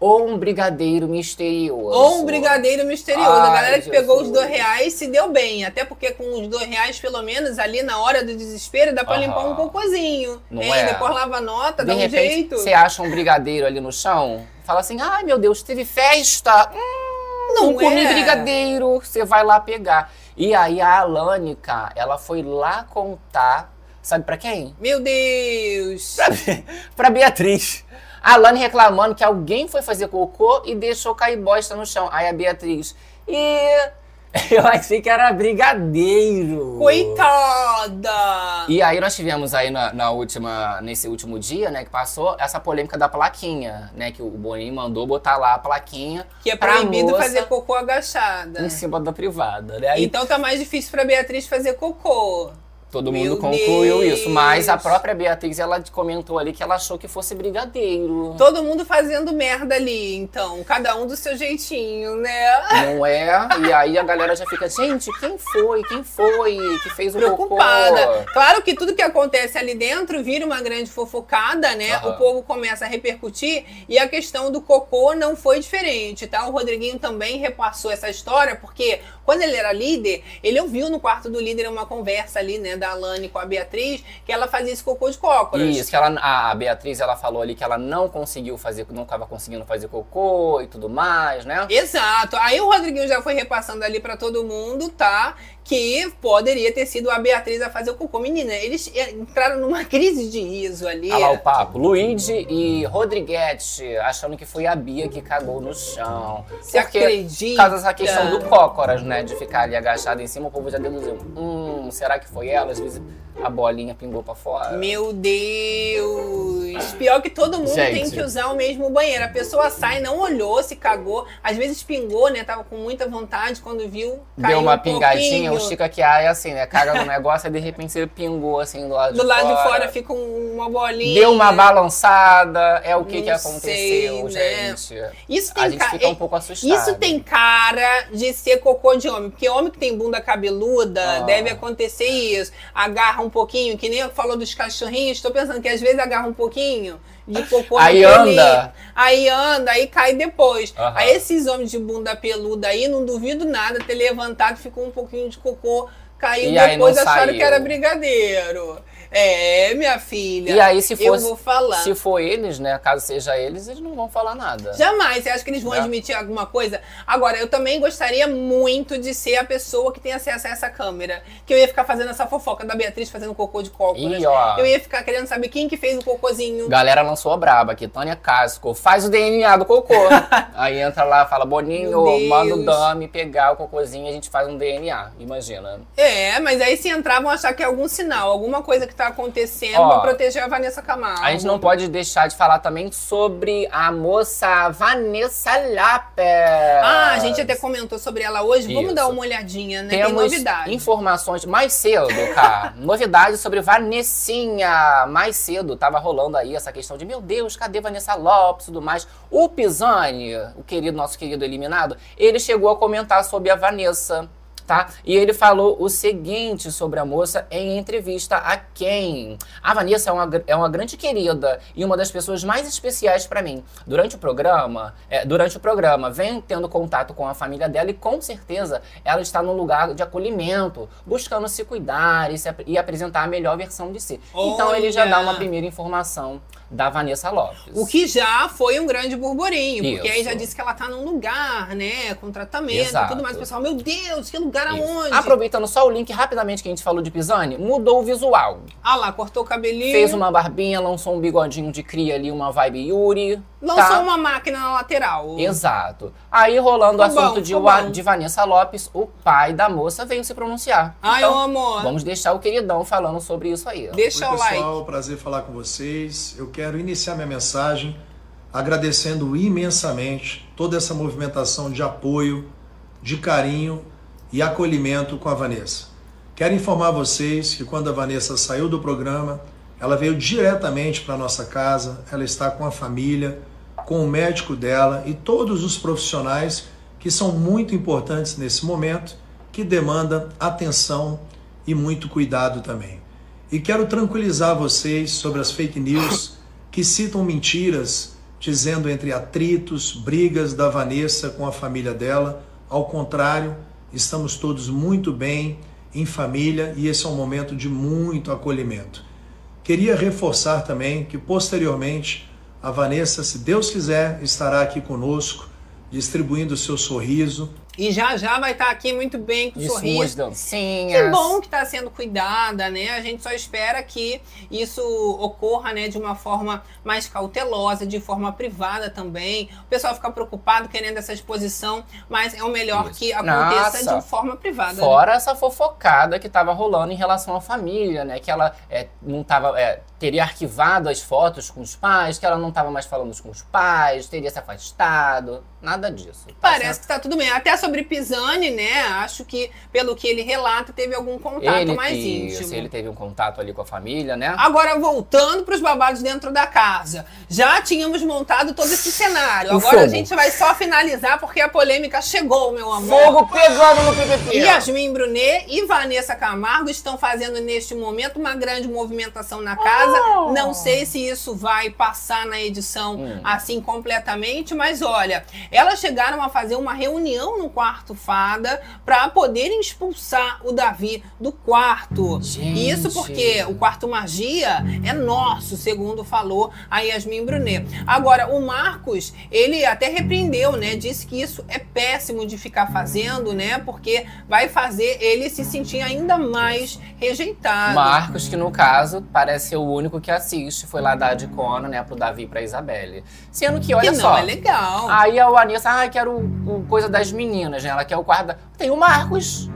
Speaker 2: ou um brigadeiro misterioso?
Speaker 1: Ou um brigadeiro misterioso. a
Speaker 2: Ai,
Speaker 1: galera que pegou os dois reais se deu bem. Até porque com os dois reais, pelo menos, ali na hora do desespero, dá pra
Speaker 2: Aham.
Speaker 1: limpar um cocôzinho.
Speaker 2: Não
Speaker 1: hein?
Speaker 2: é?
Speaker 1: Depois lava a nota,
Speaker 2: De
Speaker 1: dá um
Speaker 2: repente,
Speaker 1: jeito.
Speaker 2: você acha um brigadeiro ali no chão, fala assim: ai meu Deus, teve festa. Hum,
Speaker 1: Não
Speaker 2: não comi
Speaker 1: é?
Speaker 2: brigadeiro. Você vai lá pegar. E aí a Alânica, ela foi lá contar, sabe pra quem?
Speaker 1: Meu Deus!
Speaker 2: Pra, Be- pra Beatriz. A Alane reclamando que alguém foi fazer cocô e deixou cair bosta no chão. Aí a Beatriz. E eu achei que era brigadeiro.
Speaker 1: Coitada!
Speaker 2: E aí nós tivemos aí na, na última, nesse último dia, né, que passou essa polêmica da plaquinha, né, que o Boninho mandou botar lá a plaquinha
Speaker 1: Que é
Speaker 2: pra
Speaker 1: proibido fazer cocô agachada.
Speaker 2: em cima da privada, né? Aí
Speaker 1: Então tá mais difícil pra Beatriz fazer cocô.
Speaker 2: Todo
Speaker 1: meu
Speaker 2: mundo concluiu
Speaker 1: Deus.
Speaker 2: isso, mas a própria Beatriz, ela comentou ali que ela achou que fosse brigadeiro.
Speaker 1: Todo mundo fazendo merda ali, então. Cada um do seu jeitinho, né?
Speaker 2: Não é? E aí a galera já fica, gente, quem foi? Quem foi que fez o
Speaker 1: preocupada.
Speaker 2: cocô?
Speaker 1: Claro que tudo que acontece ali dentro vira uma grande fofocada, né? O povo começa a repercutir e a questão do cocô não foi diferente, tá? O Rodriguinho também repassou essa história, porque quando ele era líder, ele ouviu no quarto do líder uma conversa ali, né, da Alane com a Beatriz, que ela fazia esse cocô de cócoras.
Speaker 2: Isso, que ela, a Beatriz, ela falou ali que ela não conseguiu fazer, não estava conseguindo fazer cocô e tudo mais, né?
Speaker 1: Exato. Aí o Rodriguinho já foi repassando ali pra todo mundo, tá? Que poderia ter sido a Beatriz a fazer o cocô. Menina, eles entraram numa crise de riso ali.
Speaker 2: Olha lá o papo. Luigi e Rodriguete achando que foi a Bia que cagou no chão.
Speaker 1: Você
Speaker 2: Porque,
Speaker 1: acredita?
Speaker 2: por causa questão do cócoras, né? De ficar ali agachado em cima, o povo já deduziu. Hum, será que foi ela? Às vezes a bolinha pingou pra fora.
Speaker 1: Meu Deus! Pior que todo mundo
Speaker 2: Gente.
Speaker 1: tem que usar o mesmo banheiro. A pessoa sai, não olhou, se cagou. Às vezes pingou, né? Tava com muita vontade quando viu.
Speaker 2: Deu uma
Speaker 1: um
Speaker 2: pingadinha, o
Speaker 1: pouquinho.
Speaker 2: Chica que é assim, né? Caga no negócio e de repente você pingou assim do lado
Speaker 1: Do
Speaker 2: de
Speaker 1: lado
Speaker 2: fora.
Speaker 1: de fora fica um- uma bolinha.
Speaker 2: Deu uma balançada, é o que, que aconteceu,
Speaker 1: sei, né?
Speaker 2: gente.
Speaker 1: Isso
Speaker 2: A
Speaker 1: tem
Speaker 2: gente
Speaker 1: ca-
Speaker 2: fica
Speaker 1: é-
Speaker 2: um pouco assustado.
Speaker 1: Isso tem cara de ser cocô de homem, porque homem que tem bunda cabeluda
Speaker 2: Ah.
Speaker 1: deve acontecer isso. Agarra um pouquinho, que nem falou dos cachorrinhos, tô pensando que às vezes agarra um pouquinho de cocô
Speaker 2: Aí anda.
Speaker 1: Aí anda, aí cai depois.
Speaker 2: Aham.
Speaker 1: Aí esses homens de bunda peluda aí, não duvido nada ter levantado, ficou um pouquinho de cocô, caiu
Speaker 2: E
Speaker 1: depois, acharam
Speaker 2: saiu.
Speaker 1: que era brigadeiro. É, minha filha.
Speaker 2: E aí, se
Speaker 1: eu falar.
Speaker 2: Se for eles, né? Caso seja eles, eles não vão falar nada.
Speaker 1: Jamais. Você acha que eles vão
Speaker 2: É.
Speaker 1: admitir alguma coisa? Agora, eu também gostaria muito de ser a pessoa que tem acesso a essa câmera. Que eu ia ficar fazendo essa fofoca da Beatriz fazendo cocô de cócoras.
Speaker 2: Ó.
Speaker 1: Eu ia ficar querendo saber quem que fez o cocôzinho.
Speaker 2: Galera lançou a braba aqui, Tânia Casco, faz o DNA do cocô. Aí entra lá, fala, Boninho, manda o Dami pegar o cocôzinho e a gente faz um DNA, imagina.
Speaker 1: É, mas aí se entrar vão achar que é algum sinal, alguma coisa que tá acontecendo
Speaker 2: Ó,
Speaker 1: pra proteger a Vanessa Camargo.
Speaker 2: A gente não pode deixar de falar também sobre a moça Vanessa Lapes.
Speaker 1: Ah, a gente até comentou sobre ela hoje. Vamos
Speaker 2: Isso.
Speaker 1: dar uma olhadinha, né? Tem
Speaker 2: Temos
Speaker 1: novidade.
Speaker 2: informações mais cedo, cara. Novidades sobre Vanessinha. Mais cedo tava rolando aí essa questão de, meu Deus, cadê Vanessa Lopes e tudo mais. O Pisani, o querido, nosso querido eliminado, ele chegou a comentar sobre a Vanessa. Tá? E ele falou o seguinte sobre a moça em entrevista a quem? A Vanessa é uma, é uma grande querida e uma das pessoas mais especiais para mim. Durante o programa, é, durante o programa, vem tendo contato com a família dela e com certeza ela está num lugar de acolhimento, buscando se cuidar e, se ap- e apresentar a melhor versão de si. Então ele já
Speaker 1: Olha!
Speaker 2: dá uma primeira informação da Vanessa Lopes.
Speaker 1: O que já foi um grande burburinho, porque aí
Speaker 2: Isso.
Speaker 1: já disse que ela tá num lugar, né, com tratamento e
Speaker 2: Exato.
Speaker 1: tudo mais. O pessoal, meu Deus, que lugar
Speaker 2: Isso.
Speaker 1: aonde?
Speaker 2: Aproveitando só o link rapidamente que a gente falou de Pisani, mudou o visual.
Speaker 1: Ah lá, cortou o cabelinho.
Speaker 2: Fez uma barbinha, lançou um bigodinho de cria ali, uma vibe Yuri.
Speaker 1: Lançou
Speaker 2: tá?
Speaker 1: uma máquina na lateral.
Speaker 2: Exato. Aí, rolando o
Speaker 1: Ficou bom,
Speaker 2: assunto de, Wa- de Vanessa Lopes, o pai da moça veio se pronunciar.
Speaker 1: Ai,
Speaker 2: então,
Speaker 1: meu amor.
Speaker 2: vamos deixar o queridão falando sobre isso aí.
Speaker 1: Deixa
Speaker 4: Oi,
Speaker 1: o like.
Speaker 4: pessoal, prazer falar com vocês. Eu quero iniciar minha mensagem agradecendo imensamente toda essa movimentação de apoio, de carinho e acolhimento com a Vanessa. Quero informar vocês que quando a Vanessa saiu do programa, ela veio diretamente para nossa casa, ela está com a família, com o médico dela e todos os profissionais que são muito importantes nesse momento, que demanda atenção e muito cuidado também. E quero tranquilizar vocês sobre as fake news que citam mentiras, dizendo entre atritos, brigas da Vanessa com a família dela. Ao contrário, estamos todos muito bem, em família, e esse é um momento de muito acolhimento. Queria reforçar também que posteriormente a Vanessa, se Deus quiser, estará aqui conosco, distribuindo o seu sorriso,
Speaker 1: E já já vai estar aqui muito bem com
Speaker 2: suas
Speaker 1: sorriso.
Speaker 2: dancinhas.
Speaker 1: Que bom que está sendo cuidada, né? A gente só espera que isso ocorra, né, de uma forma mais cautelosa, de forma privada também. O pessoal fica preocupado querendo essa exposição, mas é o melhor
Speaker 2: Isso.
Speaker 1: que aconteça
Speaker 2: Nossa.
Speaker 1: de forma privada. né?
Speaker 2: Fora essa fofocada que tava rolando em relação à família, né? Que ela é, não tava. é, teria arquivado as fotos com os pais, que ela não tava mais falando com os pais, teria se afastado. Nada disso. Tá
Speaker 1: Parece que tá tudo bem. Até sobre Pisani, né? Acho que, pelo que ele relata, teve algum contato
Speaker 2: ele,
Speaker 1: mais
Speaker 2: isso,
Speaker 1: íntimo.
Speaker 2: ele teve um contato ali com a família, né?
Speaker 1: Agora, voltando para os babados dentro da casa. Já tínhamos montado todo esse cenário.
Speaker 2: O
Speaker 1: Agora a
Speaker 2: fogo.
Speaker 1: gente vai só finalizar porque a polêmica chegou, meu amor.
Speaker 2: Fogo pegando no PPP.
Speaker 1: Yasmin Brunet e Vanessa Camargo estão fazendo neste momento uma grande movimentação na casa.
Speaker 2: Oh.
Speaker 1: Não sei se isso vai passar na edição
Speaker 2: Hum.
Speaker 1: assim completamente, mas olha, elas chegaram a fazer uma reunião no quarto fada para poderem expulsar o Davi do quarto.
Speaker 2: Gente.
Speaker 1: Isso porque o quarto magia é nosso, segundo falou a Yasmin Brunet. Agora, o Marcos, ele até repreendeu, né? Disse que isso é péssimo de ficar fazendo, né? Porque vai fazer ele se sentir ainda mais rejeitado.
Speaker 2: Marcos, que no caso parece ser o único que assiste, foi lá dar de cona, né, pro Davi e pra Isabelle. Sendo que, olha
Speaker 1: que não
Speaker 2: só.
Speaker 1: é legal.
Speaker 2: Aí a Vanessa, ah, quero o, o coisa das meninas, né? Ela quer o quarto da... Tem o Marcos,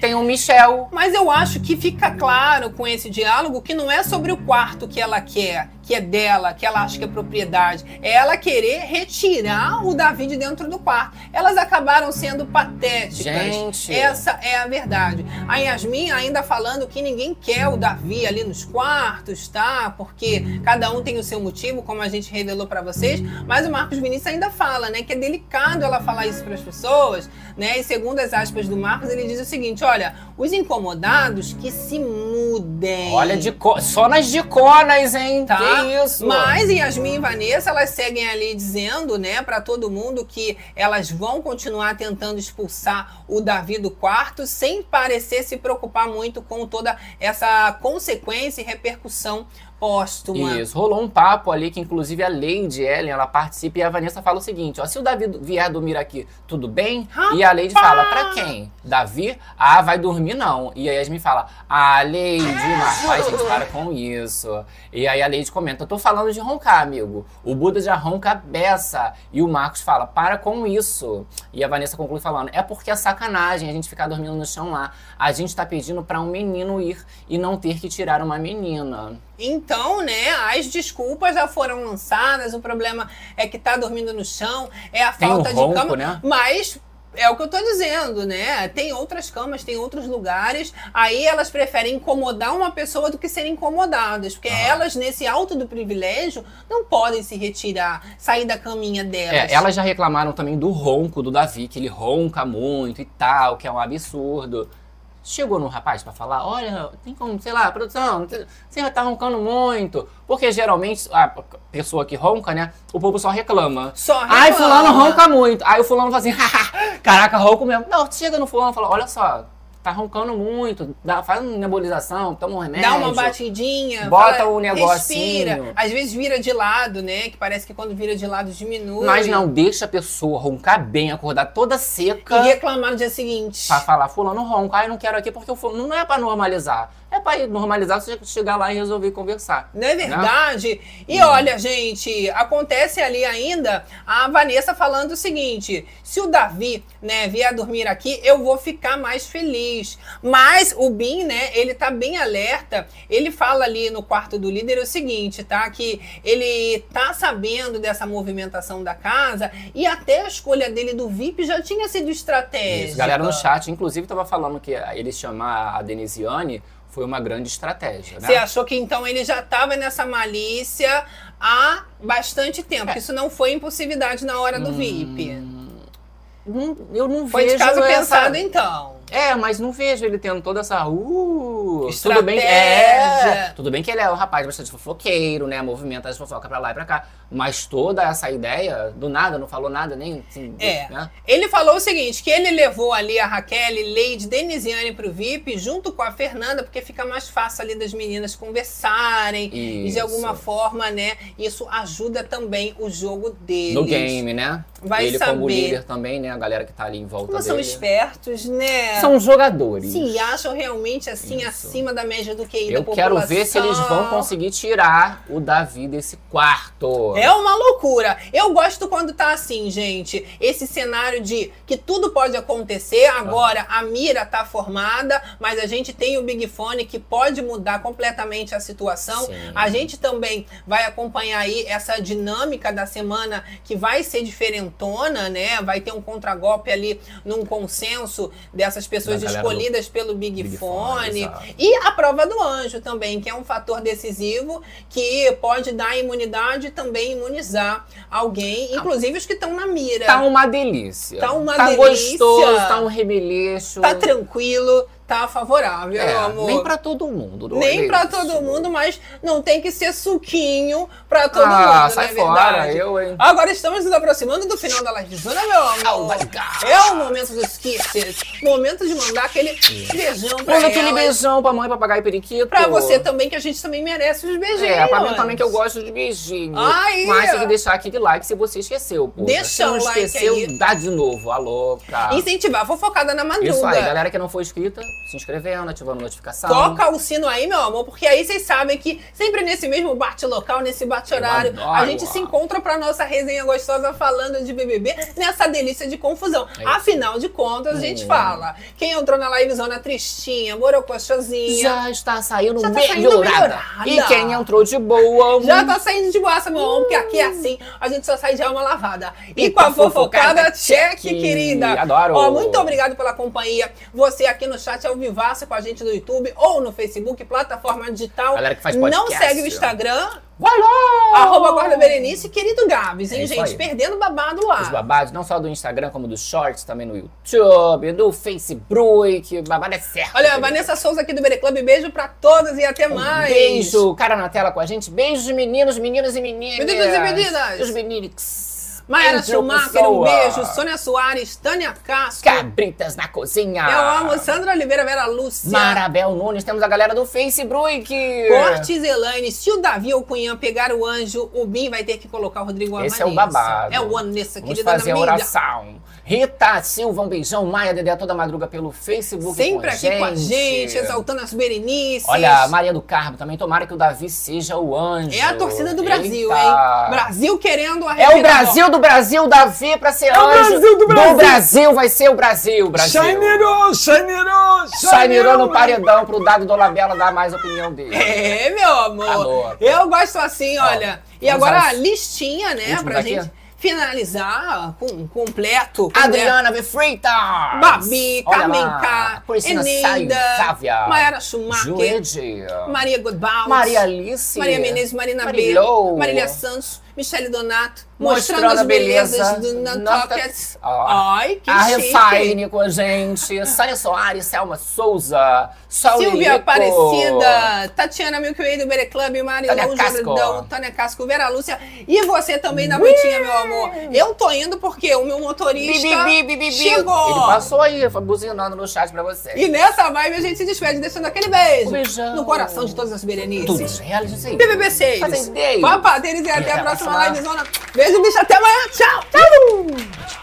Speaker 2: tem o Michel.
Speaker 1: Mas eu acho que fica claro com esse diálogo que não é sobre o quarto que ela quer, que é dela, que ela acha que é propriedade. É ela querer retirar o Davi de dentro do quarto. Elas acabaram sendo patéticas.
Speaker 2: Gente.
Speaker 1: Essa é a verdade. A Yasmin ainda falando que ninguém quer o Davi ali nos quartos, tá? Porque cada um tem o seu motivo, como a gente revelou para vocês. Mas o Marcos Vinícius ainda fala, né, que é delicado ela falar isso para as pessoas, né? E segundo as aspas do Marcos, ele diz o seguinte: olha, os incomodados que se mudem.
Speaker 2: Olha, de co- só nas diconas, hein?
Speaker 1: Tá?
Speaker 2: Que isso?
Speaker 1: Mas Yasmin e Vanessa, elas seguem ali dizendo, né, pra todo mundo que elas vão continuar tentando expulsar o Davi do quarto, sem parecer se preocupar muito com toda essa consequência e repercussão póstuma.
Speaker 2: Isso, rolou um papo ali que inclusive a Lady Ellen, ela participa e a Vanessa fala o seguinte, ó, se o Davi vier dormir aqui, tudo bem? E a Lady fala, pra quem? Davi? Ah, vai dormir não. E a Yasmin fala, ah, Lady, ai, gente, para com isso. E aí a Lady comenta, tô falando de roncar, amigo. O Buda já ronca a beça. E o Marcos fala, para com isso. E a Vanessa conclui falando, é porque é sacanagem a gente ficar dormindo no chão lá. A gente tá pedindo pra um menino ir e não ter que tirar uma menina.
Speaker 1: Então, né, as desculpas já foram lançadas, o problema é que tá dormindo no chão, é a
Speaker 2: Tem um
Speaker 1: falta
Speaker 2: ronco,
Speaker 1: de cama,
Speaker 2: né?
Speaker 1: mas é o que eu tô dizendo, né? Tem outras camas, tem outros lugares. Aí elas preferem incomodar uma pessoa do que serem incomodadas. Porque elas, nesse alto do privilégio, não podem se retirar, sair da caminha delas.
Speaker 2: É, elas já reclamaram também do ronco do Davi, que ele ronca muito e tal, que é um absurdo. Chegou no rapaz pra falar, olha, tem como, sei lá, produção, você já tá roncando muito. Porque geralmente a pessoa que ronca, né, o povo só reclama.
Speaker 1: Só
Speaker 2: Ai,
Speaker 1: reclama.
Speaker 2: fulano ronca muito. Aí o fulano fala assim, "Haha, caraca, ronco mesmo. Não, chega no fulano e fala, olha só, tá roncando muito, dá, faz uma nebulização, toma um remédio.
Speaker 1: Dá uma batidinha,
Speaker 2: Bota
Speaker 1: fala,
Speaker 2: o negocinho.
Speaker 1: Respira. Às vezes vira de lado, né? Que parece que quando vira de lado diminui.
Speaker 2: Mas não, deixa a pessoa roncar bem, acordar toda seca.
Speaker 1: E reclamar no dia seguinte.
Speaker 2: Pra falar, fulano ronca, ai, não quero aqui porque o fulano não é pra normalizar. É ir normalizar você chegar lá e resolver conversar.
Speaker 1: Não é verdade? E olha, gente, acontece ali ainda a Vanessa falando o seguinte: se o Davi, né, vier dormir aqui, eu vou ficar mais feliz. Mas o Bin, né, ele tá bem alerta. Ele fala ali no quarto do líder o seguinte, tá? Que ele tá sabendo dessa movimentação da casa e até a escolha dele do VIP já tinha sido estratégica.
Speaker 2: Isso, galera no chat, inclusive, tava falando que ele chamar a Denisiane foi uma grande estratégia, né?
Speaker 1: Você achou que então ele já estava nessa malícia há bastante tempo?
Speaker 2: É.
Speaker 1: Que isso não foi impulsividade na hora do
Speaker 2: Hum,
Speaker 1: VIP.
Speaker 2: Não- eu não
Speaker 1: Foi
Speaker 2: vejo
Speaker 1: de caso
Speaker 2: essa...
Speaker 1: pensado então.
Speaker 2: É, mas não vejo ele tendo toda essa. Uh,
Speaker 1: Estratégia.
Speaker 2: tudo bem, é, tudo bem que ele é um rapaz bastante fofoqueiro, né? Movimenta as fofocas pra lá e pra cá. Mas toda essa ideia, do nada, não falou nada, nem. Assim,
Speaker 1: É.
Speaker 2: né?
Speaker 1: Ele falou o seguinte: que ele levou ali a Raquel, Leide, Denisiane pro VIP junto com a Fernanda, porque fica mais fácil ali das meninas conversarem. E de
Speaker 2: Isso.
Speaker 1: alguma forma, né? Isso ajuda também o jogo deles.
Speaker 2: No game, né?
Speaker 1: Vai
Speaker 2: ele como
Speaker 1: saber.
Speaker 2: líder também, né? A galera que tá ali em volta
Speaker 1: Como são espertos, né?
Speaker 2: São jogadores.
Speaker 1: Se acham realmente assim
Speaker 2: Isso.
Speaker 1: acima da média do QI
Speaker 2: Eu
Speaker 1: da
Speaker 2: quero
Speaker 1: população.
Speaker 2: ver se eles vão conseguir tirar o Davi desse quarto.
Speaker 1: É uma loucura. Eu gosto quando tá assim, gente. Esse cenário de que tudo pode acontecer. Agora a mira tá formada, mas a gente tem o Big Fone que pode mudar completamente a situação.
Speaker 2: Sim.
Speaker 1: A gente também vai acompanhar aí essa dinâmica da semana que vai ser diferentona, né? Vai ter um contragolpe ali num consenso dessas pessoas
Speaker 2: Da galera do
Speaker 1: escolhidas pelo Big,
Speaker 2: Big
Speaker 1: Fone.
Speaker 2: Fone.
Speaker 1: E a prova do anjo também, que é um fator decisivo que pode dar imunidade e também imunizar alguém, inclusive os que estão na mira.
Speaker 2: Tá uma delícia.
Speaker 1: Tá uma
Speaker 2: tá
Speaker 1: delícia.
Speaker 2: gostoso, tá um rebeleixo.
Speaker 1: Tá tranquilo, tá favorável,
Speaker 2: É,
Speaker 1: meu amor.
Speaker 2: nem pra todo mundo. não
Speaker 1: Nem
Speaker 2: é
Speaker 1: pra
Speaker 2: isso.
Speaker 1: todo mundo, mas não tem que ser suquinho pra todo
Speaker 2: ah,
Speaker 1: mundo,
Speaker 2: sai
Speaker 1: não é
Speaker 2: fora,
Speaker 1: verdade?
Speaker 2: eu, hein?
Speaker 1: Agora estamos nos aproximando do final da live zona, meu amor.
Speaker 2: Oh.
Speaker 1: É o momento dos kisses. Momento de mandar aquele beijão pra
Speaker 2: Manda aquele beijão pra mãe, papagaio e periquito.
Speaker 1: Pra você também, que a gente também merece os beijinhos.
Speaker 2: É, pra mim também que eu gosto de beijinho.
Speaker 1: Ai,
Speaker 2: Mas tem que deixar aquele like se você esqueceu, pô.
Speaker 1: Deixa
Speaker 2: se não
Speaker 1: o like
Speaker 2: esqueceu,
Speaker 1: aí.
Speaker 2: dá de novo. A louca.
Speaker 1: Incentivar fofocada na madruga.
Speaker 2: Isso aí, galera que não foi inscrita, se inscrevendo, ativando notificação.
Speaker 1: Toca o sino aí, meu amor, porque aí vocês sabem que sempre nesse mesmo bate-local, nesse bate-horário,
Speaker 2: adoro.
Speaker 1: a gente se encontra pra nossa resenha gostosa falando de BBB nessa delícia de confusão.
Speaker 2: É
Speaker 1: Afinal de contas, a gente fala. Quem entrou na livezona tristinha, borocochosinha.
Speaker 2: Já está saindo
Speaker 1: Já tá saindo
Speaker 2: melhorada.
Speaker 1: melhorada.
Speaker 2: E quem entrou de boa.
Speaker 1: Já tá saindo de boaça, meu amor, porque aqui é assim, a gente só sai de alma lavada. E,
Speaker 2: E
Speaker 1: com a
Speaker 2: com a
Speaker 1: fofocada,
Speaker 2: fofocada,
Speaker 1: check,
Speaker 2: check.
Speaker 1: querida.
Speaker 2: Adoro.
Speaker 1: Ó, muito obrigado pela companhia. Você aqui no chat ao vivaço com a gente no YouTube ou no Facebook, plataforma digital.
Speaker 2: Galera que faz
Speaker 1: Não
Speaker 2: podcast.
Speaker 1: segue o Instagram,
Speaker 2: Vai lá!
Speaker 1: arroba Guarda Berenice, querido Gabs, hein,
Speaker 2: É
Speaker 1: gente?
Speaker 2: aí.
Speaker 1: Perdendo babado lá.
Speaker 2: Os babados, não só do Instagram, como dos shorts, também no YouTube, do Facebook. Babado é certo.
Speaker 1: Olha. Vanessa Souza aqui do Bere Club, beijo pra todas e até mais.
Speaker 2: Um Beijo, cara na tela com a gente. Beijos, meninos, meninas e meninas.
Speaker 1: Meninos e meninas.
Speaker 2: Os meninics.
Speaker 1: Mayara Schumacher, um beijo. Sônia Soares, Tânia Castro.
Speaker 2: Cabritas na cozinha.
Speaker 1: Eu amo Sandra Oliveira, Vera Lúcia.
Speaker 2: Marabel Nunes, temos a galera do Facebook.
Speaker 1: Cortes Elaine, se o Davi ou o Cunhã pegar o anjo, o Bin vai ter que colocar o Rodrigo
Speaker 2: Esse é o babado.
Speaker 1: É o Vanessa,
Speaker 2: Vamos
Speaker 1: querida
Speaker 2: fazer
Speaker 1: amiga.
Speaker 2: oração. Rita Silva, um beijão. Maia Dedé toda madruga pelo Facebook
Speaker 1: Sempre aqui com a gente, exaltando as Berenices.
Speaker 2: Olha, Maria do Carmo também. Tomara que o Davi seja o anjo.
Speaker 1: É a torcida do Brasil,
Speaker 2: Eita.
Speaker 1: hein? Brasil querendo a
Speaker 2: É o Brasil do Brasil, Davi, pra ser
Speaker 3: É o
Speaker 2: anjo.
Speaker 3: Brasil do Brasil.
Speaker 2: Brasil vai ser o Brasil, Brasil.
Speaker 3: Shinerou, Shinerou,
Speaker 2: Shinerou no paredão pro Dado Dolabella dar mais opinião dele.
Speaker 1: É, meu amor.
Speaker 2: Adoro.
Speaker 1: Eu gosto assim, olha. E agora a listinha, né, pra
Speaker 2: aqui?
Speaker 1: gente finalizar com completo. com, né,
Speaker 2: Adriana V. Freitas.
Speaker 1: Babi,
Speaker 2: Olha
Speaker 1: Carmen
Speaker 2: lá.
Speaker 1: K, Eneida,
Speaker 2: Sávia.
Speaker 1: Mayara Schumacher,
Speaker 2: Juede.
Speaker 1: Maria Goodbout,
Speaker 2: Maria Alice.
Speaker 1: Maria Menezes, Marina B,
Speaker 2: Marilou.
Speaker 1: Marília Santos, Michele Donato,
Speaker 2: Mostrando
Speaker 1: mostrando, as belezas do Nantucket.
Speaker 2: Ó.
Speaker 1: Ai, que
Speaker 2: A
Speaker 1: chique.
Speaker 2: Refine com a gente. Sânia Soares, Selma Souza. Sol
Speaker 1: Silvia. Aparecida, Tatiana Milkway do Bere Club, Marilão. Jordão, Tânia Casco, Vera Lúcia e você também da Muitinha, meu amor. Eu tô indo porque o meu motorista
Speaker 2: Bi, bi, bi,
Speaker 1: chegou.
Speaker 2: Ele passou aí, foi buzinando no chat pra você.
Speaker 1: E nessa vibe a gente se despede, deixando aquele beijo
Speaker 2: Um beijão.
Speaker 1: no coração de todas as Berenices.
Speaker 2: Tudo reality isso aí.
Speaker 1: BBB 6.
Speaker 2: Fazem beijo.
Speaker 1: Papateiros e até a
Speaker 2: próxima
Speaker 1: livezona. Beijo, bicho. Até amanhã. Tchau. Tchau.